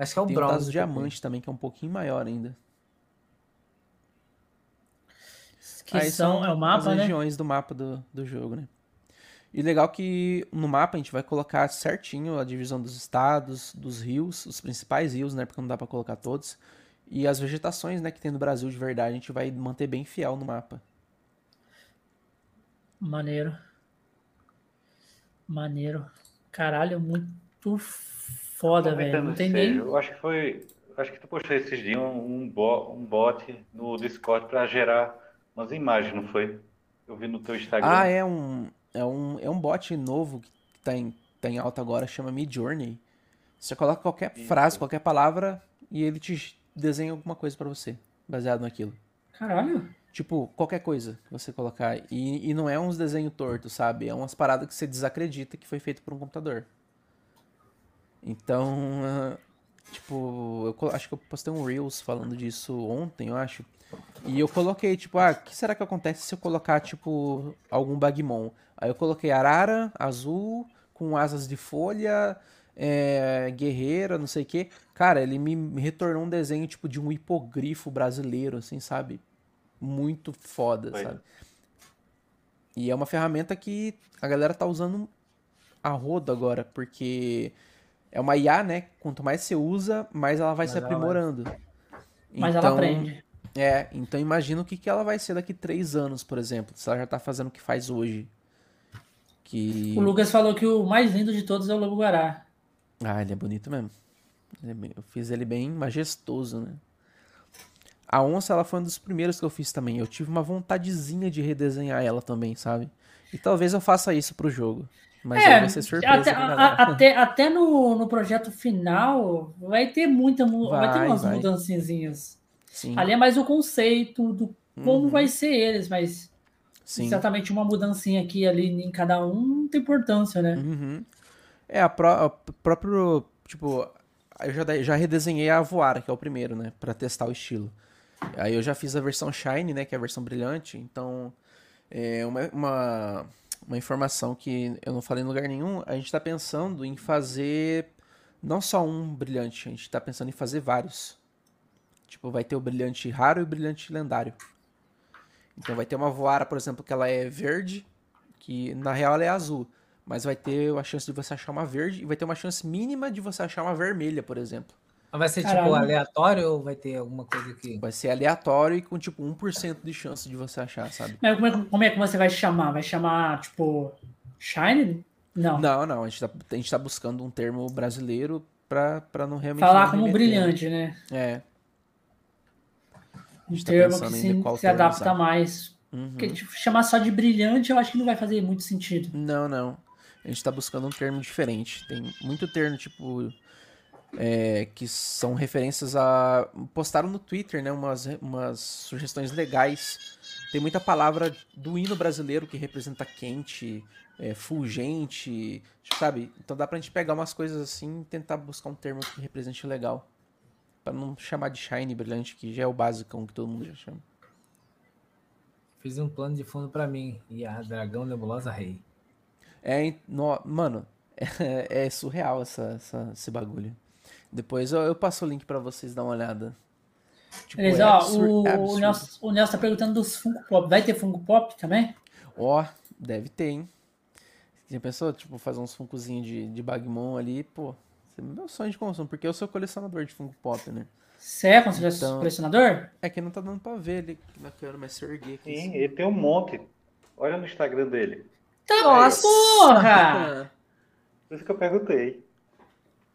Acho que é o Tem o bronze. Que eu Diamante também, que é um pouquinho maior ainda. Que Aí são, é o mapa, as né? regiões do mapa do, do jogo, né? E legal que no mapa a gente vai colocar certinho a divisão dos estados, dos rios, os principais rios, né? Porque não dá pra colocar todos. E as vegetações, né, que tem no Brasil de verdade, a gente vai manter bem fiel no mapa. Maneiro. Maneiro. Caralho, muito foda, velho. Não tem nem. Eu acho que foi. Acho que tu postou esses dias um, bo, um bot no Discord pra gerar umas imagens, não foi? Eu vi no teu Instagram. Ah, é um, é um, é um bot novo que tá em, tá em alta agora, chama Midjourney. Você coloca qualquer Isso. frase, qualquer palavra e ele te desenha alguma coisa pra você, baseado naquilo. Caralho. Tipo, qualquer coisa que você colocar. E, e não é uns desenhos tortos, sabe? É umas paradas que você desacredita que foi feito por um computador. Então, ah, tipo, eu acho que eu postei um Reels falando disso ontem, eu acho. E eu coloquei, tipo, ah, o que será que acontece se eu colocar, tipo, algum Bagmon? Aí eu coloquei arara, azul, com asas de folha, é, guerreira, não sei o quê. Cara, ele me retornou um desenho, tipo, de um hipogrifo brasileiro, assim, sabe? Muito foda, sabe? E é uma ferramenta que a galera tá usando a rodo agora, porque é uma IA, né? Quanto mais você usa, mais ela vai Mais se ela aprimorando. Mas ela Então, aprende. É, então imagina o que, que ela vai ser daqui três anos, por exemplo, se ela já tá fazendo o que faz hoje. Que. O Lucas falou que o mais lindo de todos é o Lobo Guará. Ah, ele é bonito mesmo. É Eu fiz ele bem majestoso, né? A onça, ela foi um dos primeiros que eu fiz também. Eu tive uma vontadezinha de redesenhar ela também, sabe? E talvez eu faça isso pro jogo. Mas aí vai ser surpresa É, até, a- até, até no, no projeto final vai ter muita mu- vai, ter Vai, umas vai. mudancinhas. Sim, Ali é mais o conceito do como Uhum. vai ser eles, mas sim. exatamente uma mudancinha aqui ali em cada um não tem importância, né? Uhum. É, a, pró a próprio. Tipo, eu já, já redesenhei a Voara, que é o primeiro, né? Pra testar o estilo. Aí eu já fiz a versão Shine, né? Que é a versão brilhante. Então, é uma, uma, uma informação que eu não falei em lugar nenhum. A gente tá pensando em fazer não só um brilhante, a gente tá pensando em fazer vários. Tipo, vai ter o brilhante raro e o brilhante lendário. Então vai ter uma Voara, por exemplo, que ela é verde, que na real ela é azul. Mas vai ter a chance de você achar uma verde e vai ter uma chance mínima de você achar uma vermelha, por exemplo. Mas vai ser tipo Caralho. aleatório ou vai ter alguma coisa que. Vai ser aleatório e com tipo 1% de chance de você achar, sabe? Mas como é, que- como é que você vai chamar? Vai chamar, tipo, Shine? Não. Não, não, a gente tá, a gente tá buscando um termo brasileiro pra, pra não realmente. Falar não como remeter. brilhante, né? É. Um gente tá termo que se, qual se termo adapta usar. mais. Uhum. Porque tipo, chamar só de brilhante eu acho que não vai fazer muito sentido. Não, não. A gente tá buscando um termo diferente. Tem muito termo, tipo. É, que são referências a. Postaram no Twitter, né? Umas, umas sugestões legais. Tem muita palavra do hino brasileiro que representa quente, é, fulgente, sabe? Então dá pra gente pegar umas coisas assim e tentar buscar um termo que represente legal. Pra não chamar de shiny brilhante, que já é o básico que todo mundo já chama. Fiz um plano de fundo pra mim. E a Dragão Nebulosa Rei. É, no- mano, é, é surreal essa, essa- esse bagulho. Depois eu, eu passo o link pra vocês dar uma olhada. Tipo, Beleza, é ó, o, é o, absurdo. Nelson, o Nelson tá perguntando dos Funko Pop. Vai ter Funko Pop também? Ó, deve ter, hein? Já pensou, tipo, fazer uns funkozinhos de, de Bagmon ali, pô, é meu sonho de consumo, porque eu sou colecionador de Funko Pop, né? Você é Então- colecionador? É que não tá dando pra ver ele na câmera, mas se eu erguer aqui. Sim, ele tem um monte. Olha no Instagram dele. Nossa! Porra! Por isso que eu perguntei.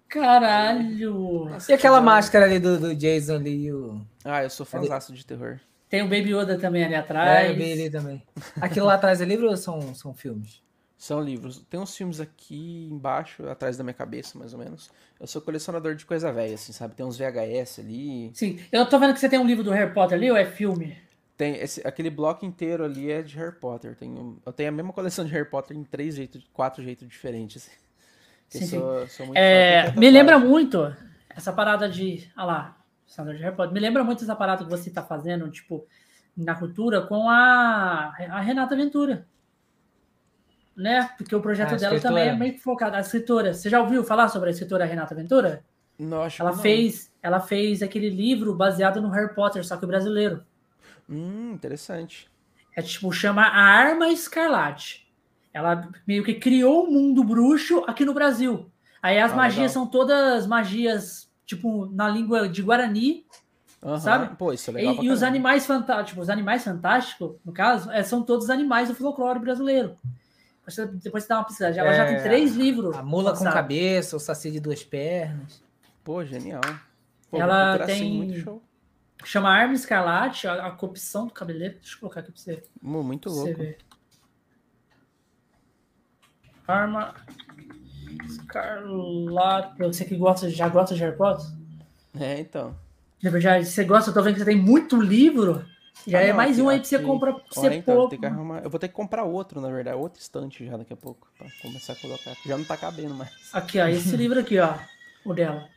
Caralho! E aquela máscara ali do, do Jason ali, o. Ah, eu sou fãzaço de terror. Tem o Baby Yoda também ali É, atrás. eu vi ali também. Aquilo lá atrás é livro ou são, são filmes? São livros. Tem uns filmes aqui embaixo, atrás da minha cabeça, mais ou menos. Eu sou colecionador de coisa velha, assim, sabe? Tem uns VHS ali. Sim, eu tô vendo que você tem um livro do Harry Potter ali ou é filme? Tem esse, aquele bloco inteiro ali é de Harry Potter. Tenho, eu tenho a mesma coleção de Harry Potter em três jeitos, quatro jeitos diferentes. Sim, sou, sou É, me lembra muito essa parada de. Ah lá, colecionador de Harry Potter. Me lembra muito essa parada que você tá fazendo, tipo, na cultura com a, a Renata Ventura. Né? Porque o projeto A dela escritora. também é meio focado. A escritora. Você já ouviu falar sobre a escritora Renata Ventura? Não, acho Ela que não. fez, ela fez aquele livro baseado no Harry Potter, só que brasileiro. Hum, interessante. É tipo, chama A Arma Escarlate. Ela meio que criou o mundo bruxo aqui no Brasil. Aí as Ah, magias legal. são todas magias, tipo, na língua de Guarani. Aham. Sabe? Pô, isso é E, legal pra e os animais fantásticos, tipo, os animais fantásticos, no caso, é, são todos animais do folclore brasileiro. Você- depois você dá uma pesquisa. Ela já É, tem três livros. A mula com lançados. cabeça, o saci de duas pernas. Pô, genial. Pô, Ela tem- muito show. Chama Arma Escarlate, a, a corrupção do cabeleiro. Deixa eu colocar aqui pra você. Mu- Muito Você louco. vê. Arma Escarlate. Você que gosta, já gosta de Harry Potter? É, então. Já, você gosta, eu tô vendo que você tem muito livro. Já Ah, é não, mais um aí pra você aqui- comprar pra Ó, você então, eu, tenho que arrumar- eu vou ter que comprar outro, na verdade, outro estante já daqui a pouco, pra começar a colocar. Já não tá cabendo mais. Aqui, ó, esse livro aqui, ó. O dela.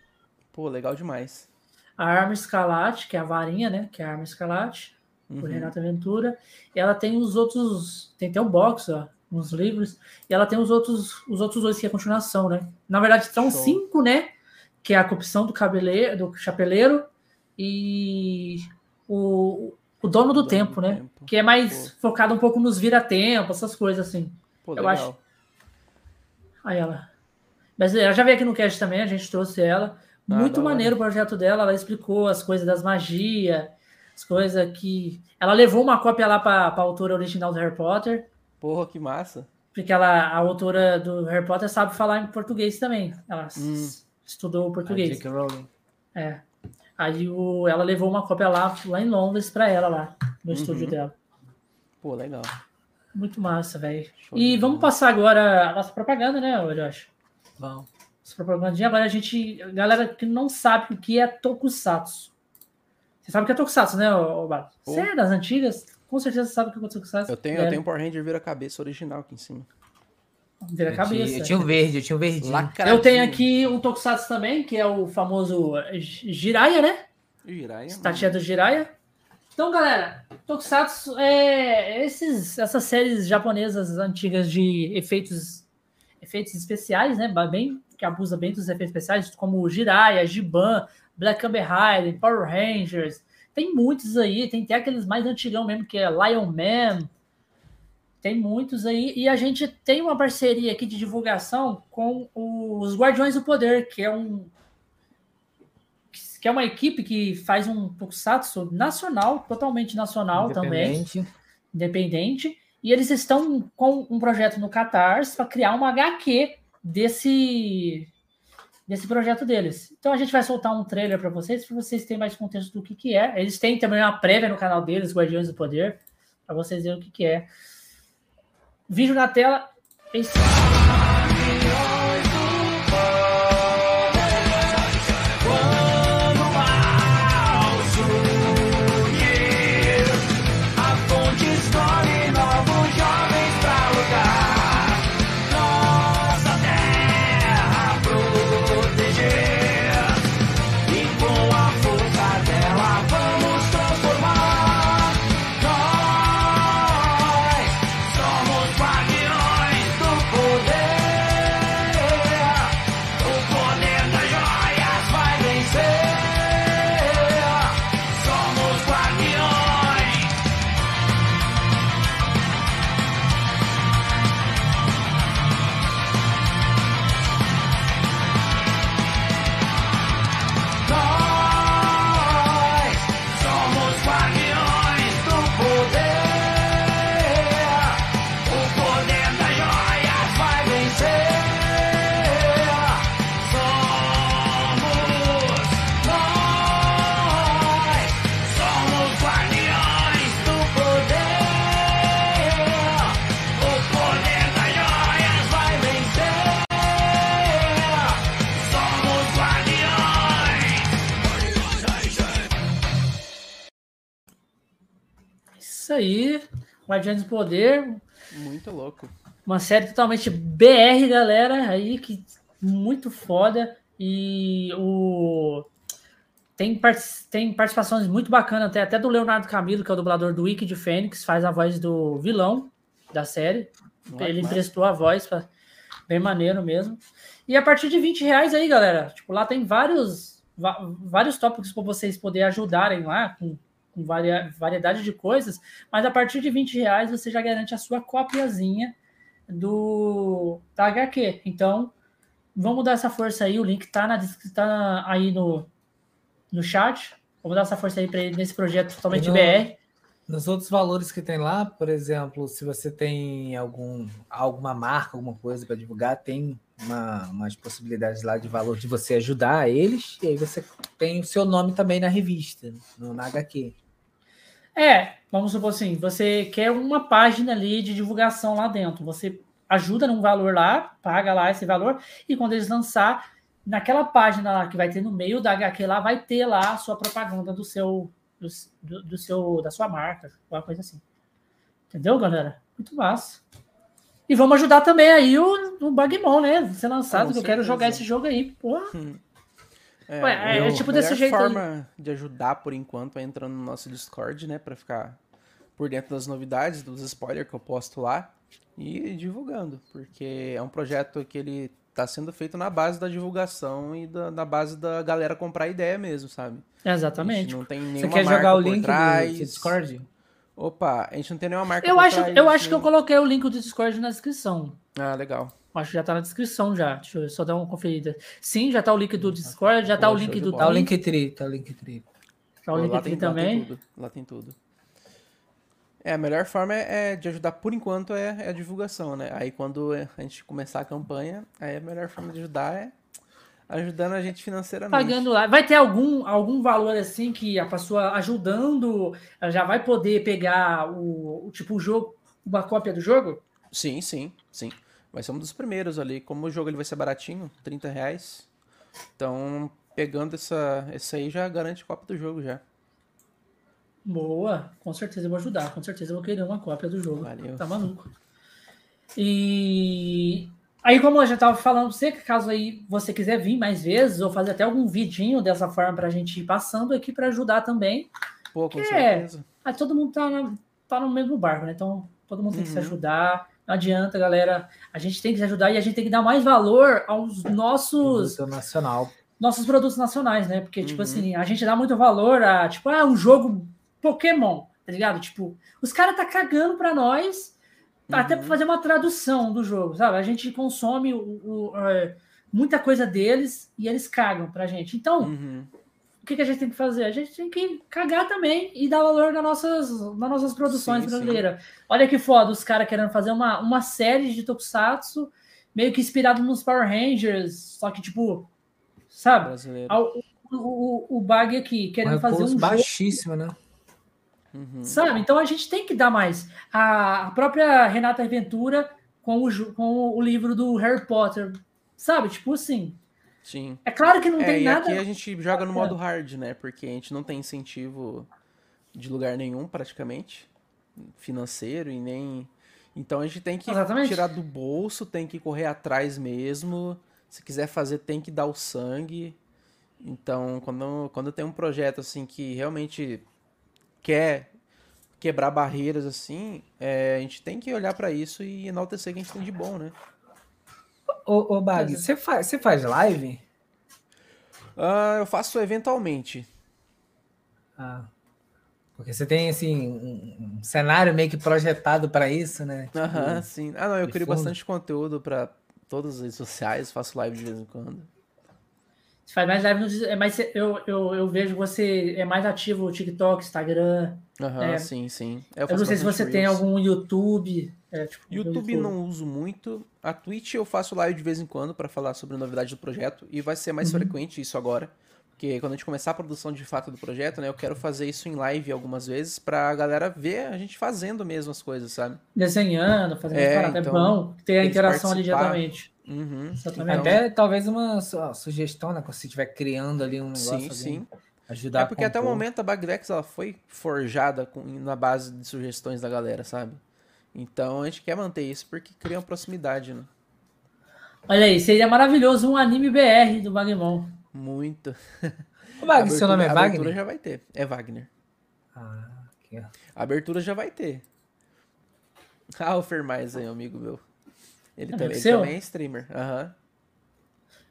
Pô, legal demais. A Arma Escarlate, que é a varinha, né? Que é a Arma Escarlate, por Uhum. Renata Ventura. E ela tem os outros. Tem até um box, ó. Uns livros. E ela tem os outros, os outros dois que é a continuação, né? Na verdade, são Show. cinco, né? Que é a corrupção do cabeleiro, do chapeleiro e o, o dono do Dono tempo, do né? Tempo. Que é mais focado um pouco nos vira-tempo, essas coisas assim. Pô, eu legal. acho- Aí ela. Mas ela já veio aqui no cast também, a gente trouxe ela. Ah, Muito da hora. maneiro o projeto dela. Ela explicou as coisas das magias, as coisas que. Ela levou uma cópia lá para a autora original do Harry Potter, Porra, que massa. porque ela, a autora do Harry Potter sabe falar em português também. Ela Hum. estudou A português. J.K. Rowling. É. Aí o, ela levou uma cópia lá, lá em Londres para ela, lá no Uhum. estúdio dela. Pô, legal. Muito massa, velho. E vamos bola. passar agora a nossa propaganda, né, Josh? Bom. Essa propagandinha. Agora a gente. Galera que não sabe o que é Tokusatsu. Você sabe o que é Tokusatsu, né, Bato? Você é das antigas? Com certeza sabe o que é Tokusatsu. Eu tenho, eu tenho um Power Ranger vira-cabeça original aqui em cima. Vira a Eu cabeça. tinha, eu tinha o verde, eu tinha o verdinho. Eu tenho aqui um Tokusatsu também, que é o famoso Jiraiya, né? Jiraiya, Estatia do Jiraiya. Então, galera, Tokusatsu é esses, essas séries japonesas antigas de efeitos efeitos especiais, né? Bem, que abusa bem dos efeitos especiais, como Jiraiya, Giban, Black Kamen Rider, Power Rangers. Tem muitos aí, tem até aqueles mais antigão mesmo, que é Lion Man. Tem muitos aí. E a gente tem uma parceria aqui de divulgação com os Guardiões do Poder, que é um que é uma equipe que faz um tokusatsu nacional, totalmente nacional também, Independente. independente, e eles estão com um projeto no Catarse para criar uma HQ desse desse projeto deles. Então a gente vai soltar um trailer para vocês, para vocês terem mais contexto do que que é. Eles têm também uma prévia no canal deles, Guardiões do Poder, para vocês verem o que que é. Vídeo na tela. Esse... Guardiões do Poder, Muito louco. uma série totalmente BR, galera, aí que muito foda. E o tem, tem participações muito bacanas, até, até do Leonardo Camilo, que é o dublador do Wiki de Fênix, faz a voz do vilão da série. Ele emprestou a voz, pra, bem maneiro mesmo. E a partir de 20 reais aí, galera, tipo, lá tem vários, vários tópicos para vocês poderem ajudarem lá, com, com varia, variedade de coisas, mas a partir de 20 reais você já garante a sua copiazinha do da HQ. Então, vamos dar essa força aí, o link tá, na, tá aí no, no chat. Vamos dar essa força aí para ele nesse projeto totalmente no- BR. Nos outros valores que tem lá, por exemplo, se você tem algum, alguma marca, alguma coisa para divulgar, tem uma, umas possibilidades lá de valor de você ajudar eles, e aí você tem o seu nome também na revista, no, na HQ. É, vamos supor assim, você quer uma página ali de divulgação lá dentro. Você ajuda num valor lá, paga lá esse valor, e quando eles lançar, naquela página lá que vai ter no meio da HQ lá, vai ter lá a sua propaganda do seu, do, do- seu, da sua marca, alguma coisa assim. Entendeu, galera? Muito massa. E vamos ajudar também aí o, o Bagmon, né? Ser lançado, que eu quero jogar esse jogo aí. Porra. É, Ué, é, é tipo a desse jeito aí. forma de ajudar por enquanto é entrando no nosso Discord, né, Pra ficar por dentro das novidades, dos spoilers que eu posto lá e divulgando, porque é um projeto que ele tá sendo feito na base da divulgação e da, na base da galera comprar ideia mesmo, sabe? A Exatamente. não tem Você nenhuma quer marca jogar o link do trás. Discord? Opa, a gente não tem nenhuma marca Eu acho, trás, eu acho que eu né? coloquei o link do Discord na descrição. Ah, legal. Acho que já tá na descrição já. Deixa eu só dar uma conferida. Sim, já tá o link do Discord, já tá Pô, o link do. Tá o Twitch, Linktree, tá o Linktree. tá o link lá aqui tem- lá tem também. tudo, Lá tem tudo. É, a melhor forma é, é de ajudar por enquanto é, é a divulgação, né? Aí quando a gente começar a campanha, aí a melhor forma de ajudar é ajudando a gente financeiramente. Pagando lá. Vai ter algum, algum valor assim que a pessoa ajudando ela já vai poder pegar o, o tipo o jogo, uma cópia do jogo? Sim, sim, sim. Vai ser um dos primeiros ali. Como o jogo ele vai ser baratinho, 30 reais. Então, pegando essa, esse aí já garante cópia do jogo já. Boa, com certeza eu vou ajudar. Com certeza eu vou querer uma cópia do jogo. Valeu. Tá maluco. E aí, como eu já tava falando pra você, caso aí você quiser vir mais vezes ou fazer até algum vidinho dessa forma pra gente ir passando aqui pra ajudar também. Pô, com É. certeza. Ah, todo mundo tá, tá no mesmo barco, né? Então todo mundo tem que se Uhum. ajudar. Não adianta, galera. A gente tem que se ajudar e a gente tem que dar mais valor aos nossos Produto nacional. nossos produtos nacionais, né? Porque, tipo Uhum. assim, a gente dá muito valor a, tipo, ah, um jogo Pokémon, tá ligado? Tipo, os caras tá cagando pra nós, até pra Uhum. fazer uma tradução do jogo, sabe? A gente consome o, o, é, muita coisa deles e eles cagam pra gente. Então, Uhum. O que, que a gente tem que fazer? A gente tem que cagar também e dar valor nas nossas, nas nossas produções Sim, sim. brasileiras. Olha que foda, os caras querendo fazer uma, uma série de Tokusatsu meio que inspirado nos Power Rangers, só que, tipo, sabe? Brasileiro. O, o, o Bag aqui Um querendo fazer um recurso jogo, baixíssimo, né? Uhum. sabe? Então a gente tem que dar mais. A, a própria Renata Ventura com o, com o livro do Harry Potter, sabe? Tipo assim. Sim. É claro que não é, tem e nada. aqui a gente joga no modo hard, né? Porque a gente não tem incentivo de lugar nenhum, praticamente, financeiro e nem. Então a gente tem que Exatamente. tirar do bolso, tem que correr atrás mesmo. Se quiser fazer, tem que dar o sangue. Então, quando, quando tem um projeto assim que realmente quer quebrar barreiras assim, é, a gente tem que olhar pra isso e enaltecer o que a gente tem de bom, né? Ô, ô Bag, você faz, você faz live? Ah, eu faço eventualmente. Ah, porque você tem, assim, um, um cenário meio que projetado para isso, né? Tipo, Aham, sim. Ah, não, eu crio fundo. bastante conteúdo pra todas as redes sociais, faço live de vez em quando. Você faz mais live no. É mais, eu, eu, eu vejo você é mais ativo no TikTok, Instagram. Aham, É. sim, sim. É, Eu, não faço sei se você tem Reels. algum YouTube. É, tipo, YouTube não uso muito. A Twitch eu faço live de vez em quando pra falar sobre novidade do projeto e vai ser mais Uhum. frequente isso agora. Porque quando a gente começar a produção de fato do projeto, né, eu quero fazer isso em live algumas vezes pra galera ver a gente fazendo mesmo as coisas, sabe? Desenhando, fazendo É, é, parada. então, é bom ter a interação ali diretamente. Uhum. Então, Até talvez uma su- sugestão, né? Quando você estiver criando ali um negócio. Sim, sim. Ajudar É porque a até o momento a Bagdex ela foi forjada com- na base de sugestões da galera, sabe? Então a gente quer manter isso porque cria uma proximidade, né? Olha aí, seria maravilhoso um anime BR do Bagmon. Muito. Ô, Wagner, seu nome é A abertura Wagner? já vai ter. É Wagner. Ah, aqui, ó. A abertura já vai ter. Ah, o Fermais aí, amigo meu. Ele, Amigo também, ele também é streamer. Aham.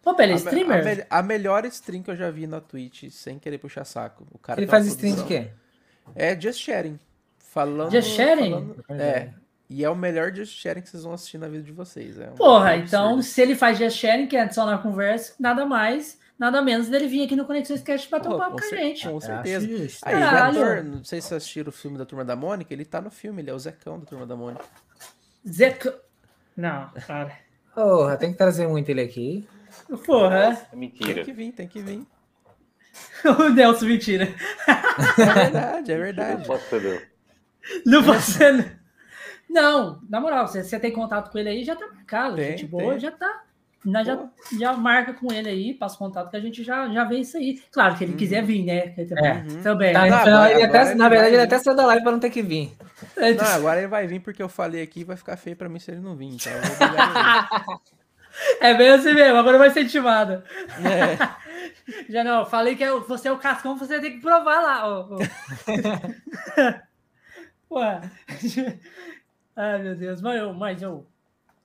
Pô, pera, A me- streamer? A, a melhor stream que eu já vi na Twitch, sem querer puxar saco. O cara Ele faz stream de produção. quê? É Just Sharing. Falando. Just Sharing? falando- é. E é o melhor Just Sharing que vocês vão assistir na vida de vocês. É um Porra, então se ele faz just sharing, que é adicionar a conversa, nada mais, nada menos dele vir aqui no Conexões Cast bater um papo com a gente. Com Eu certeza. Aí, é Caralho. ator, não sei se vocês assistiram o filme da Turma da Mônica, ele tá no filme, ele é o Zecão da Turma da Mônica. Zeca. Não, cara. Porra, tem que trazer muito ele aqui. Porra, É Tem mentira. que vir, tem que vir. o Nelson, mentira. É verdade, é verdade. Posso ser Não você. Não, na moral, você, você tem contato com ele aí, já tá marcado. Tem, gente boa, tem. já tá. Nós já, já marca com ele aí, passa contato que a gente já, já vê isso aí. Claro que ele quiser vir, né? Também- É. Também. Tá, né? Não, agora- ele até- na verdade, ele até saiu da live pra não ter que vir. Não, agora ele vai vir porque eu falei aqui vai ficar feio pra mim se ele não vir. Então. É bem assim mesmo, agora vai ser intimada. É. Já não, falei que é- você é o Cascão, você tem que provar lá. Ó, ó. Ué. Ai, meu Deus. Mas eu, mas eu.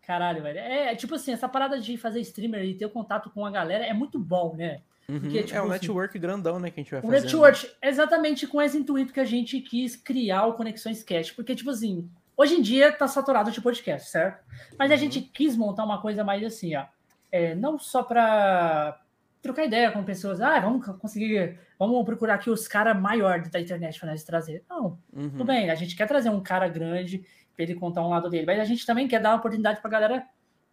Caralho, velho. É tipo assim, essa parada de fazer streamer e ter o contato com a galera é muito bom, né? Uhum, Porque, tipo é um assim, network grandão, né, que a gente vai O fazer. network, exatamente com esse intuito que a gente quis criar o Conexões Cast. Porque, tipo assim, hoje em dia tá saturado de podcast, certo? Mas a Uhum. gente quis montar uma coisa mais assim, ó. É, não só pra trocar ideia com pessoas, ah, vamos conseguir, vamos procurar aqui os caras maiores da internet pra nós trazer. Não, Uhum. tudo bem, a gente quer trazer um cara grande pra ele contar um lado dele, mas a gente também quer dar uma oportunidade pra galera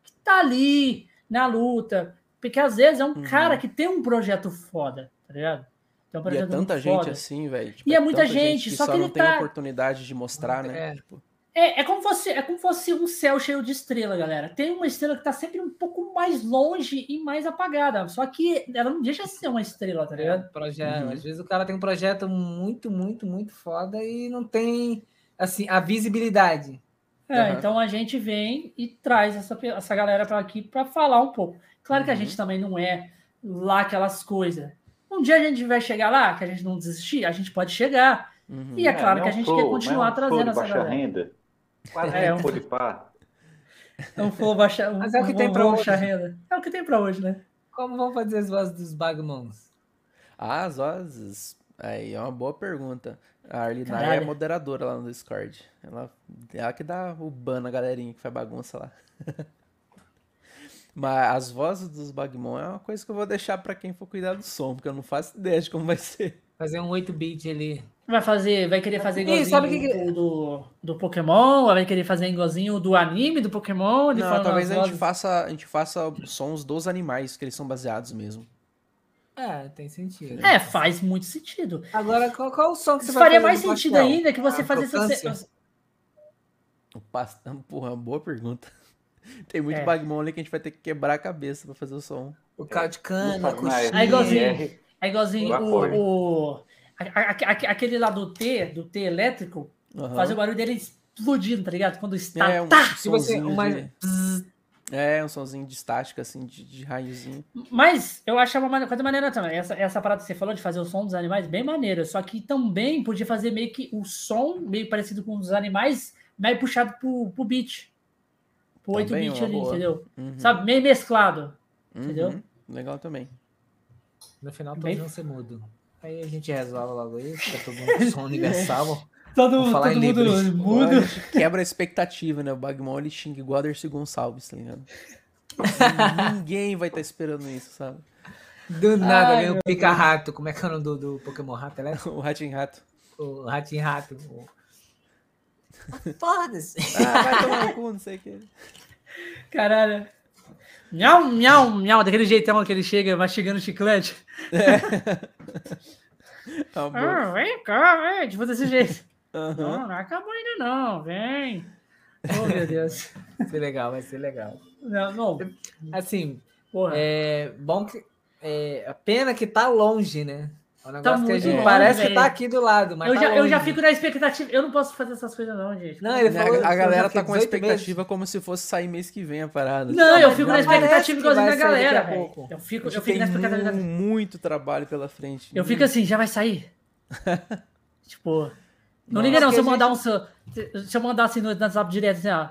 que tá ali na luta, porque às vezes é um Uhum. cara que tem um projeto foda, tá ligado? Tem um E é projeto tanta gente foda. assim, velho. Tipo, E é muita tanta gente, que só que não ele tem tá- oportunidade de mostrar, né? É. Tipo, É, é como fosse, é como fosse um céu cheio de estrela, galera. Tem uma estrela que tá sempre um pouco mais longe e mais apagada. Só que ela não deixa de ser uma estrela, tá É, ligado? um projeto. Uhum. Às vezes o cara tem um projeto muito, muito, muito foda e não tem assim a visibilidade. É, Aham. então a gente vem e traz essa, essa galera para aqui para falar um pouco. Claro que a Uhum. gente também não é lá aquelas coisas. Um dia a gente vai chegar lá, que a gente não desistir, a gente pode chegar. uhum. E é claro não que a um gente flow, quer não continuar um flow trazendo essa baixa galera. renda. Quase É, é, um- um de pá. Não for baixar, Mas é o que não tem baixar hoje. renda. É o que tem para hoje, né? Como vão fazer as vozes dos bagmons? Ah, as vozes. Aí é uma boa pergunta. A Arlinai é moderadora lá no Discord. Ela, ela que dá o ban na galerinha que faz bagunça lá. Mas as vozes dos Bagmon é uma coisa que eu vou deixar pra quem for cuidar do som, porque eu não faço ideia de como vai ser. Fazer um 8-bit ali. Vai fazer, vai querer fazer Ih, igualzinho sabe o que do, do, do Pokémon, vai querer fazer igualzinho do anime do Pokémon. Não, talvez a gente faça, a gente faça sons dos animais, que eles são baseados mesmo. É, tem sentido. É, faz muito sentido. Agora, qual, qual o som que você Isso vai faria mais sentido pastel? ainda que você A fazer essa. O pastão, porra, boa pergunta. Tem muito É. Bagmon ali que a gente vai ter que quebrar a cabeça pra fazer o som. O caldo de cana. É igualzinho. É igualzinho o, o- a- a- a- aquele lá do T, do T elétrico, Aham. fazer o barulho dele explodindo, tá ligado? Quando está. É, um tá! Se você- uma- de... É, um sonzinho de estática, assim, de, de raiozinho. Mas eu achava uma coisa maneira também. Essa, essa parada que você falou de fazer o som dos animais, bem maneiro. Só que também podia fazer meio que o som, meio parecido com os animais, meio puxado pro, pro beat. Pro Também 8-bit uma ali, boa. entendeu? Uhum, Sabe? Meio mesclado. uhum. entendeu? Legal também. No final, Bem- todos vão ser mudo. Aí a gente resolve logo isso, tá todo mundo som universal. Todo, Vou falar todo em mundo Libras. mudo. Agora a gente quebra a expectativa, né? O Bagmon ele xinga igual a Dercy Gonçalves, tá ligado? Ninguém vai estar esperando isso, sabe? Do nada, vem o pica-rato. Como é que é o nome do, do Pokémon Rato elétrico? O Rato em Rato. O Ratinho-Rato. O... Foda-se. Ah, vai tomar no cu, não sei o que. Caralho. Miau, miau, miau. Daquele jeitão que ele chega mastigando chiclete. Tá bom. Ah, vem cá, vem. Tipo desse jeito. Aham. Não, não acabou ainda não. Vem. Oh, meu Deus. Vai ser legal, vai ser legal. Não, não. Assim, Porra. é bom que. É, a pena que tá longe, né? É um negócio Tá que a muito gente longe, parece que tá aqui do lado, mas Eu tá já, eu já longe. fico na expectativa. Eu não posso fazer essas coisas, não, gente. Não, ele Né, falou. a galera falou que tá com a 18 meses. expectativa como se fosse sair mês que vem a parada. Não, eu fico na expectativa que igualzinho da galera, a velho. Eu fico, A eu fico na expectativa muito trabalho pela frente. Eu fico assim, já vai sair? tipo, não liga não, se eu mandar um. Se se eu mandar assim no WhatsApp direto, assim, ó.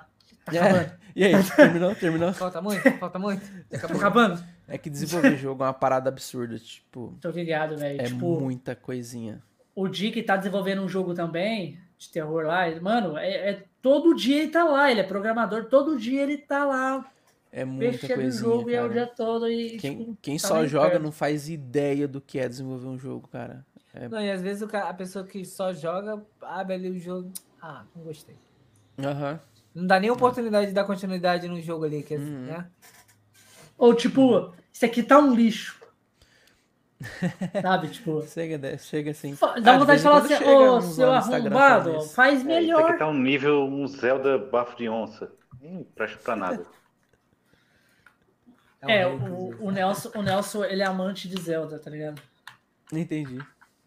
Tá acabando. É. E aí, terminou? Terminou? Falta muito? Falta muito? Tá acabando? É que desenvolver jogo é uma parada absurda, tipo, Tô ligado, velho. é tipo, muita coisinha. o Dick tá desenvolvendo um jogo também de terror lá. ele- Mano, é, é- todo dia ele tá lá. Ele é programador, todo dia ele tá lá É muita mexendo coisinha, jogo e é o cara. dia todo. E, Quem, tipo, quem tá só joga perto. não faz ideia do que é desenvolver um jogo, cara. Não, e às vezes o cara- a pessoa que só joga, abre ali o jogo. Ah, não gostei. Aham. Não dá nem oportunidade de dar continuidade no jogo ali, que, Uhum. né? Ou tipo, isso aqui tá um lixo. Sabe, tipo. Chega, de- chega assim. Ah, Dá de vontade de falar assim, ô, uns seu arrombado, isso. faz É, isso aqui melhor. tá um nível, um Zelda bafo de onça. Não presta pra nada. É, inclusive. o, o Nelson, o Nelson, ele é amante de Zelda, tá ligado? Não entendi.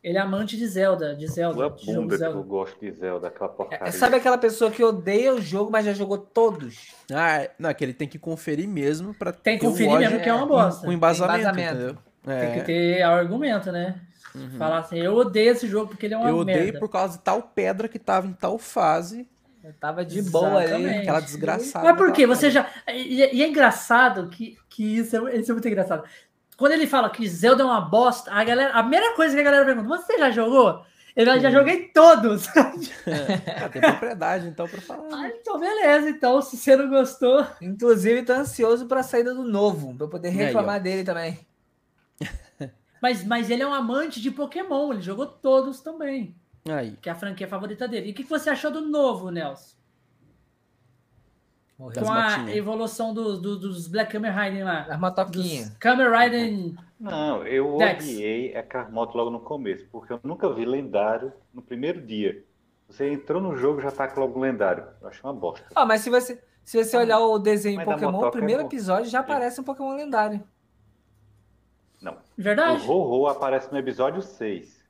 Ele é amante de Zelda, de Zelda, Uma de jogo bunda que eu Zelda. gosto de Zelda, aquela porcaria. É, sabe aquela pessoa que odeia o jogo, mas já jogou todos? Ah, é- não, é que ele tem que conferir mesmo pra Tem que conferir mesmo que é uma bosta. Com embasamento, embasamento. entendeu? Tem É, que ter argumento, né? Falar assim, eu odeio esse jogo porque ele é uma eu odeio merda. por causa de tal pedra que tava em tal fase, Eu tava de boa ali. Exatamente. aquela desgraçada. Mas por quê? Você já. E, e é engraçado que, que isso, é, isso é muito engraçado. Quando ele fala que Zelda é uma bosta, a galera. A primeira coisa que a galera pergunta, você já jogou? Ele já joguei todos. Ah, tem propriedade, então, pra falar. Ah, então, beleza. Então, se você não gostou. Inclusive, tô ansioso pra saída do novo, pra eu poder aí, reclamar dele também. Mas, mas ele é um amante de Pokémon, ele jogou todos também, Aí. que é a franquia favorita dele. E o que que você achou do novo, Nelson? Morreu. Com a evolução dos, dos, dos Black Kamen Rider lá. As motoquinhas. Kamen Rider. Não, eu Dex. odiei a Carmoto logo no começo, porque eu nunca vi lendário no primeiro dia. Você entrou no jogo já tá com logo lendário. Eu acho uma bosta. Ah, mas se você, se você olhar o desenho Mas Pokémon, o é primeiro bom. episódio já aparece um Pokémon lendário. Não. O Verdade? Ho-Ho aparece no episódio 6.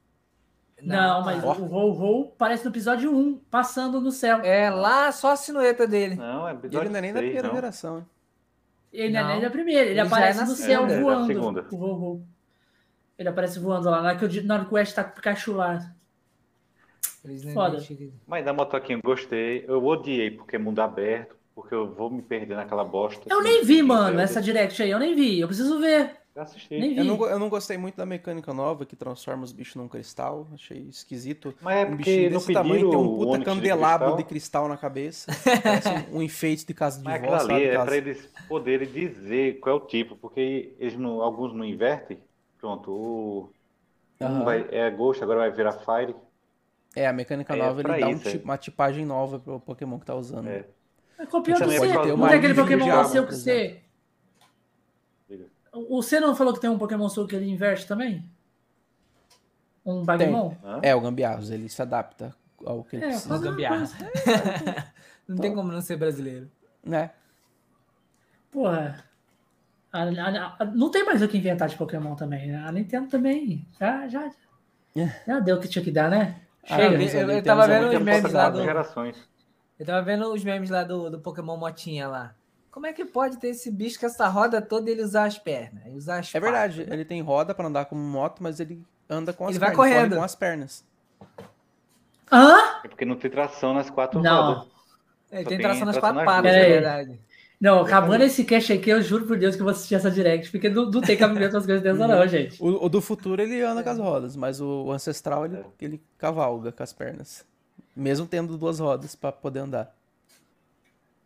Não, mas Ó. o Ho-Ho parece no episódio 1, passando no céu. É lá só a sinueta dele. Não, é E ele episódio não é nem da 6, primeira não. geração, hein? Ele não é Não. nem da primeira, ele, Ele já aparece é no céu segunda. É, da voando. segunda. O Ho-Ho. Ele aparece voando lá, na hora que, eu, na hora que o Ash tá com o Pikachu lá. Foda. Mas da motoquinha eu gostei. Eu odiei porque é mundo aberto, porque eu vou me perder naquela bosta. Eu nem vi, mano, essa direct aí, eu nem vi. Eu preciso ver. Eu assisti. Nem vi. Eu não, eu não gostei muito da mecânica nova que transforma os bichos num cristal. Achei esquisito. Mas é Um porque bichinho desse tamanho tem um o puta Onix de candelabro de cristal. cristal na cabeça. Parece um, um enfeite de casa de Mas sabe? ali é para eles poderem dizer qual é o tipo, porque eles não, alguns não invertem. Pronto, o um Aham. vai, é Ghost, agora vai virar Fire. É, a mecânica É nova ele dá um isso, é. uma tipagem nova pro Pokémon que tá usando. É. É copiou do Também C. pode ter Não tem aquele Pokémon diabo, seu por que você. C não falou que tem um Pokémon seu que ele inverte também? Um Bagmon? Hã? É, o Gambiarros, ele se adapta ao que ele É, precisa. faz uma gambiarra. coisa. Não tem como não ser brasileiro. Né? Porra. A- a- a- não tem mais o que inventar de Pokémon também. né? A Nintendo também. Já, já, já deu o que tinha que dar, né? Ah, Chega. mas eu- ali eu tava vendo os memes lá do- gerações. Eu tava vendo os memes lá do, do Pokémon Motinha lá. Como é que pode ter esse bicho com essa roda toda e ele usar as pernas? Usar as É verdade, patas, né? ele tem roda pra andar como moto, mas ele anda com as Ele vai pernas, corre correndo. com as pernas. Hã? É porque não tem tração nas quatro Não. rodas. Ele Só tem tem tração nas tração quatro nas patas, é verdade. Não, acabando esse cast aqui, eu juro por Deus que eu vou assistir essa direct, porque não, não tem cabimento as coisas dessa, não, gente. O, o do futuro ele anda com as rodas, mas o, o ancestral ele, ele cavalga com as pernas. Mesmo tendo duas rodas pra poder andar.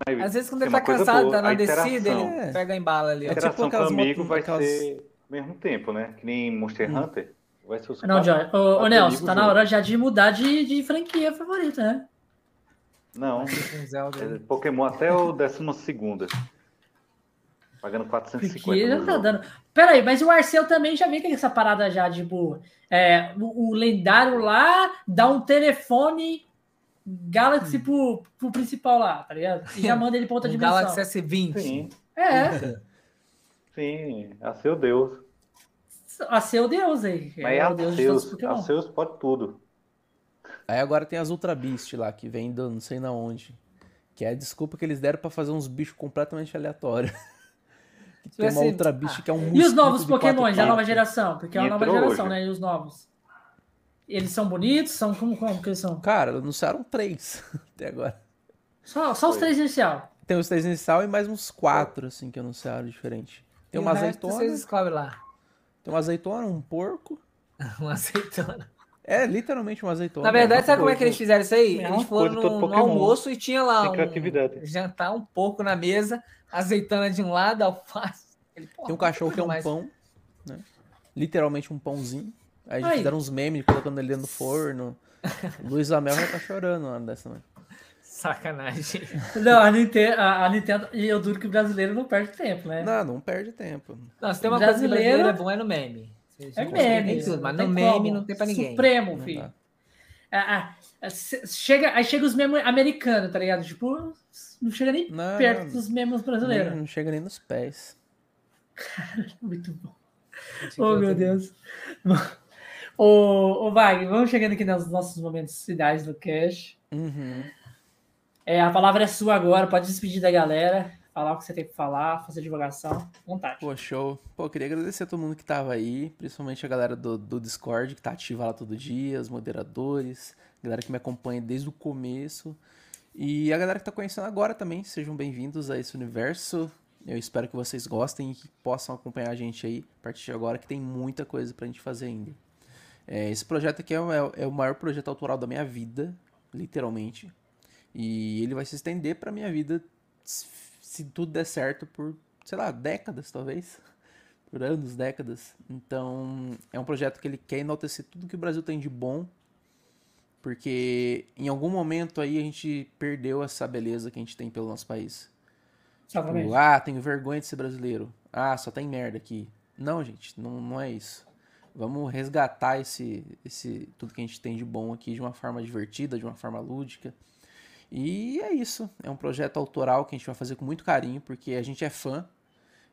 Mas Às vezes quando ele tá cansado, boa, tá na descida, ele É. pega a embala ali. A. É tipo interação com amigo vai aquelas- ser ao mesmo tempo, né? Que nem Monster Hunter. Vai ser os Não, quatro- Jorge. Ô, ô Nelson, tá na hora já de mudar de, de franquia favorita, né? Não, é Pokémon até o décimo segunda. Pagando 450 Porque já no tá dando. Pera aí, mas o Arcel também já vem com essa parada já, tipo, é, o, o lendário lá dá um telefone Galaxy pro, pro principal lá, tá ligado? E já manda ele pra outra Um dimensão. Galaxy S20. Sim, É, sim. A seu Deus. a seu Deus aí. Mas é é o Deus de todos os Arceus. Pokémon. Arceus pode tudo. Aí agora tem as Ultra Beast lá, que vem do não sei na onde. Que é a desculpa que eles deram pra fazer uns bichos completamente aleatórios. Que tem uma Ultra Beast que é um E os novos de Pokémons da nova patas. geração? Porque é uma nova geração, hoje. né? E os novos? Eles são bonitos? São como, como que eles são? Cara, anunciaram três até agora. Só, só os três inicial. Tem os três inicial e mais uns quatro, assim, que anunciaram diferente. Tem E uma azeitona, Vocês descobrem lá. tem uma azeitona, um porco. Uma azeitona. É literalmente uma azeitona. Na verdade, É sabe como é que eles fizeram isso aí? É Eles foram no, no almoço e tinha lá um criatividade. jantar, um porco na mesa, azeitona de um lado, alface. Ele, Tem um cachorro que é um mas- pão, né? Literalmente um pãozinho. Aí Aí. fizeram uns memes colocando ele dentro do forno. Luiz Amel vai estar chorando na hora dessa, né? Sacanagem. Não, a Nintendo, a, a Nintendo. E eu duro que o brasileiro não perde tempo, né? Não, não perde tempo. Não, se tem uma coisa brasileiro é bom é no meme. É meme. tudo, mas no meme como. não tem pra ninguém. Supremo, filho. Ah, ah, chega, aí chega os memes americanos, tá ligado? Tipo, não chega nem Não, perto não. dos memes brasileiros. não chega nem nos pés. Muito bom. Gente, Oh, eu meu tô- Deus. Ô, ô Wagner, vamos chegando aqui nos nossos momentos finais do Cash. Uhum. É, a palavra é sua agora, pode despedir da galera, falar o que você tem pra falar, fazer divulgação, vontade. Pô, show. Pô, queria agradecer a todo mundo que tava aí, principalmente a galera do, do Discord, que tá ativa lá todo dia, os moderadores, a galera que me acompanha desde o começo. E a galera que tá conhecendo agora também, sejam bem-vindos a esse universo. Eu espero que vocês gostem e que possam acompanhar a gente aí a partir de agora, que tem muita coisa pra gente fazer ainda. É, esse projeto aqui é, o- é o maior projeto autoral da minha vida, literalmente. E ele vai se estender pra minha vida, se tudo der certo, por, sei lá, décadas talvez. Por anos, décadas. Então, é um projeto que ele quer enaltecer tudo que o Brasil tem de bom. Porque em algum momento aí a gente perdeu essa beleza que a gente tem pelo nosso país. Tipo, ah, tenho vergonha de ser brasileiro. Ah, só tem merda aqui. Não, gente, não, não é isso. Vamos resgatar esse, esse tudo que a gente tem de bom aqui de uma forma divertida, de uma forma lúdica. E é isso. É um projeto autoral que a gente vai fazer com muito carinho, porque a gente é fã.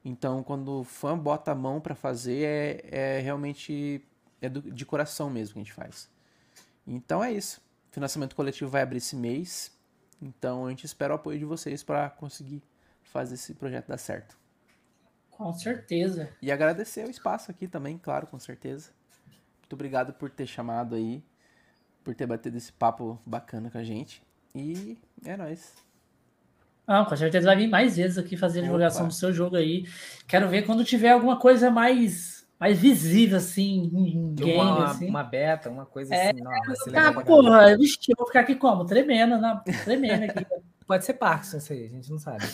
Então, quando o fã bota a mão pra fazer, é, é realmente é do- de coração mesmo que a gente faz. Então é isso. O financiamento coletivo vai abrir esse mês. Então a gente espera o apoio de vocês para conseguir fazer esse projeto dar certo. Com certeza. E agradecer o espaço aqui também, claro, com certeza. Muito obrigado por ter chamado aí, por ter batido esse papo bacana com a gente. E é nóis. Ah, com certeza vai vir mais vezes aqui fazer a divulgação Opa. do seu jogo aí. Quero ver quando tiver alguma coisa mais, mais visível, assim, em game, uma, assim. uma beta, uma coisa É, assim. Não, Ah, caramba. porra, vixe, eu vou ficar aqui como? Tremendo, né? Tremendo aqui. Pode ser Parkinson isso aí, a gente não sabe.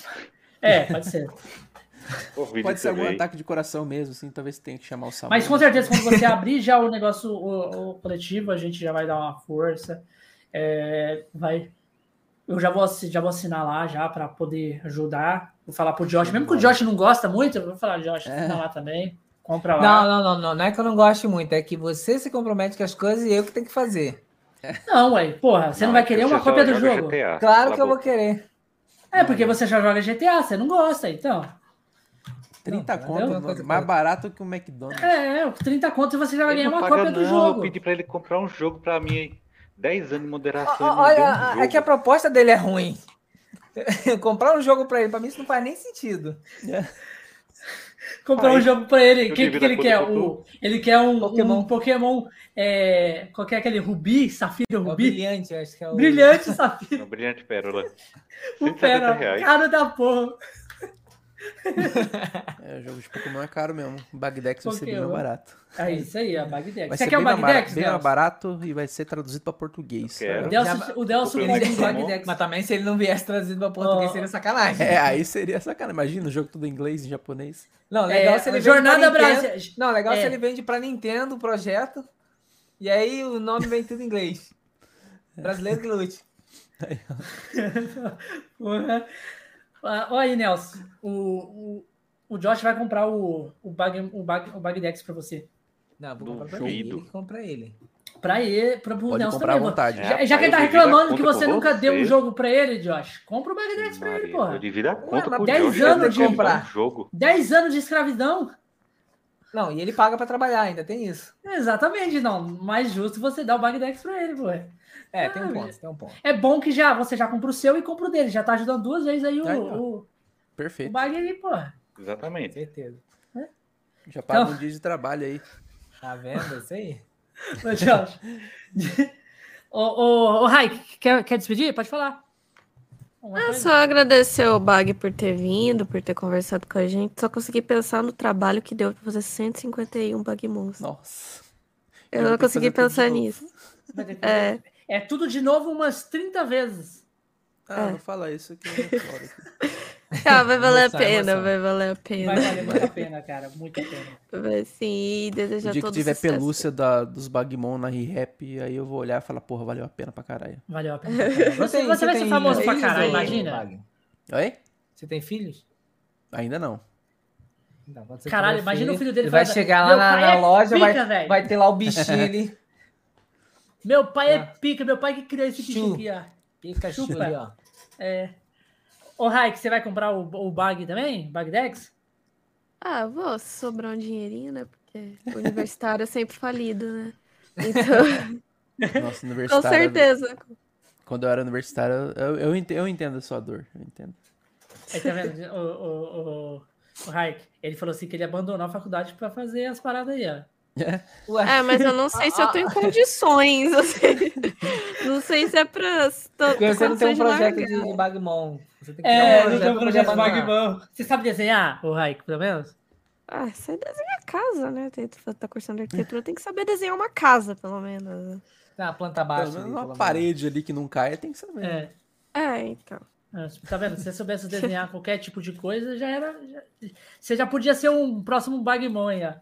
É, pode ser. Vídeo Pode ser algum também. ataque de coração mesmo, assim, talvez tenha que chamar o Samuel. Mas com certeza, quando você abrir já o negócio, o, o coletivo, a gente já vai dar uma força. É, vai. Eu já vou, já vou assinar lá já para poder ajudar. Vou falar pro Josh. Mesmo que o Josh não gosta muito, eu vou falar, Josh, assina lá também. Compra lá. Não, não, não, não, não é que eu não gosto muito, é que você se compromete com as coisas e eu que tenho que fazer. Não, ué, porra, você não, vai querer você uma cópia do jogo? GTA. Claro que eu a vou querer. É, porque você já joga GTA, você não gosta, então. 30 Não, conto, uma coisa mais barato que o McDonald's. É, 30 conto e você já vai ganhar não uma cópia do não, jogo. Eu pedi pra ele comprar um jogo pra mim aí. 10 anos de moderação. Não um Olha, jogo. é que a proposta dele é ruim. Comprar um jogo pra ele, pra mim isso não faz nem sentido. Comprar um Aí, jogo pra ele. O que, que ele quer? do O, ele quer um Pokémon. Um Pokémon é, qual que é aquele Rubi, Safira É Rubi? brilhante, acho que é o. Brilhante Safira. Uma brilhante pérola. O 170 pera, reais. cara da porra. É, o jogo de Pokémon é caro mesmo. O Bagdex vai ser bem mais barato. É isso aí, a Bagdex. Vai Você ser quer bem, o mais, barato, Bagdex, bem mais barato e vai ser traduzido pra português. Quero. O Delcio, o Delcio um. Bagdex. Mas também se ele não viesse trazido pra português Ó. seria sacanagem. É, aí seria sacanagem. Imagina o jogo tudo em inglês e japonês. Não, legal É, se ele vende Jornada pra Nintendo. Brasil. Não, legal É. se ele vende pra Nintendo o projeto. E aí o nome vem tudo em inglês. Brasileiro que lute. Porra. Ah, Olha aí, Nelson. O, o, o Josh vai comprar o, o, bag, o, bag, o Bagdex pra você. Não, vou comprar pra ele. Ele compra ele. Pra ele, pra, pro Pode Nelson comprar também. vontade. Já, É, já que ele tá eu divido a reclamando que conta você com nunca deu um você. jogo pra ele, Josh, compra o Bagdex pra ele, Maria, porra. Eu divido a conta mas com o 10 Josh, anos de comprar. um jogo. 10 anos de escravidão. Não, e ele paga pra trabalhar, ainda tem isso. Exatamente, não. Mais justo você dar o Bagdex pra ele, pô. É, tem um ponto, tem um ponto. É bom que já você já compra o seu e compra o dele. Já tá ajudando duas vezes aí o, Aí, ó. o, o Perfeito. bag aí, pô. Exatamente. Certeza. Já paga Então- um dia de trabalho aí. Tá vendo isso aí? Ô, Josh. ô, ô, ô, Rai, quer, quer despedir? Pode falar. Uma É só agradecer o Bag por ter vindo, por ter conversado com a gente. Só consegui pensar no trabalho que deu pra fazer 151 Bug Monstros. Nossa. Eu vou não consegui pensar nisso. É, É tudo de novo umas 30 vezes. Ah, É. não fala isso aqui. aqui. ah, vai valer a pena, vai valer a pena. Vai valer muito a pena, cara. Muito a pena. Vai sim, desejar O dia que todo tiver sucesso. pelúcia da, dos Bagmon na ReHap, aí eu vou olhar e falar, porra, valeu a pena pra caralho. Valeu a pena. cara. Você, você vai ser famoso pra caralho, imagina. Oi? Você tem filhos? Ainda não. Não, você Caralho, imagina o filho dele Ele vai chegar lá "Meu na, na é loja, pica, vai, velho." vai ter lá o bichinho ali. Meu pai é Ah. pica, meu pai que criou esse bicho Chu. aqui, ó. Pikachu Chupa. ali, ó. É. Ô, Raik, você vai comprar o, o bag também? Bagdex? Ah, vou, se sobrar um dinheirinho, né? Porque o universitário é sempre falido, né? Então, Nossa, com universitário. certeza. Quando eu era universitário, eu, eu, ente- eu entendo a sua dor. Eu entendo. Aí tá vendo? O, o, o, o Raik, ele falou assim que ele abandonou a faculdade pra fazer as paradas aí, ó. É, mas eu não sei se eu tô em condições. assim. Não sei se é pra. Tô, Porque você não tem um de projeto de, de Bagmon. Você tem que É, criar não tem um projeto abandonar. Magmão. Você sabe desenhar, o Raik, pelo menos? Ah, você desenha a casa, né? Tá cursando arquitetura, tem que saber desenhar uma casa, pelo menos. Tem uma planta Pelo baixa. menos ali, uma pelo menos. parede ali que não caia, tem que saber. É. É, então. É, Tá vendo? Se você soubesse desenhar qualquer tipo de coisa, já era. já- você já podia ser um próximo Bagmon aí, ó.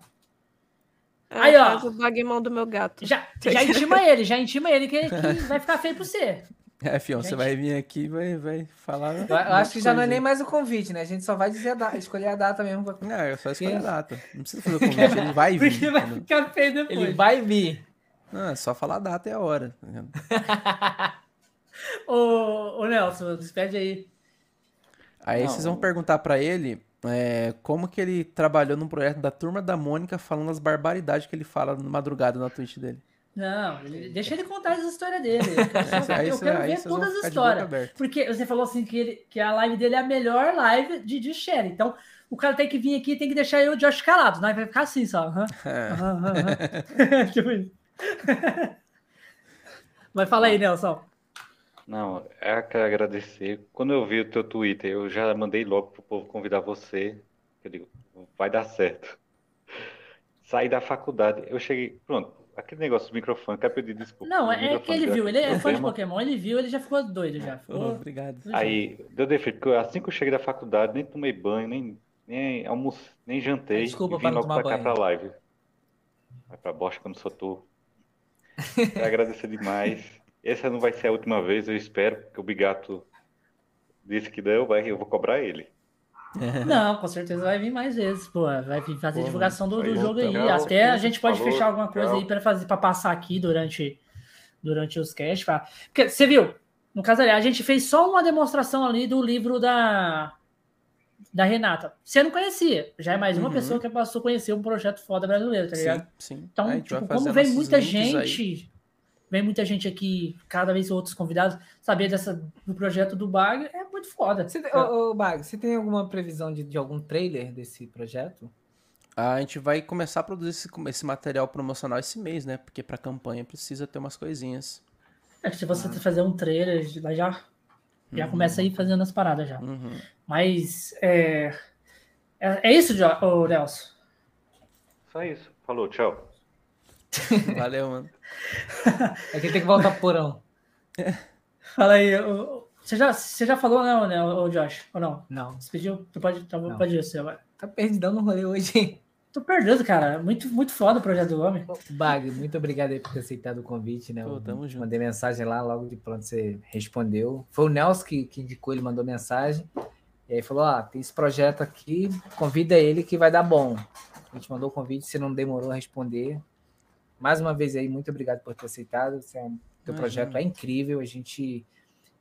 É, Aí, ó. o bagmão do meu gato. Já, já intima ele, já intima ele que, que vai ficar feio pra você. É, fião, você Gente. vai vir aqui e vai, vai falar. Eu, eu acho que já não é nem mais o convite, né? A gente só vai dizer a data, escolher a data mesmo. pra- Não, é só escolher a data. Não precisa fazer o convite, ele vai vir. Porque vai ficar feio depois. Ele vai vir. Não, é só falar a data e a hora. tá? Ô, ô Nelson, despede aí. Aí Não. vocês vão perguntar pra ele é, como que ele trabalhou num projeto da Turma da Mônica falando as barbaridades que ele fala na madrugada na Twitch dele. Não, deixa ele contar essa história dele. Eu quero, Aí eu quero aí ver todas as de histórias. Porque você falou assim que, ele, que a live dele é a melhor live de, de share. Então, o cara tem que vir aqui e tem que deixar eu e o Josh calados. Nós vai ficar assim só. aham. Tipo isso. Mas fala aí, Nelson. Não, é que agradecer. Quando eu vi o teu Twitter, eu já mandei logo pro povo convidar você. Eu digo, vai dar certo. Saí da faculdade, eu cheguei, pronto, aquele negócio do microfone, quero pedir desculpa. Não, O é que ele viu. Ele é fã de. Pokémon, ele viu, ele já ficou doido já. Oh, Ficou... obrigado. Aí, deu defeito, porque assim que eu cheguei da faculdade, nem tomei banho, nem, nem almocei, nem jantei, Desculpa e vim logo pra cá banho. pra live. Vai pra bosta quando sou tu. Quero agradecer demais. Essa não vai ser a última vez, eu espero, porque o Bigato disse que deu, vai, eu vou cobrar ele. Não, com certeza vai vir mais vezes, pô. Vai vir fazer Pô, divulgação do, do jogo aí. tchau. Até a gente pode Falou, fechar alguma coisa tchau. aí para fazer para passar aqui durante durante os casts, pra- porque você viu? No caso ali, a gente fez só uma demonstração ali do livro da da Renata. Você não conhecia, já é mais uma Uhum. pessoa que passou a conhecer um projeto foda brasileiro, tá ligado? Sim, sim. Então, gente tipo, como vem muita links aí. Vem muita gente aqui, cada vez outros convidados, saber dessa, do projeto do Bag é muito foda. Você, tem- ô, ô, Bag, você tem alguma previsão de, de algum trailer desse projeto? A gente vai começar a produzir esse, esse material promocional esse mês, né? Porque pra campanha precisa ter umas coisinhas. É que se você fazer um trailer, já, já, já começa aí fazendo as paradas já. Uhum. Mas é, é, é isso, Nelson. Só isso. Falou, tchau. Valeu, mano. É que tem que voltar pro porão. Fala aí. você, já, você já falou, não, né, ô, Josh? Ou não? Não. Despediu? Tu pode, tá, Não. pode ir, você vai. Tá perdidão no rolê hoje, hein? Tô perdendo, cara. Muito, muito foda o projeto do homem. Bag, muito obrigado aí por ter aceitado o convite, né? Pô, tamo junto. Mandei mensagem lá, logo de pronto você respondeu. Foi o Nelson que, que indicou, ele mandou mensagem. E aí falou: ó, tem esse projeto aqui, convida ele que vai dar bom. A gente mandou o convite, você não demorou a responder. Mais uma vez aí, muito obrigado por ter aceitado. Você é teu Imagina. projeto é incrível. A gente,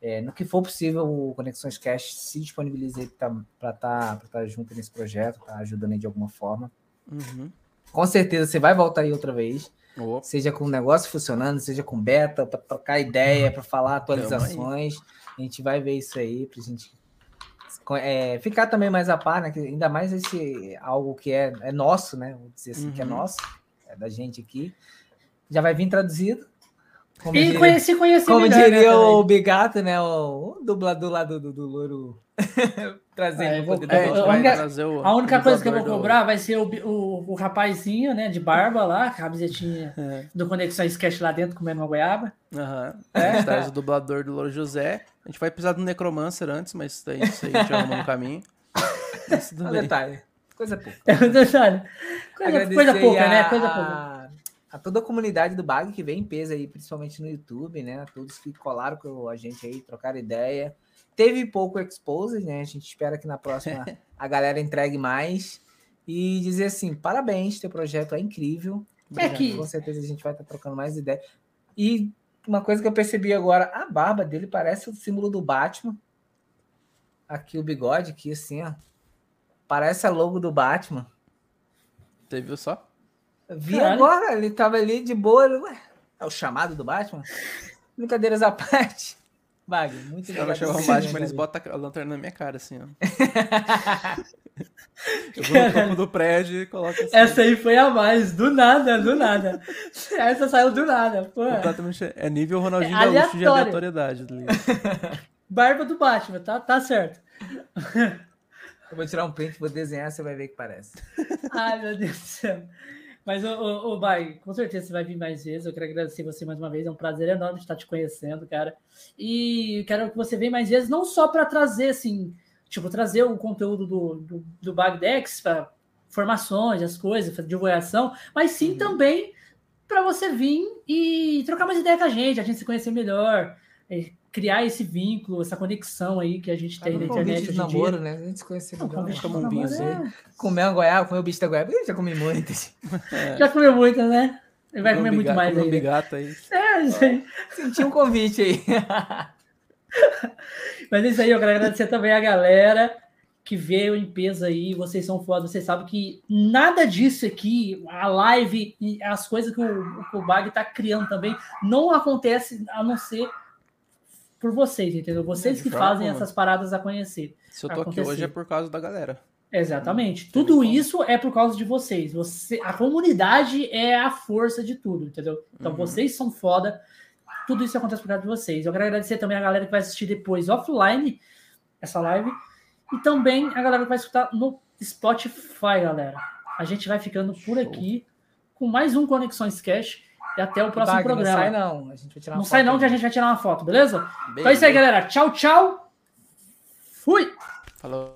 é, no que for possível, o Conexões Cast se disponibiliza para estar tá, tá junto nesse projeto, tá ajudando aí de alguma forma. Uhum. Com certeza você vai voltar aí outra vez. Opa. Seja com o negócio funcionando, seja com beta, para trocar ideia, para falar atualizações. A gente vai ver isso aí, pra gente é, ficar também mais a par, né? que Ainda mais esse algo que é, é nosso, né? Vou dizer assim, que é Uhum. nosso, é da gente aqui. Já vai vir traduzido. Como E diria- conheci, conheci como melhor, né, diria o também. Bigato, né? O, o dublador lá do, do, do louro. Trazendo É, vou- é, a única- trazer o A única coisa que eu vou do- cobrar vai ser o, o, o rapazinho, né, de barba lá, camisetinha É. do Conexão Sketch lá dentro, comendo uma goiaba. Aham. É? A gente traz o dublador do Louro José. A gente vai precisar do Necromancer antes, mas daí isso aí a gente arruma no caminho. Tudo Um detalhe. Coisa pouca. É detalhe. Coisa, coisa pouca, a, né? Coisa pouca. a- a toda a comunidade do Bag que vem em peso aí, principalmente no YouTube, né? A todos que colaram com a gente aí, trocaram ideia. Teve pouco expose, né? A gente espera que na próxima a galera entregue mais. E dizer assim, parabéns, teu projeto é incrível. É que- Com certeza a gente vai estar trocando mais ideia. E uma coisa que eu percebi agora, a barba dele parece o símbolo do Batman. Aqui o bigode, aqui assim, ó. Parece a logo do Batman. Você viu só? Vi Caralho. agora, ele tava ali de boa. ele, Ué, é o chamado do Batman? Brincadeiras à parte. Bag, muito Os caras chamam o Batman, né, eles botam a lanterna na minha cara, assim, ó. Eu vou no topo do prédio e coloco assim. Essa aí foi a mais, do nada, do nada. Essa saiu do nada. Pô. É nível Ronaldinho É Gaúcho de aleatoriedade. ali. Barba do Batman, tá, tá certo. Eu vou tirar um print, vou desenhar, você vai ver que parece. Ai, meu Deus do céu. Mas, ô, ô, ô Bai, com certeza você vai vir mais vezes. Eu quero agradecer você mais uma vez. É um prazer enorme estar te conhecendo, cara. E quero que você venha mais vezes, não só para trazer, assim, tipo, trazer o conteúdo do, do, do Bagdex para formações, as coisas, divulgação, mas sim também para você vir e trocar mais ideia com a gente, a gente se conhecer melhor, criar esse vínculo, essa conexão aí que a gente tem na um internet de hoje dia. namoro, né? A gente se conhece Não, convite de Toma um vinho, é- Comer uma goiaba, comer o bicho da goiaba. Eu já comi muitas. Já comeu muito, né? Ele vai comer muito mais um aí. né? bigato aí. É. Senti um convite aí. Mas é isso aí, eu quero agradecer também a galera que veio em peso aí. Vocês são foda, vocês sabem que nada disso aqui, a live e as coisas que o, que o Bag tá criando também, não acontece a não ser por vocês, entendeu? Vocês que fazem essas paradas acontecer. Se eu tô aqui Acontecer. hoje é por causa da galera. Exatamente. Hum, Tudo isso é por causa de vocês. Você, a comunidade é a força de tudo, entendeu? Então Uhum. vocês são foda. Tudo isso acontece por causa de vocês. Eu quero agradecer também a galera que vai assistir depois offline essa live e também a galera que vai escutar no Spotify, galera. A gente vai ficando por aqui com mais um Conexões Cash e até o próximo programa. Não sai não. A gente vai tirar Não uma sai foto não que a gente vai tirar uma foto, beleza? Então é isso aí, Beijo. galera. Tchau, tchau. Fui. Falou.